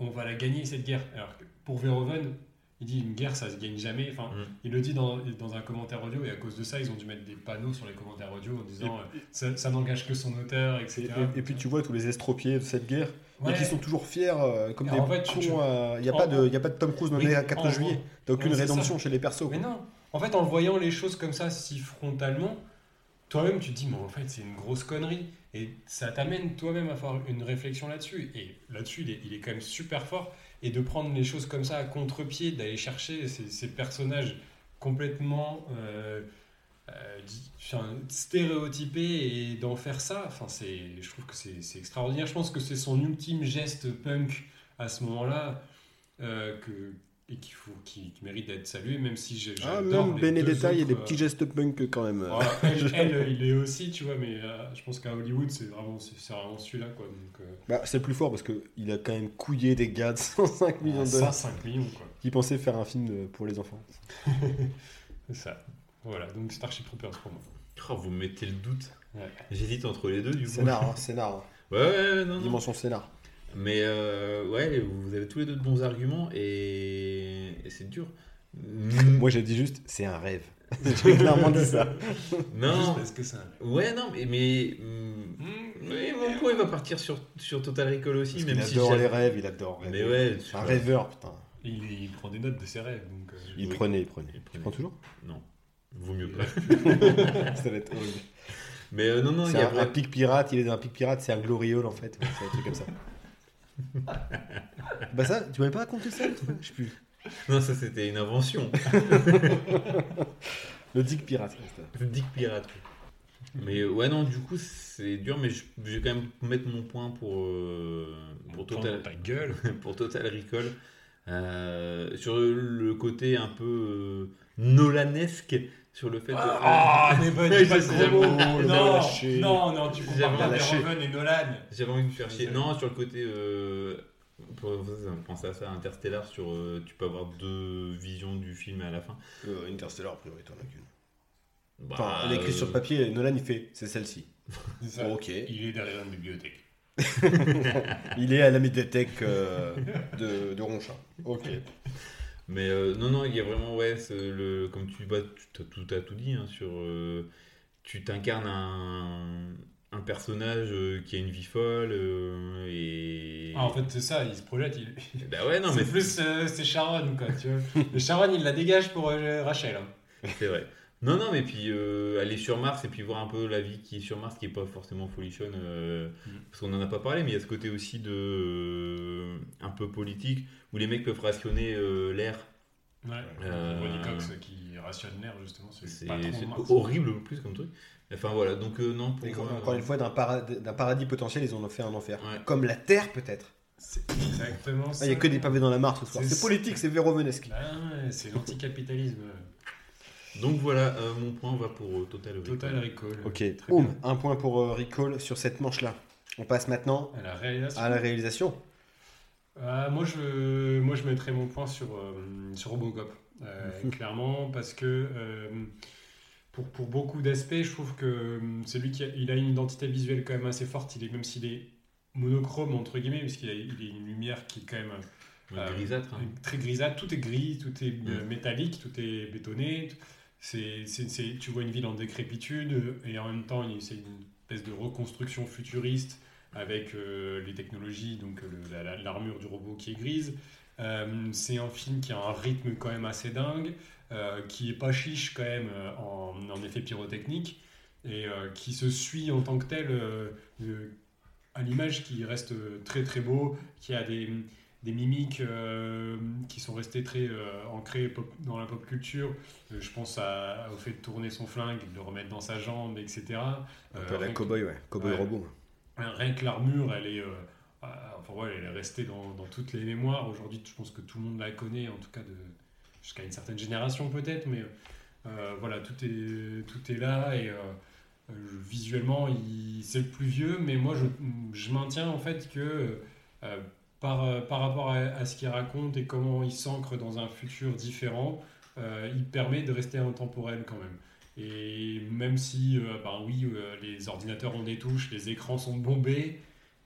on va la gagner cette guerre. Alors que pour Verhoeven, il dit une guerre ça se gagne jamais. Enfin, Mm. il le dit dans, dans un commentaire audio et à cause de ça, ils ont dû mettre des panneaux sur les commentaires audio en disant euh, ça, ça n'engage que son auteur, Et, etc. et- et puis tu vois tous les estropiés de cette guerre, Ouais. et qui sont toujours fiers euh, comme Alors, des en fait, euh, Il n'y a, en- pas de- y a pas de Tom Cruise Oui, les 4 en juillet. T'as aucune rédemption chez les persos. Mais quoi. non, en fait, en voyant les choses comme ça, si frontalement, toi-même, tu te dis, mais en fait, c'est une grosse connerie. Et ça t'amène toi-même à faire une réflexion là-dessus. Et là-dessus, il est, il est quand même super fort. Et de prendre les choses comme ça à contre-pied, d'aller chercher ces, personnages complètement euh, euh, di- enfin, stéréotypé et d'en faire ça, enfin, c'est, je trouve que c'est, c'est extraordinaire. Je pense que c'est son ultime geste punk à ce moment-là euh, que, et faut, qui, qui mérite d'être salué, même si j'ai, Ah, même Benedetta, il y a des petits euh, gestes punk quand même. voilà, elle, elle, il est aussi, tu vois, mais euh, je pense qu'à Hollywood, c'est vraiment, c'est, c'est vraiment celui-là, quoi. Donc, euh, Bah, c'est le plus fort parce qu'il a quand même couillé des gars de 105 millions de dollars 105 millions, quoi. qui pensaient faire un film pour les enfants. C'est ça. Voilà, donc Starship Troopers pour moi. Oh, vous me mettez le doute. Ouais. J'hésite entre les deux du coup. Scénar, hein, scénar. hein. Ouais, ouais, ouais, non, non. Dimension scénar. Mais euh, ouais, vous avez tous les deux de bons arguments et, et c'est dur. Moi j'ai dit juste, c'est un rêve. J'ai clairement dit ça. Juste non, parce que c'est un... ouais, non, mais, mais, mm, mais mon point il va partir sur, sur Total Recall aussi, Parce même il si adore les rêves, il adore Mais rêver. ouais, C'est un rêveur, putain. Il, il prend des notes de ses rêves, donc... euh, Il Oui. prenait, il prenait. Il Tu prenait. prends toujours? Non, vaut mieux pas. Ça va être horrible. Mais euh, non, non, il C'est y a un, vrai- un pic pirate, il est dans un pic pirate, c'est un gloriole en fait. C'est un truc comme ça. Bah ça, tu m'avais pas raconté ça Je sais plus. non, ça c'était une invention. Le dick pirate. Le Dick pirate. Mais euh, ouais, non, du coup c'est dur, mais je, je vais quand même mettre mon point pour, euh, pour Total. Ta gueule pour Total Recall. Euh, sur le côté un peu euh, Nolanesque, sur le fait de. Ah, mais pas, dis pas de gros mots. le Non, non, non, tu compares pas. Verhoeven et Nolan. J'avais envie de me faire chier. Non, sur le côté. Euh, pour penser à ça, Interstellar, sur euh, tu peux avoir deux visions du film à la fin. Euh, Interstellar, a priori, t'en as qu'une. Bah, Enfin, elle est écrite euh, sur papier, Nolan il fait, c'est celle-ci. C'est ça. ok. Il est derrière une bibliothèque. Il est à la médiathèque euh, de, de Ronchin. Ok. Mais euh, non, non, il y a vraiment, ouais, le, comme tu tu as tout, t'as tout dit, hein, sur. euh, tu t'incarnes un, un personnage euh, qui a une vie folle et. Ah, en fait, c'est ça, il se projette. Il... Bah ouais, non, c'est mais plus c'est Sharon, quoi, tu vois. Sharon, il la dégage pour Rachel. hein. C'est vrai. Non, non, mais puis euh, aller sur Mars et puis voir un peu la vie qui est sur Mars, qui est pas forcément folichonne, euh, Mm. parce qu'on en a pas parlé, mais il y a ce côté aussi de euh, un peu politique où les mecs peuvent rationner euh, l'air. Ouais. Euh, Ronnie Cox qui rationne l'air, justement. C'est horrible en plus comme truc. Enfin voilà, donc euh, non, pour moi, encore une fois, d'un paradis, potentiel, ils en ont fait un enfer. Ouais. Comme la Terre peut-être. C'est exactement Ah, ça. Il n'y a que des pavés dans la mare ce soir. C'est- politique, c'est vérovenesque. Ouais, c'est l'anticapitalisme. Donc voilà, euh, mon point va pour euh, Total Recall. Total Recall. Ok, Très bien. un point pour euh, Recall sur cette manche-là. On passe maintenant À la réalisation. à la réalisation. Ah, moi, je, moi, je mettrais mon point sur, euh, sur Robocop. Euh, clairement, parce que euh, pour, pour beaucoup d'aspects, je trouve que euh, c'est lui qui a, il a une identité visuelle quand même assez forte. Il est, même s'il est monochrome, entre guillemets, puisqu'il a, il a une lumière qui est quand même Ouais, Euh, grisâtre. hein. très grisâtre. Tout est gris, tout est euh, Mm. métallique, tout est bétonné. C'est, tu vois une ville en décrépitude et en même temps, c'est une espèce de reconstruction futuriste avec euh, les technologies, donc euh, l'armure du robot qui est grise. Euh, c'est un film qui a un rythme quand même assez dingue, qui est pas chiche quand même en, en effet pyrotechnique et qui se suit en tant que tel à l'image qui reste très très beau, qui a des, des mimiques euh, qui sont restées très euh, ancrées pop- dans la pop culture. Euh, je pense à- au fait de tourner son flingue, de le remettre dans sa jambe, etc. Un Euh, peu la cowboy, ouais. Cowboy Ouais. robot. Rien que l'armure, elle est, enfin, ouais, elle est restée dans, dans toutes les mémoires. Aujourd'hui, je pense que tout le monde la connaît, en tout cas de, jusqu'à une certaine génération peut-être, mais voilà, tout est, tout est là et visuellement, il- c'est le plus vieux, mais moi, je, je maintiens en fait que par, euh, par rapport à, à ce qu'il raconte et comment il s'ancre dans un futur différent, euh, il permet de rester intemporel quand même. Et même si, euh, ben oui, euh, les ordinateurs ont des touches, les écrans sont bombés,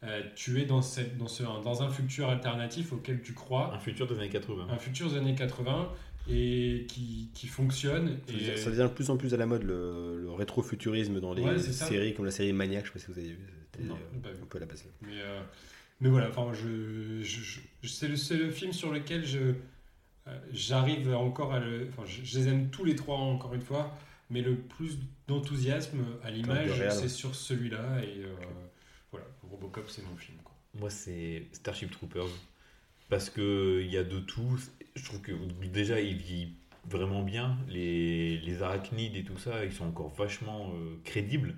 euh, tu es dans, cette, dans, ce, dans un futur alternatif auquel tu crois, Un futur des années 80. un futur des années 80 et qui, qui fonctionne. Ça Et, devient- Ça devient de plus en plus à la mode le, le rétrofuturisme dans les Ouais, c'est ça. séries comme la série Maniac, je sais pas si vous avez vu. C'était Non, euh, j'ai pas vu. un peu à la base. Mais, euh, mais voilà, enfin, je, je, je- je- c'est, le, c'est le film sur lequel je, euh, j'arrive encore à le. Enfin, je, je les aime tous les trois, encore une fois, mais le plus d'enthousiasme à l'image, c'est sur celui-là. Et euh, voilà, Robocop, c'est mon film. Quoi. Moi, c'est Starship Troopers. Parce que il y a de tout. Je trouve que déjà, il vieillit vraiment bien. Les, les arachnides et tout ça, ils sont encore vachement euh, crédibles.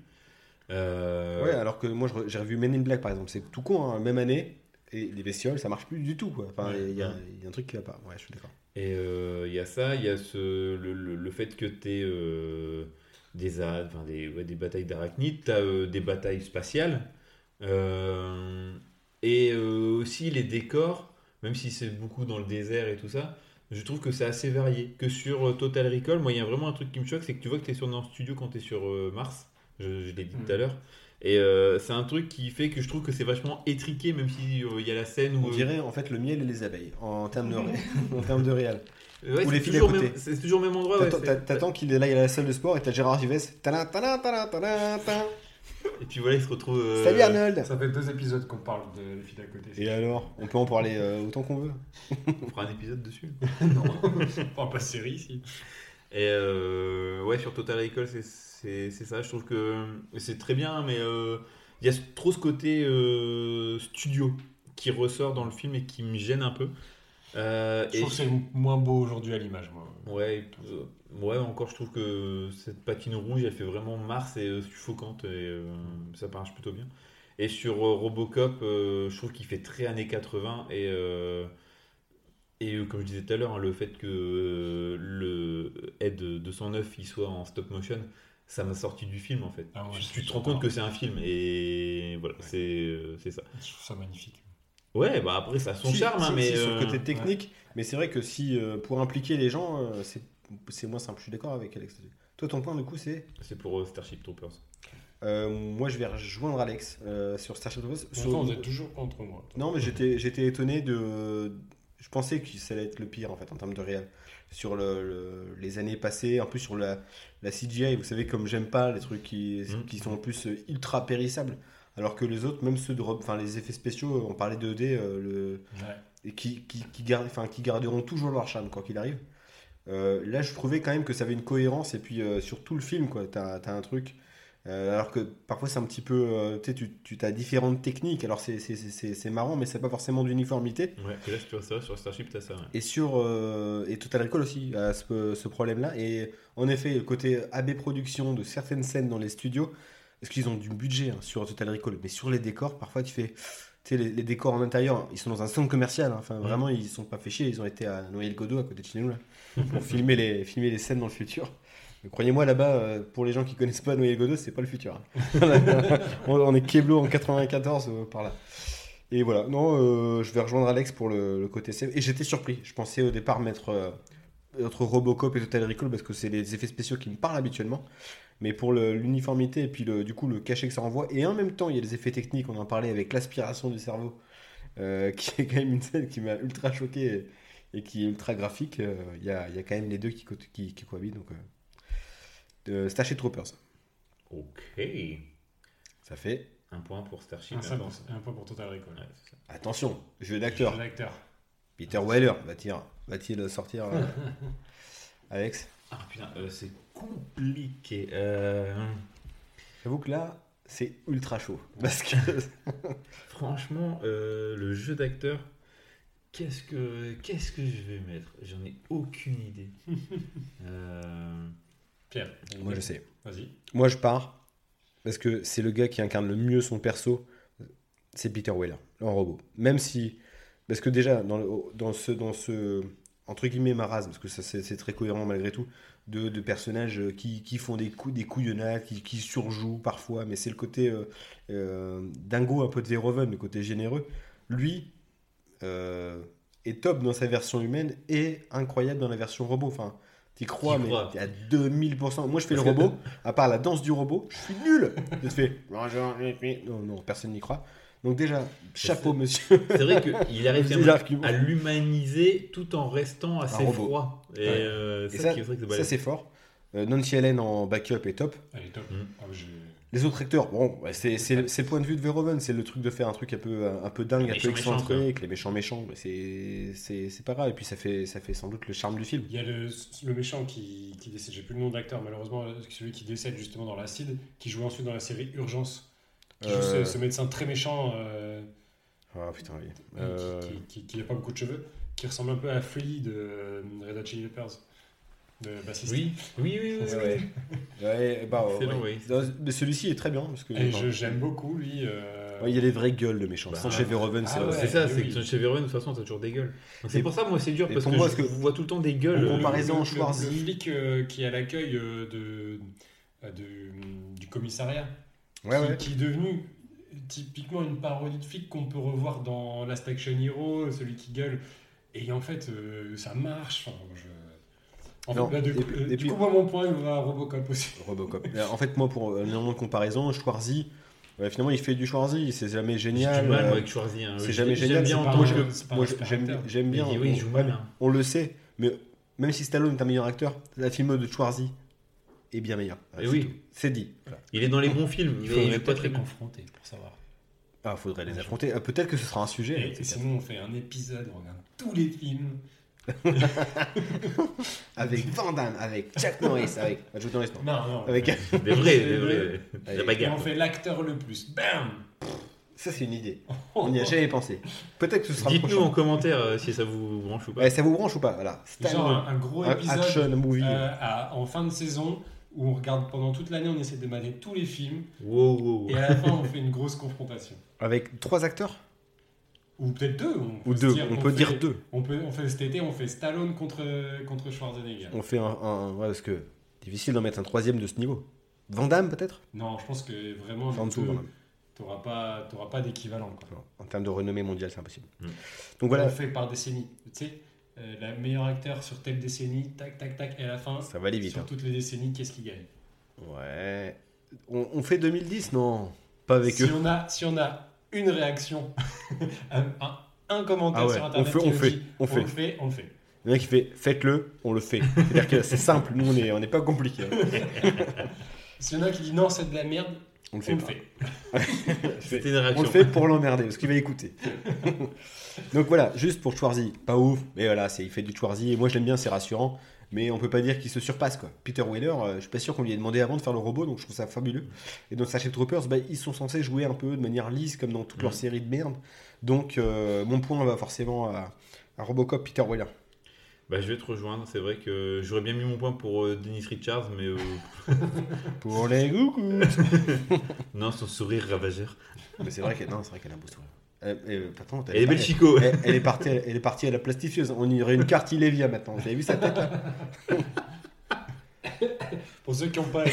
Euh, Ouais, alors que moi j'ai revu Men in Black par exemple, c'est tout con, hein, même année, et les bestioles ça marche plus du tout quoi. Enfin, Ouais. il y, a il y a un truc qui va pas. Ouais, je suis d'accord. Et euh, il y a ça, il y a ce, le, le- le fait que tu aies des, enfin, des, ouais, des batailles d'arachnides, tu as des batailles spatiales, euh, et euh, aussi les décors, même si c'est beaucoup dans le désert et tout ça, je trouve que c'est assez varié. Que sur euh, Total Recall, moi il y a vraiment un truc qui me choque, c'est que tu vois que tu es sur un studio quand tu es sur euh, Mars, je, je l'ai dit tout à l'heure. Et euh, c'est un truc qui fait que je trouve que c'est vachement étriqué, même si euh, il y a la scène où. On dirait en fait le miel et les abeilles en termes de, ré- en termes de réel. Ouais, ou c'est les filles à toujours côté. même- C'est toujours le même endroit. ouais, T'attends- T'attends qu'il est là, il est à la salle de sport et t'as Gérard tadam. Et puis voilà, il se retrouve. euh, Salut Arnold Ça fait deux épisodes qu'on parle de les filles d'à côté. Et alors On peut en parler euh, autant qu'on veut. On fera un épisode dessus. non, on parle pas de série ici. Et euh, ouais, sur Total Recall, c'est- c'est c'est ça. Je trouve que c'est très bien, mais euh, il y a trop ce côté euh, studio qui ressort dans le film et qui me gêne un peu. Euh, Je et trouve que c'est moins beau aujourd'hui à l'image, ouais, euh, ouais, encore, je trouve que cette patine rouge, elle fait vraiment Mars et euh, suffocante et ça marche plutôt bien. Et sur Robocop, je trouve qu'il fait très années 80 et et comme je disais tout à l'heure, hein, le fait que le Ed 209 il soit en stop motion, ça m'a sorti du film en fait. Ah ouais, tu, te rends compte que c'est un film et voilà, Ouais. c'est euh, c'est ça. Je trouve ça magnifique. Ouais, bah après ça a son Si, charme, hein, si, mais sur euh, le côté technique, mais c'est vrai que si euh, pour impliquer les gens, euh, c'est c'est moins simple. Je suis d'accord avec Alex. Toi, ton point du coup, c'est? C'est pour euh, Starship Troopers. euh, moi, je vais rejoindre Alex euh, sur Starship Troopers. Sur- vous êtes toujours contre moi. Non, mais j'étais j'étais étonné de. Je pensais que ça allait être le pire en fait en termes de réel. Sur le, le- les années passées, en plus sur la, la CGI, vous savez, comme j'aime pas les trucs qui, Mhm. qui sont en plus euh, ultra périssables. Alors que les autres, même ceux de. Enfin, les effets spéciaux, on parlait de 2D, euh, le, Ouais. et qui, qui, qui, garderont toujours leur charme quoi qu'il arrive. Euh, là, je trouvais quand même que ça avait une cohérence et puis euh, sur tout le film, quoi, t'as as un truc. Euh, alors que parfois c'est un petit peu, euh, tu sais, tu, as différentes techniques. Alors c'est- c'est c'est- c'est marrant, mais c'est pas forcément d'uniformité. Ouais, et là, tu vois ça, sur Starship, t'as ça. ouais. Et sur euh, et Total Recall aussi ce, ce problème-là. Et en effet, le côté AB production de certaines scènes dans les studios, parce qu'ils ont du budget hein, sur Total Recall, mais sur les décors, parfois tu fais, tu sais, les, les décors en intérieur, ils sont dans un centre commercial. hein. Enfin, vraiment, ils sont pas fait chier. Ils ont été à Noël-Godot à côté de chez nous là, pour filmer les filmer les scènes dans le futur. Croyez-moi, là-bas, euh, pour les gens qui connaissent pas Noël-Godot, c'est pas le futur. hein. on, est Keblo en 94 euh, par là. Et voilà, non, euh, je vais rejoindre Alex pour le, côté SF. Et j'étais surpris. Je pensais au départ mettre euh, entre Robocop et Total Recall parce que c'est les effets spéciaux qui me parlent habituellement. Mais pour l'uniformité et puis le, du coup le cachet que ça envoie. Et en même temps, il y a des effets techniques. On en parlait avec l'aspiration du cerveau, qui est quand même une scène qui m'a ultra choqué et, qui est ultra graphique. Il y, a, y a quand même les deux qui, co- qui, qui cohabitent. De Starship Troopers. Ok. Ça fait. Un point pour Starship. Un, un point- pour, un point pour Total Recall. Ouais, c'est ça. Attention, jeu d'acteur. Jeu d'acteur. Peter Weller va-t-il va-t-il sortir euh, Alex? Ah putain, euh, c'est compliqué. Euh, J'avoue que là, c'est ultra chaud. Parce que. franchement, euh, le jeu d'acteur, qu'est-ce que qu'est-ce que je vais mettre? J'en ai aucune idée. Euh, Pierre, Moi, je sais. vas-y. Moi, je pars. Parce que c'est le gars qui incarne le mieux son perso. C'est Peter Weller, en robot. Même si. Parce que déjà, dans, le- dans ce. Dans ce entre guillemets, marasme, parce que ça, c'est très cohérent malgré tout, de, de personnages qui, qui font des, coups, des couillonnades, qui, qui surjouent parfois, mais c'est le côté euh, euh, dingo, un peu de Verhoeven, le côté généreux. Lui euh, est top dans sa version humaine et incroyable dans la version robot. Enfin, t'y crois, mais crois. à 2000%. Moi, je fais Parce le que- robot, à part la danse du robot, je suis nul. Je te fais bonjour, non, non, personne n'y croit. Donc, déjà, chapeau, monsieur. C'est vrai qu'il arrive à l'humaniser tout en restant assez froid. Et, Ouais. euh, Et ça, c'est fort. Euh, Nancy Allen en backup est top. Elle est top. Mm. Ah, Les autres acteurs, bon, c'est c'est- c'est le point de vue de Verhoeven, c'est le truc de faire un truc un peu, un peu dingue, un peu excentré, avec les méchants méchants, mais c'est- c'est c'est pas grave. Et puis ça fait, ça fait sans doute le charme du film. Il y a le, le méchant qui, qui décède, j'ai plus le nom d'acteur malheureusement, celui qui décède justement dans l'acide, qui joue ensuite dans la série Urgence, qui joue Euh. ce, ce médecin très méchant, euh, Ah putain, oui. qui- Euh, n'a pas beaucoup de cheveux, qui ressemble un peu à Flea de euh, Red Hot Chili Peppers. De bassiste. Oui, oui, oui, oui. Ouais, ouais. Bah, ouais, oui. Non, Mais celui-ci est très bien. Parce que, Et je- j'aime beaucoup lui. euh, ouais, il y a les vraies gueules, le méchant. Bah, Sans chez Verhoeven, c'est ah ouais. C'est ça, c'est oui. que chez Verhoeven, de toute façon, t'as toujours des gueules. Donc, C'est pour ça, moi, c'est dur, parce pour que moi, je parce que- vois tout le temps des En gueules. comparaison- le, Schwarzy. le flic euh, qui est à l'accueil euh, de, euh, de- du commissariat, Ouais, qui, ouais. qui est devenu typiquement une parodie de flic qu'on peut revoir dans Last Action Hero, celui qui gueule. Et en fait, euh, ça marche. Enfin, je... En Non, fait, là, de- et puis- euh, et du puis- coup, moi, mon point, il va à Robocop aussi. Robocop. Euh, en fait, moi, pour un élément de comparaison, Schwarzy, ouais, finalement, il fait du Schwarzy. C'est jamais J'ai génial. du mal, moi, euh, avec Schwarzy. hein. c'est jamais génial, bien moi, j'aime bien. Oui, il joue on, mal. hein. on le sait, mais même si Stallone est un meilleur acteur, la film de Schwarzy est bien meilleure. Et oui. C'est dit. Il est dans les bons films, Il faudrait pas peut-être très confronter pour savoir. Ah, faudrait les affronter. Ah, Peut-être que ce sera un sujet. Et sinon, on fait un épisode, on regarde tous les films. Avec Van Damme, avec Chuck Norris, avec. Chuck Norris, non. Non, non. Avec. Des vrais, des vrais. La Et bagarre. on fait l'acteur le plus. Bam Ça, c'est une idée. On n'y a jamais pensé. Peut-être que ce sera Dites-nous en commentaire euh, si ça vous branche ou pas. Ouais, ça vous branche ou pas Voilà. Genre un, un gros un épisode action movie. euh, à- en fin de saison où on regarde pendant toute l'année, on essaie de mater tous les films Wow, wow, wow. et à la fin on fait une grosse confrontation. Avec trois acteurs? Ou peut-être deux. On peut Ou deux. dire- On peut fait- dire deux. On peut, on fait cet été, on fait Stallone contre, contre Schwarzenegger. On fait un. un- ouais, parce que difficile d'en mettre un troisième de ce niveau. Van Damme, peut-être? Non, je pense que vraiment, En dessous, Damme. t'auras pas, pas d'équivalent. En termes de renommée mondiale, c'est impossible. Mm. Donc On voilà, le fait par décennie. Tu sais, euh, la meilleure acteur sur telle décennie, tac, tac, tac, et à la fin, ça va aller vite. sur hein. toutes les décennies, qu'est-ce qui gagne? Ouais. On, on fait 2010 Non. Pas avec si eux. on a Si on a une réaction, un, un- un commentaire Ah ouais, sur on Internet fait, qui on nous fait, dit, on on fait. le fait, on le fait. Le mec qui fait faites-le, on le fait. C'est-à-dire que c'est simple, nous on est, on n'est pas compliqué. S'il y en a qui dit non, c'est de la merde, On le on fait le pas. fait. C'était une On le fait pour l'emmerder, parce qu'il va écouter. Donc voilà, juste pour Schwarzy, pas ouf, mais voilà, c'est, il fait du Schwarzy, et moi je l'aime bien, c'est rassurant, mais on peut pas dire qu'il se surpasse quoi. Peter Wheeler, euh, je suis pas sûr qu'on lui ait demandé avant de faire le robot, donc je trouve ça fabuleux. Et dans Starship Troopers, bah, ils sont censés jouer un peu de manière lisse, comme dans toute leur Mhm. série de merde. Donc euh, mon point va forcément à, à Robocop Peter Wheeler. Bah, je vais te rejoindre. C'est vrai que j'aurais bien mis mon point pour euh, Dennis Richards, mais euh, Pour les coucous non, son sourire ravageur. Mais c'est vrai qu'elle, non, c'est vrai qu'elle a un beau sourire. Elle, elle- attends, Elle est belle Chico. Elle, elle est partie, elle est partie à la plastifieuse. On y aurait une carte Ilévia maintenant. Vous avez vu sa tête Pour ceux qui n'ont pas les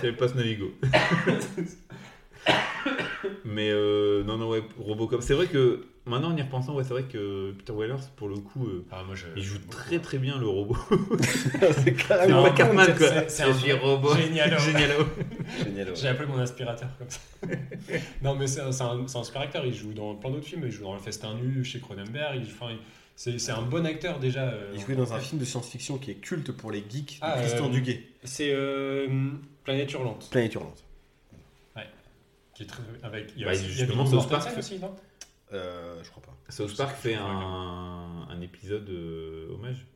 C'est le passe Navigo. Mais euh, non, non, ouais, Robocop. C'est vrai que maintenant en y repensant, ouais, c'est vrai que Peter Weller, pour le coup, euh, Ah, moi, je, il joue très très bien le robot. C'est carrément pas un Cartman quoi. c'est- un suis robot. Génial. Génialo. génial. J'ai appelé mon aspirateur comme ça. non, mais c'est un, un- un super acteur. Il joue dans plein d'autres films. Il joue dans Le Festin Nu chez Cronenberg. Il, enfin, il- c'est un bon acteur déjà. euh, Il jouait dans un film de science-fiction qui est culte pour les geeks de Ah, Christian euh, Duguay. C'est euh, Planète Hurlante. Planète Hurlante. Qui est très, avec, il y a Bah, il y a justement, South Park aussi, non? Euh, je crois pas. South Park fait un, un épisode euh, hommage.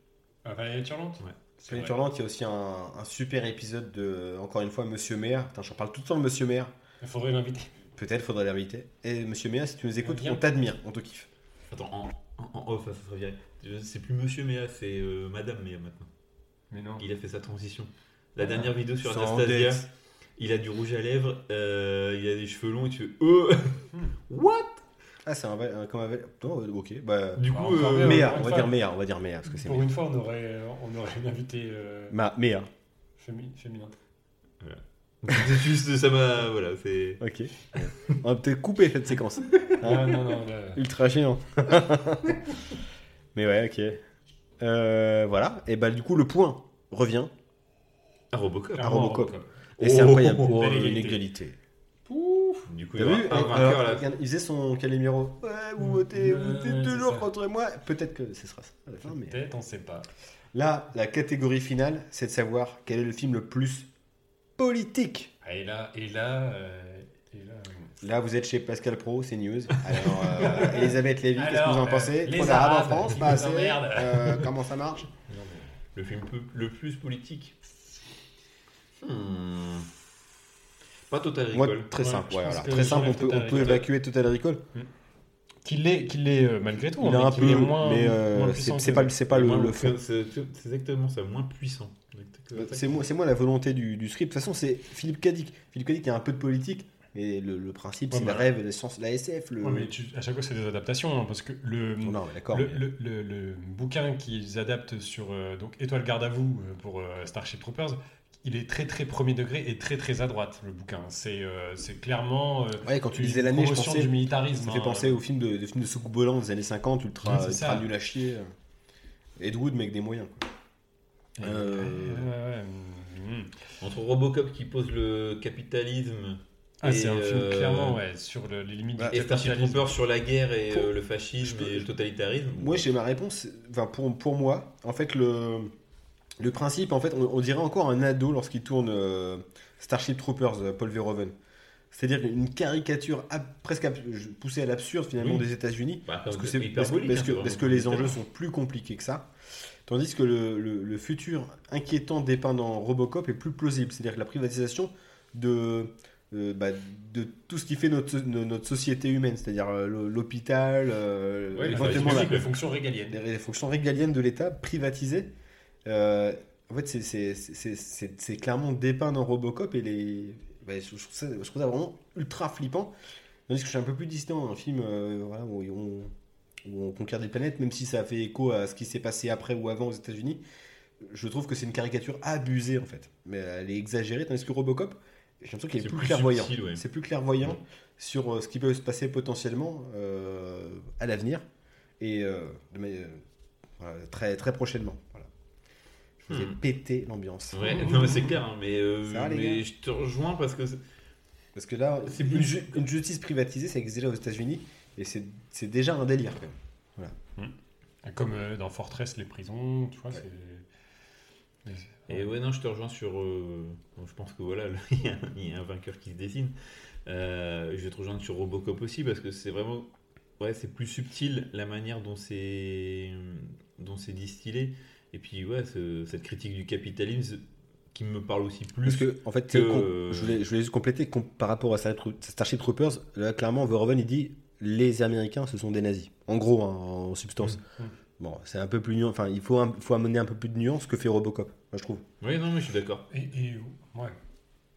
Ah, Planète Hurlante Ouais. Hurlante, il y a aussi un, un super épisode de, encore une fois, Monsieur Maire. Putain, j'en parle tout le temps de Monsieur Maire. Il faudrait l'inviter. Peut-être faudrait l'inviter. Et Monsieur Maire, si tu nous écoutes, on t'admire, on te kiffe. Attends, en, off, ça serait viré. C'est plus Monsieur Méa, c'est euh, Madame Méa maintenant. Mais non. Il a fait sa transition. La Ah. dernière vidéo sur Sans Anastasia, il a du rouge à lèvres, euh, il a des cheveux longs et tu fais euh, What? Ah, c'est un vrai. un- Comme un euh, ok. Bah, Du Bah, coup, encore euh. Méa, on va fois. dire Méa, on va dire Méa, parce que c'est Pour Méa. une fois, on aurait, on aurait une invitée euh, Ma, Méa. fémi- féminin. c'est juste ça m'a. Voilà, c'est. Ok. on va peut-être couper cette séquence. Ah, non, non, là, Ultra géant. Mais ouais, ok. Euh, voilà. Et bah, du coup, le point revient. Ah, Robocop. clairement, Robocop. Robocop. Et c'est Oh, incroyable. oh, Oh, belle une égalité. égalité. Du coup, il y vu aura un vainqueur alors, là. regarde, Il faisait son Calimero. Ouais, vous votez, vous votez toujours contre moi. Peut-être que ce sera ça à la fin, mais. Peut-être, on sait pas. Là, la catégorie finale, c'est de savoir quel est le film le plus politique. Ah, et là, et là, euh, et là, euh, Là, vous êtes chez Pascal Pro, c'est News. Alors, euh, Elisabeth Lévy, qu'est-ce que vous en euh, pensez les Trop d'arabes en Arabes, France, pas assez. Euh, comment ça marche Le film le plus politique. Hmm. Pas Total Moi, Recall. très Ouais, simple. ouais, Très simple, on peut, on peut évacuer Total Recall. Hmm. Qu'il l'est, qu'il l'est euh, malgré tout. Il hein, a un est peu, moins, mais euh, moins c'est pas, c'est pas le, le fond. C'est c'est exactement ça, moins puissant. C'est moi, c'est moi la volonté du, du script. De toute façon, c'est Philippe Cadic. Philippe Cadic, il y a un peu de politique, mais le, le principe, Ouais, c'est bah. le rêve, la science, la SF. Le... Ouais, mais tu- à chaque fois, c'est des adaptations, hein, parce que le, Non, le, mais- le- le- le bouquin qu'ils adaptent sur euh, donc Étoile garde à vous euh, pour euh, Starship Troopers, il est très très premier degré et très très à droite le bouquin. C'est euh, c'est clairement euh, Ouais, quand tu une disais l'année, je pensais. du militarisme. Ça fait hein. penser au film de, de film de Soukubolan des années 50, ultra, c'est ultra nul à chier. Ed Wood, mais avec des moyens. quoi. Ouais, Euh, ouais, ouais, mm. Entre Robocop qui pose le capitalisme Ah, c'est Et, un film euh, clairement ouais, sur le- les limites Ouais, du et capitalisme. Troopers sur la guerre et Pour- euh, le fascisme peux- et le totalitarisme. Moi, j'ai ma réponse. Enfin, pour, pour moi, en fait, le, le principe, en fait, on, on dirait encore un ado lorsqu'il tourne euh, Starship Troopers, euh, Paul Verhoeven. C'est-à-dire une caricature presque poussée à l'absurde finalement Oui. des États-Unis. Bah, Parce que, c'est c'est, hyper parce, que, symbolique, parce que- c'est parce que vraiment les enjeux sont plus compliqués que ça. Tandis que le, le- le futur inquiétant dépeint dans Robocop est plus plausible. C'est-à-dire que la privatisation de, euh, bah, de tout ce qui fait notre, no- notre société humaine, c'est-à-dire l'hôpital, euh, Ouais, les fonctions régaliennes. les, les fonctions régaliennes de l'État privatisées. Euh, en fait, c'est- clairement dépeint dans Robocop et les, bah, je, trouve ça, je trouve ça vraiment ultra flippant. Tandis que je suis un peu plus distant, un film euh, voilà, où, on, où on conquiert des planètes, même si ça fait écho à ce qui s'est passé après ou avant aux États-Unis. Je trouve que c'est une caricature abusée en fait, mais elle est exagérée. Tandis que Robocop, j'ai l'impression qu'il est, plus, clairvoyant. ouais. C'est plus clairvoyant Ouais. sur euh, ce qui peut se passer potentiellement à l'avenir et de manière- voilà, très, très prochainement. Voilà. Ai Hmm. pété l'ambiance. Ouais, non, mais c'est clair, hein, mais, euh, Ça va, les mais gars je te rejoins parce que Parce que là, C'est une, plus- ju- une justice privatisée, ça existe déjà aux États-Unis et c'est c'est déjà un délire. Quand même. Comme euh, dans Fortress, les prisons, tu vois, c'est. Et ouais, non, je te rejoins sur. euh, je pense que voilà, là, il y, a- il y a un vainqueur qui se dessine. Euh, je vais te rejoindre sur Robocop aussi parce que c'est vraiment. Ouais, c'est plus subtil la manière dont c'est dont c'est distillé. Et puis, ouais, ce- cette critique du capitalisme qui me parle aussi plus. Parce que, en fait, que- je, voulais, je voulais juste compléter com- par rapport à Starship Troopers. Là, clairement, Verhoeven, il dit les Américains, ce sont des nazis. En gros, hein, en substance. Mm, mm. Bon, c'est un peu plus nuance. Enfin, il faut, un- faut amener un peu plus de nuance que fait Robocop, moi, je trouve. Oui, non, mais je suis d'accord. Et, et, ouais.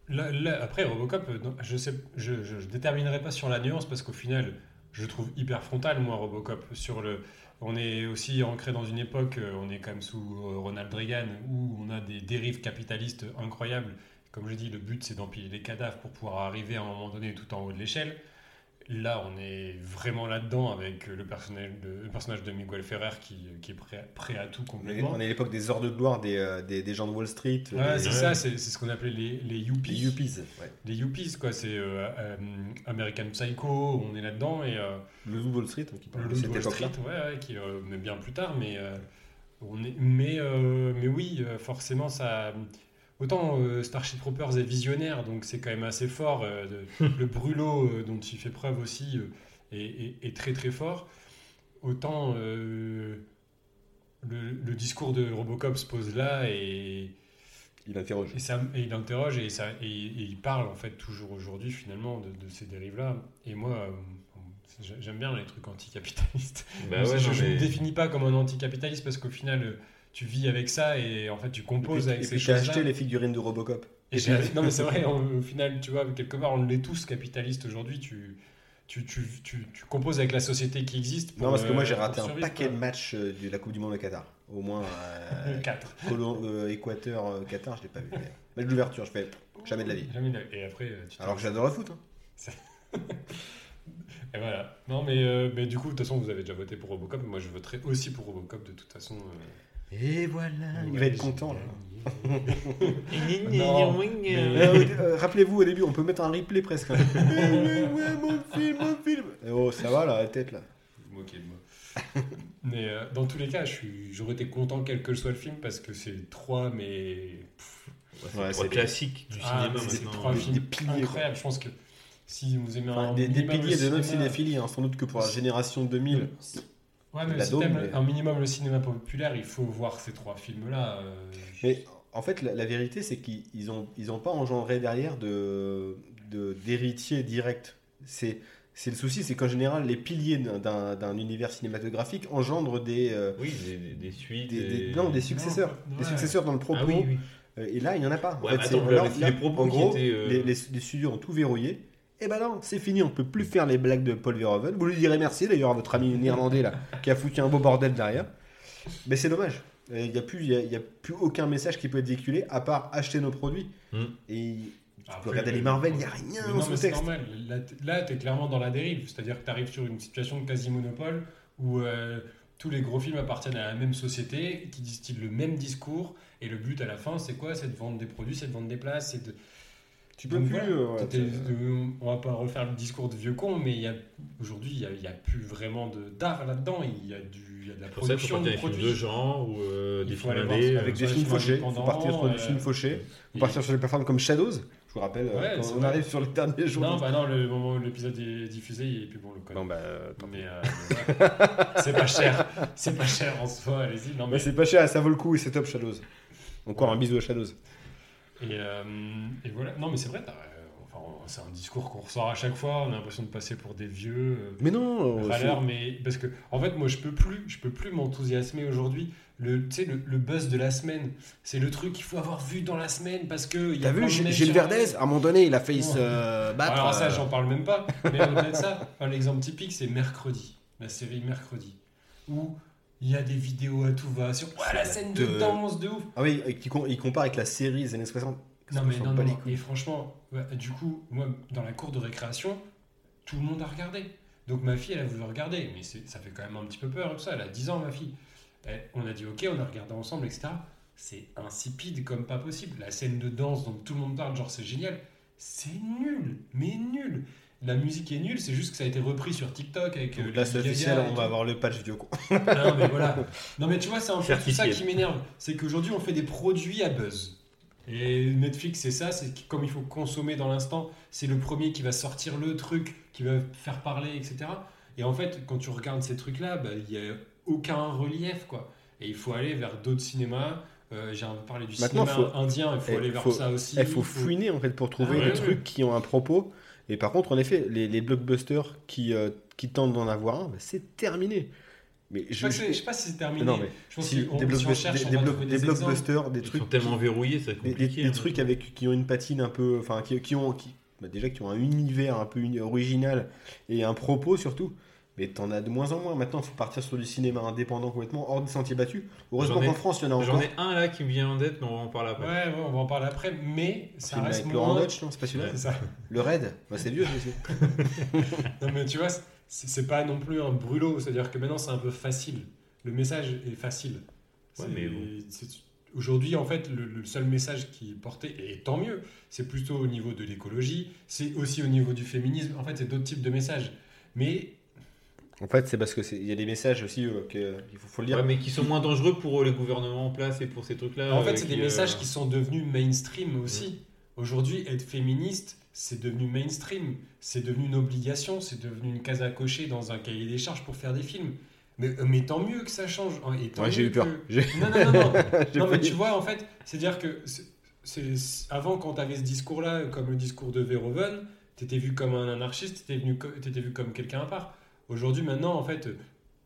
Là, là, après, Robocop, euh, je je, je, je déterminerai pas sur la nuance parce qu'au final, je trouve hyper frontal, moi, Robocop. Sur le, on est aussi ancré dans une époque, euh, on est quand même sous euh, Ronald Reagan, où on a des dérives capitalistes incroyables. Comme je dis, le but, c'est d'empiler les cadavres pour pouvoir arriver à un moment donné tout en haut de l'échelle. Là, on est vraiment là-dedans avec le personnage de, le personnage de Miguel Ferrer qui, qui est prêt, prêt à tout complètement. on est à l'époque des heures de gloire des, euh, des, des gens de Wall Street. Ouais, des- c'est ça, c'est ce qu'on appelait les, les les yuppies. yuppies. ouais. Les yuppies, quoi. C'est euh, euh, American Psycho, on est là-dedans. Et Le Loup Wall Street, qui parle le de cette Wall. Street, ouais, ouais, qui mais bien plus tard. Mais, on est, mais, mais oui, forcément, ça. Autant euh, Starship Troopers est visionnaire, donc c'est quand même assez fort. euh, de- le brûlot euh, dont il fait preuve aussi euh, est, est- est très très fort. Autant euh, le, le discours de Robocop se pose là et. Il interroge. Et, ça, et il interroge et, ça, et, et il parle en fait toujours aujourd'hui finalement de, de ces dérives-là. Et moi, euh, j'ai- j'aime bien les trucs anticapitalistes. Bah je ouais, je non, ne me définis pas comme un anticapitaliste parce qu'au final, euh, tu vis avec ça et en fait tu Et puis, composes avec et ces choses-là. acheté les figurines de Robocop. Et non mais c'est vrai, on- au final, tu vois, quelque part, on l'est tous capitalistes aujourd'hui. Tu, tu, tu, tu, tu composes avec la société qui existe. pour, Non, parce que moi euh, j'ai pour raté un paquet de matchs euh, de la Coupe du Monde au Qatar. Au moins euh, Le 4. Colo- euh, Équateur, euh, Qatar, je l'ai pas vu. Match d'ouverture, je fais jamais de la vie. Jamais de la- Et après, euh, tu Alors que j'adore le foot. hein. Et voilà. Non, mais, euh, mais du coup, de toute façon, vous avez déjà voté pour Robocop. Moi, je voterai aussi pour Robocop de toute façon. Et voilà, il ouais, va être content là. Euh, euh, Rappelez-vous au début, on peut mettre un replay presque. hein. ouais, ouais, mon film, mon film. Eh Oh, ça va là, la tête là. moquer de moi. mais euh, dans tous les cas, je suis- j'aurais été content quel que soit le film parce que c'est trois, mais. C'est Ouais, le c'est- classique du ah, cinéma c'est maintenant. trois des- films des piliers, quoi. incroyables. Je pense que si vous aimez Enfin, un des, des piliers le de notre cinéma- cinéphilie, hein, sans doute que pour la génération 2000. Ouais, mais la si dôme, t'aimes mais- un minimum le cinéma populaire, il faut voir ces trois films-là. euh, Mais en fait, la, la vérité, c'est qu'ils ils ont, ils ont pas engendré derrière de de- d'héritier direct. C'est C'est le souci, c'est qu'en général, les piliers d'un- univers cinématographique engendrent des, euh, Oui, des, des- des suites. des, des- et- non, des successeurs. Non, Des successeurs dans le propos. Ah oui, oui. Euh, Et là, il n'y en a pas. En Ouais, fait, mais c'est- attends, là, les- là, les propos en qui gros, étaient, euh, les, les- les studios ont tout verrouillé. Et ben non, c'est fini, on peut plus faire les blagues de Paul Verhoeven. Vous lui direz merci d'ailleurs à votre ami néerlandais là, qui a foutu un beau bordel derrière. Mais c'est dommage. Il n'y a, plus- il y a, y a plus aucun message qui peut être véhiculé à part acheter nos produits. Hmm. Et tu Après, peux regarder le- les Marvel, il n'y a rien mais c'est sous-texte. normal. Là, tu es clairement dans la dérive. C'est-à-dire que tu arrives sur une situation de quasi-monopole où euh, tous les gros films appartiennent à la même société, qui distillent le même discours. Et le but à la fin, c'est quoi? C'est de vendre des produits, c'est de vendre des places. C'est de... Tu peux Donc plus. voilà. ouais, euh, on va pas refaire le discours de vieux con, mais aujourd'hui, il n'y a, il y a plus vraiment de- d'art là-dedans. Il y, a du, il y a de la Pour ça, il faut production des films de genre ou euh, des films indés. euh, avec des films fauchés. Il faut partir sur des euh, films fauchés. Il faut partir sur des plateformes comme Shadows. Je vous rappelle, Ouais, quand on vrai. arrive sur les derniers jours. Non, bah non, le moment où l'épisode est diffusé, il est plus bon le code. Non, bah. Mais, euh, c'est pas cher. C'est pas cher en soi, allez-y. Non, Mais mais, c'est pas cher, ça vaut le coup et c'est top Shadows. Encore Ouais. un bisou à Shadows. Et, euh, et voilà. Non, mais c'est vrai, c'est un discours qu'on ressort à chaque fois. On a l'impression de passer pour des vieux. euh, Mais non, euh, valeurs, mais parce que en fait moi je peux plus je peux plus m'enthousiasmer aujourd'hui le tu sais le, le buzz de la semaine c'est le truc qu'il faut avoir vu dans la semaine parce que T'as vu Gilles Verdez À un moment donné, il a failli se battre. alors ça j'en parle même pas mais au-delà de ça un exemple typique c'est mercredi la série mercredi où il y a des vidéos à tout va sur ouais, la scène de de- danse de ouf. Ah oui, et qui com- il compare avec la série des années 60. non On mais non, et franchement ouais, du coup moi dans la cour de récréation tout le monde a regardé. Donc ma fille elle a voulu regarder mais ça fait quand même un petit peu peur tout ça. Elle a 10 ans ma fille. On a dit ok on a regardé ensemble etc c'est insipide comme pas possible. La scène de danse dont tout le monde parle genre c'est génial. C'est nul mais nul la musique est nulle c'est juste que ça a été repris sur TikTok avec euh, Donc là, c'est officiel, on va avoir le patch con. Non, mais voilà. Non, mais tu vois, c'est un peu tout ça qui m'énerve. C'est qu'aujourd'hui, on fait des produits à buzz. Et Netflix, c'est ça, c'est comme il faut consommer dans l'instant, c'est le premier qui va sortir le truc, qui va faire parler, etc. Et en fait, quand tu regardes ces trucs-là, bah, il n'y a aucun relief, quoi. Et il faut aller vers d'autres cinémas. Euh, J'ai un peu parlé du Maintenant, cinéma faut- indien, il faut eh, aller vers faut- ça aussi. Il faut Il faut- fouiner en fait pour trouver Ah des ouais, trucs qui ont un propos. Et par contre, en effet, les, les blockbusters qui, euh, qui tentent d'en avoir un, bah, c'est terminé. Mais Je je, sais pas si- c'est terminé. non, mais je pense si, des, blockbusters- cherche, des- on des va block- trouver des des exemples. blockbusters, des Ils trucs sont tellement qui- verrouillés, c'est des, des- compliqué. des hein. trucs avec qui ont une patine un peu enfin qui, qui ont qui, bah, déjà qui ont un univers un peu original et un propos surtout mais t'en as de moins en moins maintenant il faut partir sur du cinéma indépendant complètement hors des sentiers battus heureusement J'en qu'en France il y en a J'en encore ai un là qui me vient en tête, mais on va en parler après. Ouais, ouais, on va en parler après, mais ça reste avec Laurent moins. Dutch non? C'est pas celui-là? C'est ça. le Raid? Bah, c'est vieux aussi Non, mais tu vois, c'est pas non plus un brûlot. C'est-à-dire que maintenant, c'est un peu facile. Le message est facile. Ouais, mais bon. Aujourd'hui, en fait, le, le seul message qui est porté, et tant mieux, c'est plutôt au niveau de l'écologie, c'est aussi au niveau du féminisme. En fait, c'est d'autres types de messages. Mais en fait c'est parce que c'est- il y a des messages aussi euh, que il faut, faut le dire Ouais, mais qui sont moins dangereux pour euh, les gouvernements en place et pour ces trucs-là. en fait, euh, c'est des qui, messages euh, qui sont devenus mainstream aussi. Aujourd'hui, être féministe, c'est devenu mainstream. C'est devenu une obligation. C'est devenu une case à cocher dans un cahier des charges pour faire des films. Mais, euh, mais tant mieux que ça change. Tant Ouais, j'ai eu peur que- Non, non, non, non. mais tu vois, en fait, c'est-à-dire que c'est- avant, quand tu avais ce discours-là, comme le discours de Verhoeven, tu étais vu comme un anarchiste, tu étais, vu comme quelqu'un à part. Aujourd'hui, maintenant, en fait,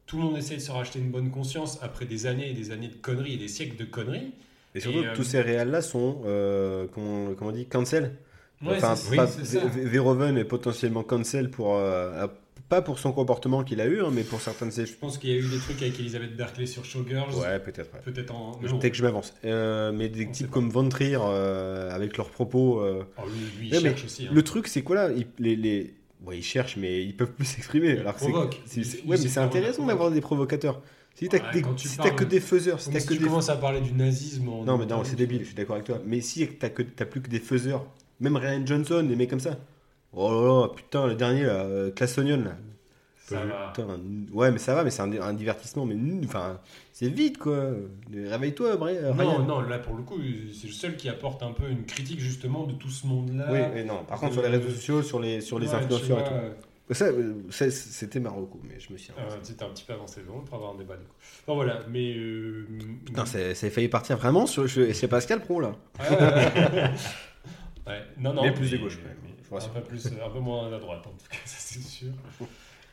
tout le monde essaie de se racheter une bonne conscience après des années et des années de conneries et des siècles de conneries. et surtout Et, euh, tous ces réels là sont euh, comment, comment on dit cancel Ouais, enfin c'est- pas- oui, Verhoeven est potentiellement cancel pour euh, pas pour son comportement qu'il a eu hein, mais pour certaines de ses Je pense qu'il y a eu des trucs avec Elisabeth Berkley sur Showgirls. ouais peut-être ouais. Peut-être en. Peut-être que je m'avance. Euh, mais des On types comme Trier, euh, avec leurs propos. Oh, lui, lui, Ouais, mais cherche aussi. hein. Le truc, c'est quoi là? Les, les... bon, ils cherchent, mais ils peuvent plus s'exprimer. Alors c'est- Ouais, mais c'est intéressant d'avoir des provocateurs. Si t'as Ouais, que, si que des faiseurs, si t'as si que tu des. commences à parler du nazisme. en- Non, mais non, c'est débile, je suis d'accord avec toi. Mais si t'as que t'as plus que des faiseurs, même Ryan Johnson, des mecs comme ça. Oh là là, putain, le dernier là, euh, Class Onion là. Ça va. Ouais, mais ça va, mais c'est un, un divertissement, mais enfin, c'est vite quoi. Réveille-toi, Bray- euh, Non, non, là pour le coup, c'est le seul qui apporte un peu une critique justement de tout ce monde-là. Oui, mais non. Par contre, sur les réseaux sociaux, sur les, sur les Ouais, influenceurs et tout. Ça, euh, ça, c'était marrant, coup, mais je me suis. euh, C'était un petit peu avancé, bon, pour avoir un débat du coup. Bon voilà, mais. euh, Putain, c'est- ça a failli partir vraiment chez Pascal Pro là. Ouais, ouais, ouais. Ouais, Non, non. Mais plus de gauche, quand même. mais un peu plus, un peu moins à droite en tout cas, ça c'est sûr.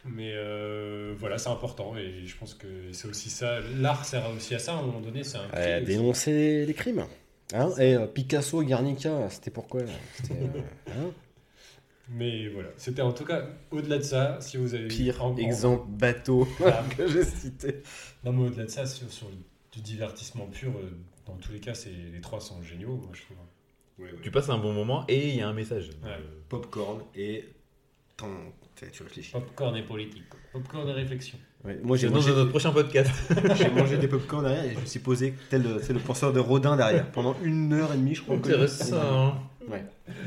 Mais euh, voilà, c'est important et je pense que c'est aussi ça. L'art sert aussi à ça à un moment donné. C'est un Ouais, dénoncer les crimes. Hein et euh, Picasso, Guernica, c'était pourquoi euh, hein? Mais voilà, c'était en tout cas au-delà de ça. Si vous avez Pire exemple bateau Voilà. que j'ai cité. Non, mais au-delà de ça, sur, sur du divertissement pur, euh, dans tous les cas, c'est les trois sont géniaux, moi je trouve. Tu passes un bon moment et il y a un message. Ouais. Euh, Popcorn et. Tu réfléchis. Popcorn et politique. Popcorn et réflexion. Ouais, moi j'ai mangé, de notre prochain podcast. j'ai mangé des popcorn derrière et je me suis posé tel le, c'est le penseur de Rodin derrière pendant une heure et demie, je crois. que- Intéressant. Ouais.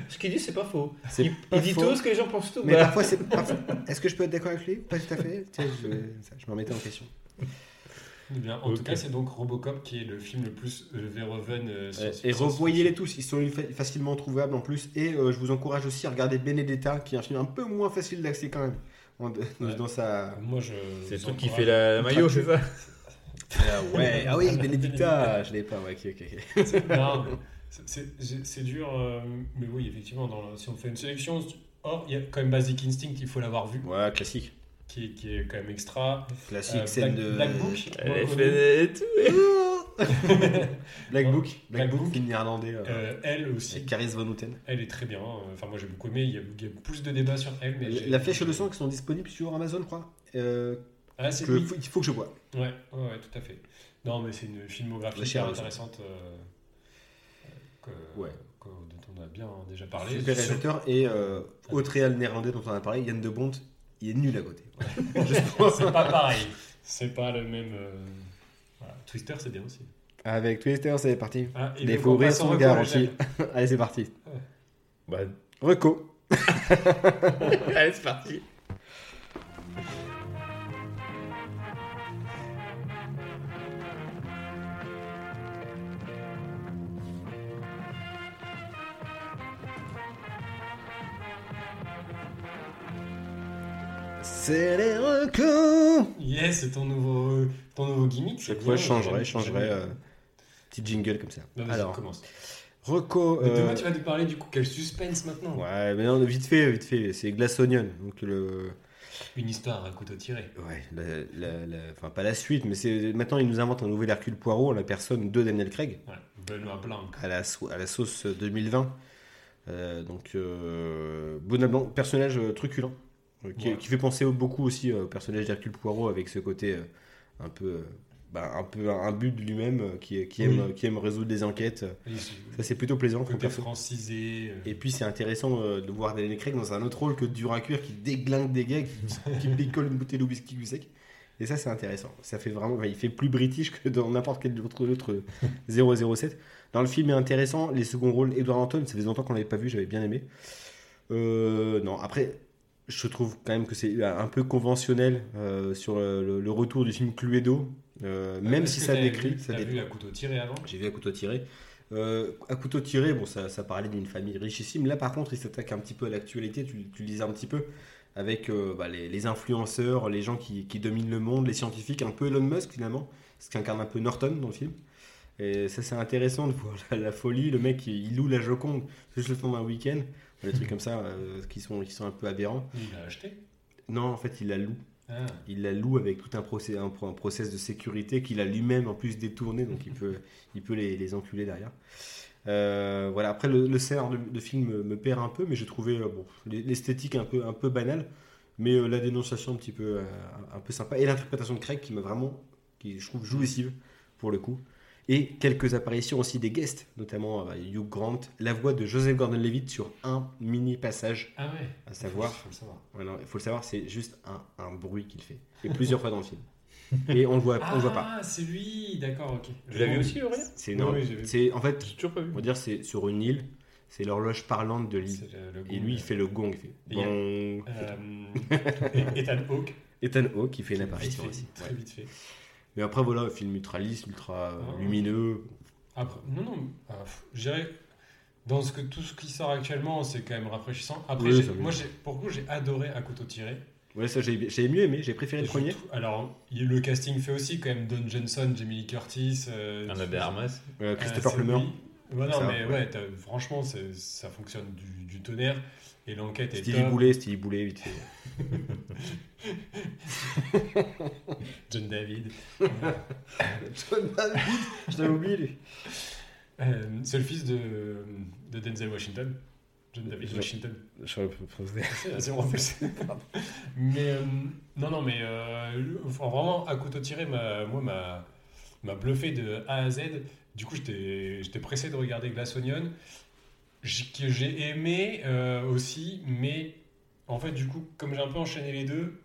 Ce qu'il dit, c'est pas faux. Il, pas il dit faux. tout ce que les gens pensent tout. Mais Voilà. parfois c'est. parfois- Est-ce que je peux être d'accord avec lui? Pas tout à fait. Je, je me remettais en question. Eh bien, en tout cas, c'est donc Robocop qui est le film le plus euh, Verhoeven euh, et revoyez-les tous, ils sont fa- facilement trouvables en plus. Et euh, je vous encourage aussi à regarder Benedetta, qui est un film un peu moins facile d'accès quand même. en- Ouais. Dans sa. Moi, je. C'est le truc qui fait la, la maillot, c'est ça? Ah ouais, ah oui, Benedetta, je l'ai pas, ouais, ok, ok, ok. C'est- dur, euh, mais oui, effectivement, dans, si on fait une sélection. Or, il y a quand même Basic Instinct, il faut l'avoir vu, Ouais, classique. Qui, est- qui est quand même extra. Classique Euh, scène Black, de. Black Book, Elle moins est connu. fait et tout. Black. Book. Black, Black Book, film néerlandais. euh, Euh, elle aussi, Caris Van Houten. elle est très bien. euh, Enfin, moi j'ai beaucoup aimé. Il y, a, il y a plus de débats sur elle. Mais La flèche et le sang qui sont disponibles sur Amazon, je crois. Euh, Ah, c'est faut- il faut que je vois. Ouais, ouais, ouais, tout à fait. Non, mais c'est une filmographie hyper intéressante euh, que- Ouais. que- dont on a bien déjà parlé. Super réalisateur et euh, autre réal néerlandais dont on a parlé, Yann de Bont, il est nul à côté. Voilà. C'est pas pareil. C'est pas le même. euh, voilà. Twister, c'est bien aussi. Avec Twitter, c'est parti. Ah, et Il donc, faut on ouvrir passe en son reco, garantie. Régel. Allez, c'est parti. Bah, Reco. allez, c'est parti. C'est les recos. Yes, c'est ton nouveau, ton nouveau gimmick. bien, fois, je changerai, je changerai. euh, petit jingle comme ça. Non, Alors, commence. reco. Euh, demain, tu vas nous parler du coup, quel suspense maintenant Ouais, mais non, vite fait, vite fait. C'est Glass Onion. Donc le. Une histoire à couteau tiré. Ouais, la- la- la- enfin pas la suite, mais c'est maintenant il nous invente un nouvel Hercule Poirot en la personne de Daniel Craig Ouais. Benoît Blanc. à la, sau- à la sauce 2020. Euh, donc euh, Benoît Blanc, personnage euh, truculent, euh, qui, Ouais. qui fait penser beaucoup aussi euh, au personnage d'Hercule Poirot avec ce côté euh, un peu, euh, bah, un peu un but de lui-même, euh, qui, qui aime, Oui. qui aime résoudre des enquêtes. Ça c'est plutôt plaisant Côté francisé. euh, Et puis c'est intéressant euh, de voir Daniel Craig dans un autre rôle que dur à cuire qui déglingue des gars, qui, qui une bouteille de whisky du sec. Et ça c'est intéressant. Ça fait vraiment, il fait plus british que dans n'importe quel autre, autre 007. Dans le film est intéressant. Les seconds rôles, Edward Anton, ça faisait longtemps qu'on l'avait pas vu, j'avais bien aimé. Euh, non, après, je trouve quand même que c'est un peu conventionnel euh, sur le, le retour du film Cluedo. Euh, même est-ce si ça décrit, vu- ça T'as vu à couteau tiré avant? J'ai vu à couteau tiré. Euh, à couteau tiré, bon, ça, ça parlait d'une famille richissime. Là, par contre, il s'attaque un petit peu à l'actualité. Tu, tu le disais un petit peu avec euh, bah, les, les influenceurs, les gens qui, qui dominent le monde, les scientifiques, un peu Elon Musk finalement, ce qui incarne un peu Norton dans le film. Et ça, c'est intéressant de voir la, la folie. Le mec, il, il loue la Joconde juste le temps d'un week-end. Des trucs comme ça euh, qui, sont, qui sont un peu aberrants. Il l'a acheté? Non, en fait, il la loue. Ah. Il la loue avec tout un, procès, un, un process de sécurité qu'il a lui-même en plus détourné, donc il peut, il peut les, les enculer derrière. Euh, voilà, après le, le scénario de, de film me, me perd un peu, mais j'ai trouvé euh, bon, l'esthétique un peu, un peu banale, mais euh, la dénonciation un petit peu, euh, un peu sympa, et l'interprétation de Craig qui m'a vraiment, qui je trouve jouissive pour le coup. Et quelques apparitions aussi des guests, notamment euh, Hugh Grant, la voix de Joseph Gordon-Levitt sur un mini passage, Ah ouais. à savoir Faut le savoir. voilà, il faut le savoir, c'est juste un, un bruit qu'il fait. Et plusieurs fois dans le film. Et on le voit, on le voit pas. Ah, c'est lui. D'accord, ok. Tu l'as vu aussi, Aurélien? C'est énorme. oui, j'ai vu. c'est en fait, toujours pas vu. on va dire, c'est sur une île, c'est l'horloge parlante de l'île. Et gong. lui, il fait le gong. Il fait gong. Euh, et- Ethan Hawke. Ethan Hawke qui fait une apparition aussi. Très Ouais. vite fait. Mais après, voilà, film ultra lisse, ultra euh, Ah. lumineux. Après, non, non, euh, je dirais, dans ce que, tout ce qui sort actuellement, c'est quand même rafraîchissant. Après, Oui, moi, j'ai- pour le coup, j'ai adoré à couteau tiré. Ouais, ça, j'ai j'ai mieux aimé, j'ai préféré le premier. surtout- alors, il- le casting fait aussi quand même Don Johnson, Jamie Lee Curtis, euh, Anna de Armas. Euh, euh, Christopher c'est Plummer. Ouais, non, Ça, mais ouais. franchement, c'est- ça fonctionne du, du tonnerre. Et l'enquête est Stevie top. Boulet, Stevie Boulet, vite fait. John David. John David, je l'avais oublié lui. Euh, c'est le fils de, de Denzel Washington. John David Je- Washington. J'aurais pu poser. C'est plus. Pardon. mais euh, non, non, mais euh, enfin, vraiment, à couteau tiré, m'a- moi, m'a m'a bluffé de A à Z. Du coup, j'étais j'étais pressé de regarder Glass Onion, que j'ai aimé euh, aussi, mais en fait, du coup, comme j'ai un peu enchaîné les deux,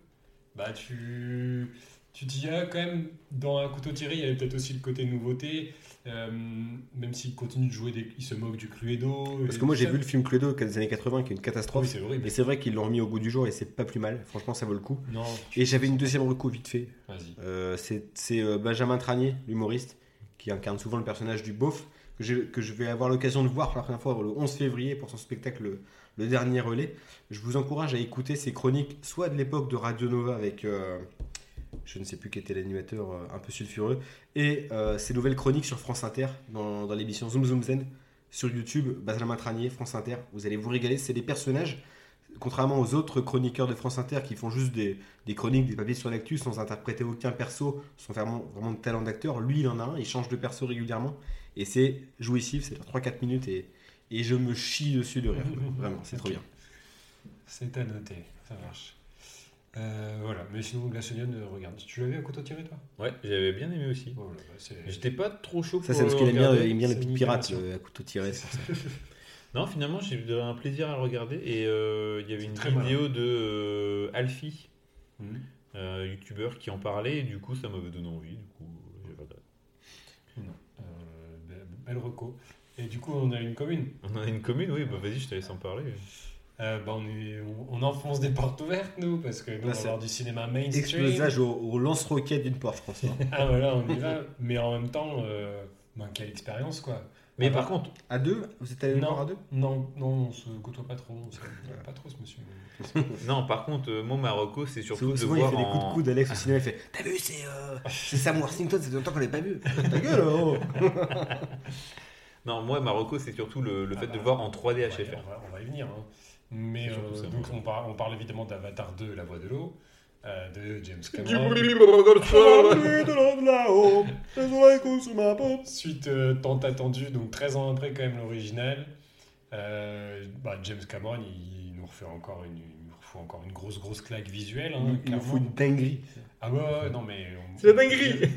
bah tu tu dis ah, quand même dans un couteau tiré, il y avait peut-être aussi le côté nouveauté. euh, même s'il continue de jouer, des, il se moque du Cluedo. Parce que moi j'ai vu le film Cluedo des années 80 qui est une Oui, catastrophe. c'est horrible. Et c'est vrai qu'ils l'ont remis au goût du jour et c'est pas plus mal. Franchement, ça vaut le coup. Non, Et j'avais une deuxième reco vite fait. vas-y. Euh, c'est c'est, euh, Benjamin Tranier, l'humoriste, qui incarne souvent le personnage du beauf, que, je vais avoir l'occasion de voir pour la première fois le 11 février pour son spectacle Le, Dernier Relais. Je vous encourage à écouter ses chroniques, soit de l'époque de Radio Nova avec, euh, je ne sais plus qui était l'animateur, euh, un peu sulfureux, et euh, ses nouvelles chroniques sur France Inter, dans, l'émission Zoom Zoom Zen, sur YouTube, Benjamin Tranier, France Inter. Vous allez vous régaler, c'est des personnages. Contrairement aux autres chroniqueurs de France Inter qui font juste des, chroniques, des papiers sur l'actu sans interpréter aucun perso, sans vraiment de talent d'acteur. Lui, il en a un, il change de perso régulièrement. Et c'est jouissif, c'est 3-4 minutes et, et je me chie dessus de rire. Vraiment, c'est trop bien. C'est à noter, ça marche. Euh, voilà, mais sinon, Glass Onion, euh, regarde. Tu vu à couteau tiré, toi? Ouais, j'avais bien aimé aussi. Voilà, bah, c'est- J'étais pas trop chaud Ça, pour c'est parce qu'il aime bien, regarder. il aime bien les petites pirates euh, à couteau tiré. ça. Non, finalement, j'ai eu un plaisir à le regarder. Et euh, il y avait une vidéo de euh, Alfie, Mhm. euh, youtubeur, qui en parlait. Et du coup, ça m'avait donné envie. Du coup, j'ai regardé. Non. Euh, be- belle reco. Et du coup, on a une commune. On a une commune, oui. Bah vas-y, je te laisse en parler. Euh, bah, on, est, on, on enfonce des portes ouvertes, nous, parce que nous, on va c'est voir du cinéma mainstream. Explosage au, au lance-roquette d'une porte, je pense. hein. Ah, voilà, on y va. Mais en même temps, euh, ben, quelle expérience, quoi. Mais Ah, par bah, contre, À deux? Vous êtes allé Non. voir à deux? Non, non, on se côtoie pas trop. On se côtoie pas trop, ce monsieur. non, par contre, euh, moi, Marocco, c'est surtout Souvent, de souvent, il voir fait des coups de en- coude, Alex, au cinéma, il fait T'as vu, c'est euh, c'est Sam Worthington, c'est longtemps qu'on l'a pas vu. Ta gueule, oh Non, moi, Marocco, c'est surtout le, le Ah fait bah, de voir en 3D Ouais, HFR. on, va, on va y venir. hein. Mais C'est surtout euh, ça, donc on parle, on parle évidemment d'Avatar 2, La Voix de l'eau, euh, de James Cameron. Suite euh, tant attendue, donc 13 ans après quand même l'original. Euh, bah, James Cameron, il, refait encore une, il nous refait encore une grosse grosse claque visuelle. hein, Il nous faut une dinguerie. Ah ouais, ouais, non mais... on- C'est la dinguerie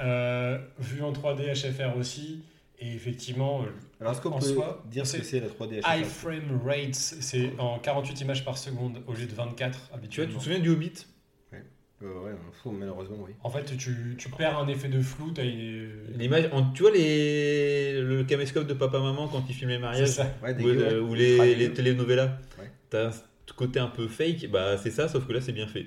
Euh, Vu en 3D HFR aussi, et effectivement, euh, Alors, est-ce qu'on En peut soi, dire ce que c'est c'est la 3D high HFR frame rates, c'est en 48 images par seconde au lieu de 24 Tu vois, habituellement. tu te souviens du Hobbit? Euh, Ouais, faux, malheureusement, oui. En fait, tu, tu perds un effet de flou, t'as une... L'image, en- tu vois les, le caméscope de papa-maman quand ils filment les C'est mariages ça. Ouais, ou, dégueu, euh, ou les, les telenovelas? Ouais. T'as ce côté un peu fake, bah c'est ça, sauf que là c'est bien fait.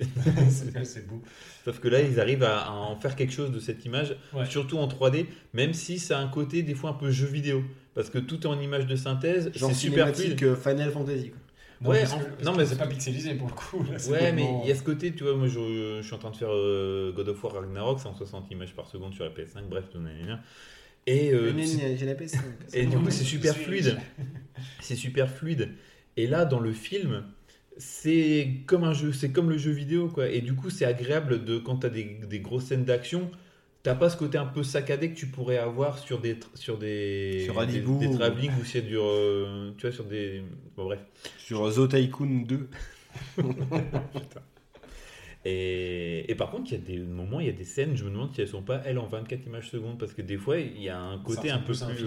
c'est beau. sauf que là ils arrivent à, à en faire quelque chose de cette image, Ouais. surtout en 3D, même si ça a un côté des fois un peu jeu vidéo. Parce que tout est en image de synthèse, c'est super fluide. euh, Final Fantasy. Quoi. Non, Ouais, que- non, mais c'est pas pixelisé pour le coup. là, Ouais, mais il y a ce côté, tu vois, moi je, je suis en train de faire euh, God of War Ragnarok, c'est en 60 images par seconde sur la PS5, bref, tout nanana. Et, euh, c'est- J'ai la PS5. et du coup, c'est super fluide. C'est super fluide. Et là, dans le film, c'est comme un jeu, c'est comme le jeu vidéo, quoi. Et du coup, c'est agréable de quand t'as des, des grosses scènes d'action. T'as pas ce côté un peu saccadé que tu pourrais avoir sur des sur des Sur des, des travelling ou c'est du euh, tu vois sur des bon bref Sur The Tycoon 2. et, et par contre il y a des moments il y a des scènes je me demande si elles sont pas elles en 24 images secondes parce que des fois il y a un côté un peu plus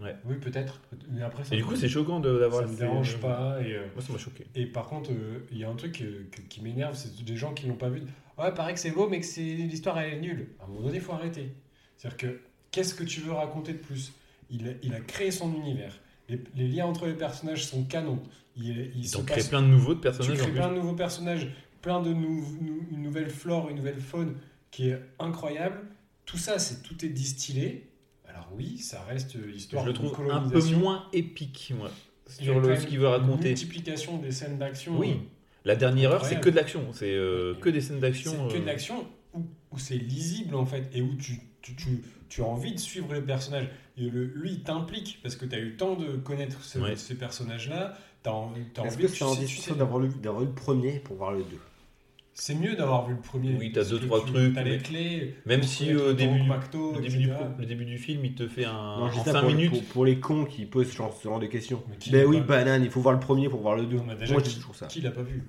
ouais Oui, peut-être. Mais après, ça et du coup c'est choquant d'avoir ça me dérange pas. Et, euh, moi ça m'a choqué et par contre, euh, il y a un truc euh, que- qui m'énerve, c'est des gens qui l'ont pas vu. Ouais, paraît que c'est beau, mais que c'est l'histoire elle est nulle. À un moment donné, il faut arrêter. C'est-à-dire que qu'est-ce que tu veux raconter de plus? Il a, il a créé son univers. Les, les liens entre les personnages sont canons. Il, il créé passe plein de nouveaux de Tu personnages en crées plein de nouveaux personnages, plein de nou- nou- une nouvelle flore, une nouvelle faune qui est incroyable. Tout ça, c'est tout est distillé. Alors oui, ça reste euh, histoire je le trouve un peu moins épique moi sur le, ce qu'il veut une raconter multiplication des scènes d'action. Oui. La dernière heure, c'est que de l'action. C'est euh, que des scènes d'action. C'est que euh, de l'action où où c'est lisible en fait et où tu, tu, tu, tu as envie de suivre. Et le, lui, il t'implique parce que tu as eu le temps de connaître ce- Ouais. ces personnages-là. Tu as, envie Est-ce envie que c'est tu en sais- tu discussion sais- d'avoir le, premier pour voir le 2 C'est mieux d'avoir vu le premier. Oui, t'as deux, trois tu- trucs, T'as les clés. Même si euh, au le début, du- Macto, le, début du, etc. le début du film, il te fait un. Non, en ça 5 pour, minutes. pour, pour les cons qui posent ce genre, ce genre de questions. Ben oui, banane, il faut voir le premier pour voir le 2. Non, mais déjà, Moi, dis toujours ça. Qui l'a pas vu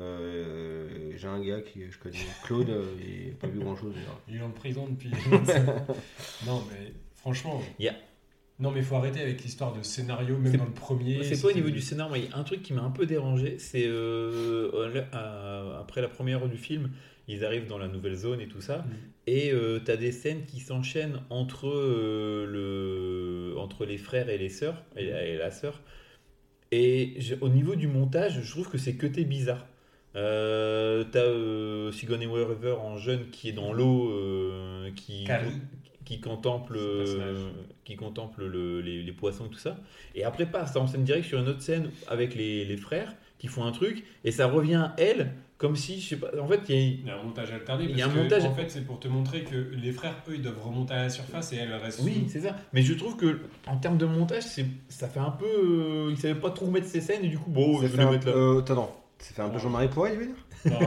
Euh, J'ai un gars qui je connais, Claude, euh, il n'a pas vu grand chose. Il est en prison depuis. non, mais franchement. Il y a- Non, mais faut arrêter avec l'histoire de scénario, même dans le premier. C'est pas au niveau du scénario, mais il y a un truc qui m'a un peu dérangé, c'est euh, le- à- après la première heure du film, ils arrivent dans la nouvelle zone et tout ça, Mm. et euh, t'as des scènes qui s'enchaînent entre, euh, le, entre les frères et les sœurs, et, et la sœur, et je- au niveau du montage, je trouve que c'est que t'es bizarre. Euh, t'as euh, Sigourney Weaver en jeune qui est dans l'eau, euh, qui, Carrie. Qui contemple, euh, qui contemple le- les, les poissons et tout ça. Et après passe en scène directe sur une autre scène avec les, les frères qui font un truc et ça revient à elle comme si je sais pas. En fait, il y a- Il y a un montage alterné. Il y a parce un que, montage- En fait, c'est pour te montrer que les frères, eux, ils doivent remonter à la surface et elle reste. oui, c'est ça. Mais je trouve que en termes de montage, c'est ça fait un peu. euh, il savait pas trop mettre ses scènes et du coup, bon, Ça je fait vais les mettre là. euh, attends, non. Ça fait un peu Jean-Marie Poiret, il veut dire? Non,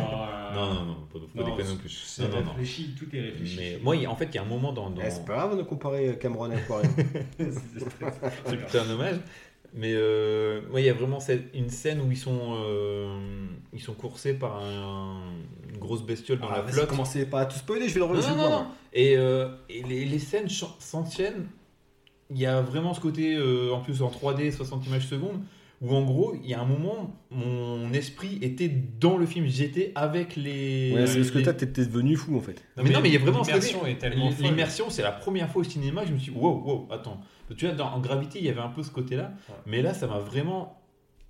Non, non, non, pas, faut Non, déconner non plus. C'est Non, non, non. réfléchi, tout est réfléchi. Mais moi, il- en fait, il y a un moment dans. dans... Eh, C'est pas grave de comparer Cameron à Poiret. c'est plutôt un hommage. Mais euh, moi, il y a vraiment cette- une scène où ils sont, euh, ils sont coursés par un- une grosse bestiole dans Ah, la flotte. Commencez pas à tout spoiler, je vais le Non, relancer. non, non, non. Et, euh, et les, les scènes ch- s'enchaînent. Il y a vraiment ce côté, euh, en plus en 3D, 60 images secondes, où en gros, il y a un moment, mon esprit était dans le film. J'étais avec les. Ouais, c'est parce que les- toi, t'es t'es devenu fou en fait. mais non, mais il y a vraiment L'immersion est tellement. L'immersion, c'est la première fois au cinéma, je me suis dit, wow, wow, attends. Tu vois, dans, en Gravité, il y avait un peu ce côté-là, Ouais. mais là, ça m'a vraiment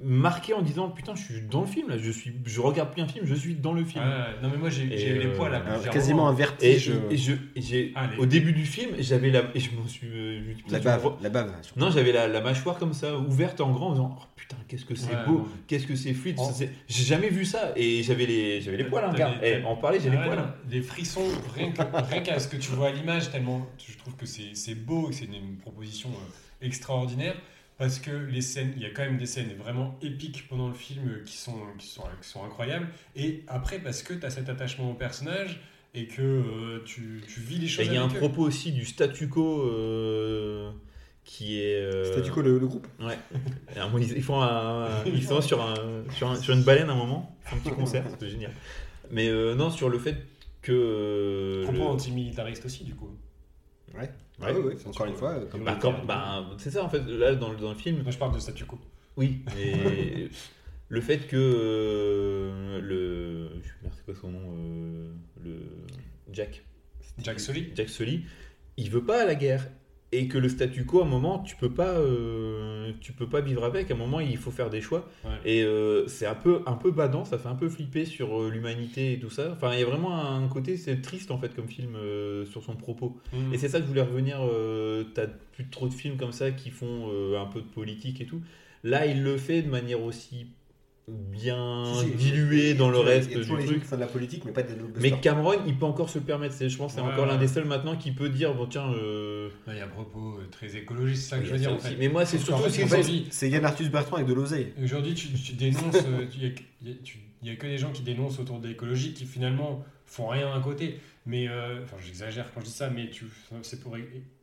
marqué en disant, putain, je suis dans le film, là, je, suis, je regarde plus un film, je suis dans le film. Non, mais moi, j'ai eu les euh, poils à Un- plusieurs quasiment un. Et, vertige. et je, et Allez. au début du film, j'avais la. Et je me suis. euh, je me putain, La bave, vois- la bave. surtout. Non, j'avais la, la mâchoire comme ça, ouverte en grand, en disant, oh putain, qu'est-ce que c'est Ouais, beau, qu'est-ce que c'est fluide. C'est- J'ai jamais vu ça, et j'avais les, j'avais les poils, hein, en parler, j'ai Ah les poils. non, hein. Des frissons, rien que- rien qu'à ce que tu vois à l'image, tellement je trouve que c'est c'est beau, et que c'est une, une proposition euh, extraordinaire. Parce que les scènes, il y a quand même des scènes vraiment épiques pendant le film qui sont, qui sont, qui sont incroyables. Et après, parce que tu as cet attachement au personnage et que euh, tu, tu vis les Et choses il y a un eux. propos aussi du statu quo euh, qui est. euh, Statu quo, le, le groupe Ouais. Ils, ils font un- ils sont sur, un, sur, un- sur une baleine à un moment, ils font un petit concert, c'est génial. Mais euh, non, sur le fait que. euh, Propos le- antimilitariste aussi, du coup. Ouais. Ouais. Ah oui, oui, encore une fois. Comme Bah, quand- bah, c'est ça en fait, là dans, le- dans le film, Moi, je parle de statu quo. oui. Et le fait que euh, le. Merde, c'est quoi son nom euh, Le. Jack. Jack Sully Jack Sully, il veut pas à la guerre. Et que le statu quo, à un moment, tu peux pas, euh, tu peux pas vivre avec. À un moment, il faut faire des choix. Ouais. Et euh, c'est un peu, un peu badant, ça fait un peu flipper sur euh, l'humanité et tout ça. Enfin, il y a vraiment un côté, c'est triste en fait comme film sur son propos. Mm. Et c'est ça que je voulais revenir. T'as plus trop de films comme ça qui font un peu de politique et tout. Là, il le fait de manière aussi bien Si, si, a dans le reste du truc. de la politique, mais pas de Mais Cameron, il peut encore se le permettre. C'est- Je pense que c'est Ouais, encore l'un des seuls maintenant qui peut dire bon tiens. euh, Il y a un propos euh, très écologiste, c'est ça que je veux dire en fait. Mais moi, c'est surtout aussi fait, c'est- Yann Arthus Bertrand avec de l'oseille. Aujourd'hui, tu, tu dénonces, euh, il y a- il y, a- que des gens qui dénoncent autour de l'écologie qui finalement font rien à côté. Mais, euh, enfin, j'exagère quand je dis ça, mais tu, c'est pour e-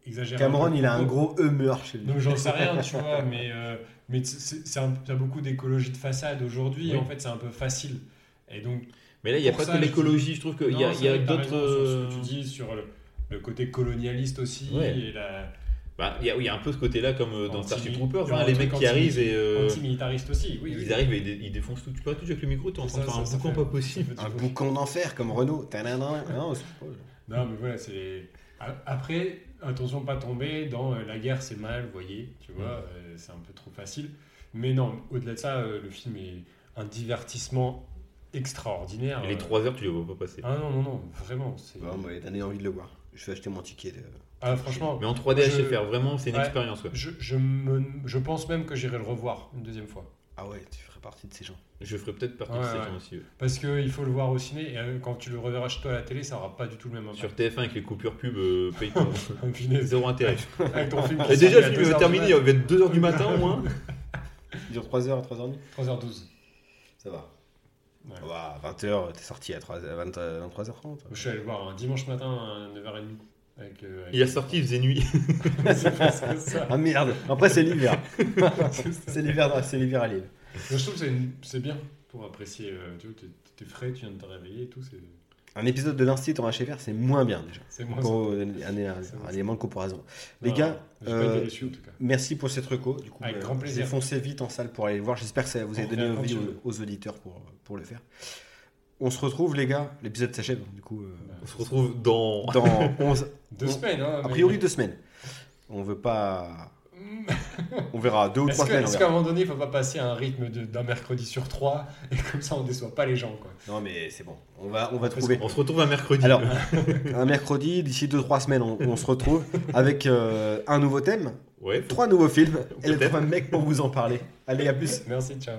exagérer. Cameron, il a un gros humeur chez lui. Donc j'en sais rien, tu vois, mais, euh, mais c'est, beaucoup d'écologie de façade aujourd'hui, et en fait c'est un peu facile. Et donc, Mais là, il n'y a pas ça, que l'écologie. Je trouve qu'il y a, c'est il y a d'autres. euh, ce que tu dis sur le, le côté colonialiste aussi, Ouais. et la, bah, il y a, oui, il y a un peu ce côté-là comme euh, dans Starship Troopers. a hein, les mecs qui arrivent et euh, anti-militariste aussi. Oui, ils oui. arrivent et ils, ils défoncent tout. Tu peux tout avec le micro, tu es en train de faire un ça, ça boucan fait- pas possible. Un boucan d'enfer comme Renault. Non, Non, mais voilà, c'est. Après, attention, pas tomber dans euh, la guerre, c'est mal, vous voyez, tu vois, euh, c'est un peu trop facile. Mais non, au-delà de ça, euh, le film est un divertissement extraordinaire. Et les euh. 3 heures, tu les vois pas passer. Ah non, non, non, vraiment. c'est- Bon, moi, donné envie de le voir. Je vais acheter mon ticket. de- Ah, franchement, Mais en 3D Je- HFR, vraiment, c'est une Ouais. expérience. quoi. je, je, me- je pense même que j'irai le revoir une deuxième fois. Ah ouais, tu ferais partie de ces gens. Je ferai peut-être partie Ouais, de ces ouais. gens aussi. ouais. Parce qu'il faut le voir au ciné et euh, quand tu le reverras chez toi à la télé, ça aura pas du tout le même impact. Sur TF1 avec les coupures pub, euh, paye ton zéro intérêt. Avec ton film Et déjà, le film 2 va heures terminer, du il va être 2h du matin au moins. Il dure 3h, 3h30 mat. 3h12. Ça va. Ouais. Ah bah, 20h, t'es sorti à 3, 20, 23h30. Je suis allé le voir un dimanche matin à 9h30. Avec, euh, avec- Il a sorti, il faisait nuit. c'est presque ça. Ah merde Après, c'est l'hiver. C'est l'hiver c'est l'hiver à Lille. Je trouve que c'est une- c'est bien pour apprécier. euh, tu vois, t'es- t'es frais, tu viens de te réveiller et tout. c'est- Un épisode de l'Institut en HFR, c'est moins bien déjà. C'est moins Pour un, élément de comparaison. Les Non, gars, euh, été déçu en tout cas. merci pour cette reco. Du coup, Avec euh, grand plaisir. j'ai foncé vite en salle pour aller le voir. J'espère que ça vous a On donné envie aux, aux auditeurs pour, pour le faire. On se retrouve, les gars. L'épisode s'achève. Du coup, euh, On se retrouve dans. dans 11, Deux on- semaines, hein. a mais- priori deux semaines. On veut pas. On verra deux ou trois semaines. est-ce qu'à un moment donné, il faut pas passer à un rythme de- d'un mercredi sur trois et comme ça on déçoit pas les gens quoi. Non, mais c'est bon. On va, on va trouver. On se retrouve un mercredi. Alors, un mercredi, d'ici 2-3 semaines, on, on se retrouve avec euh, un nouveau thème, ouais, trois nouveaux films et Peut-être. trois mecs pour vous en parler. Allez, à plus. Merci, ciao.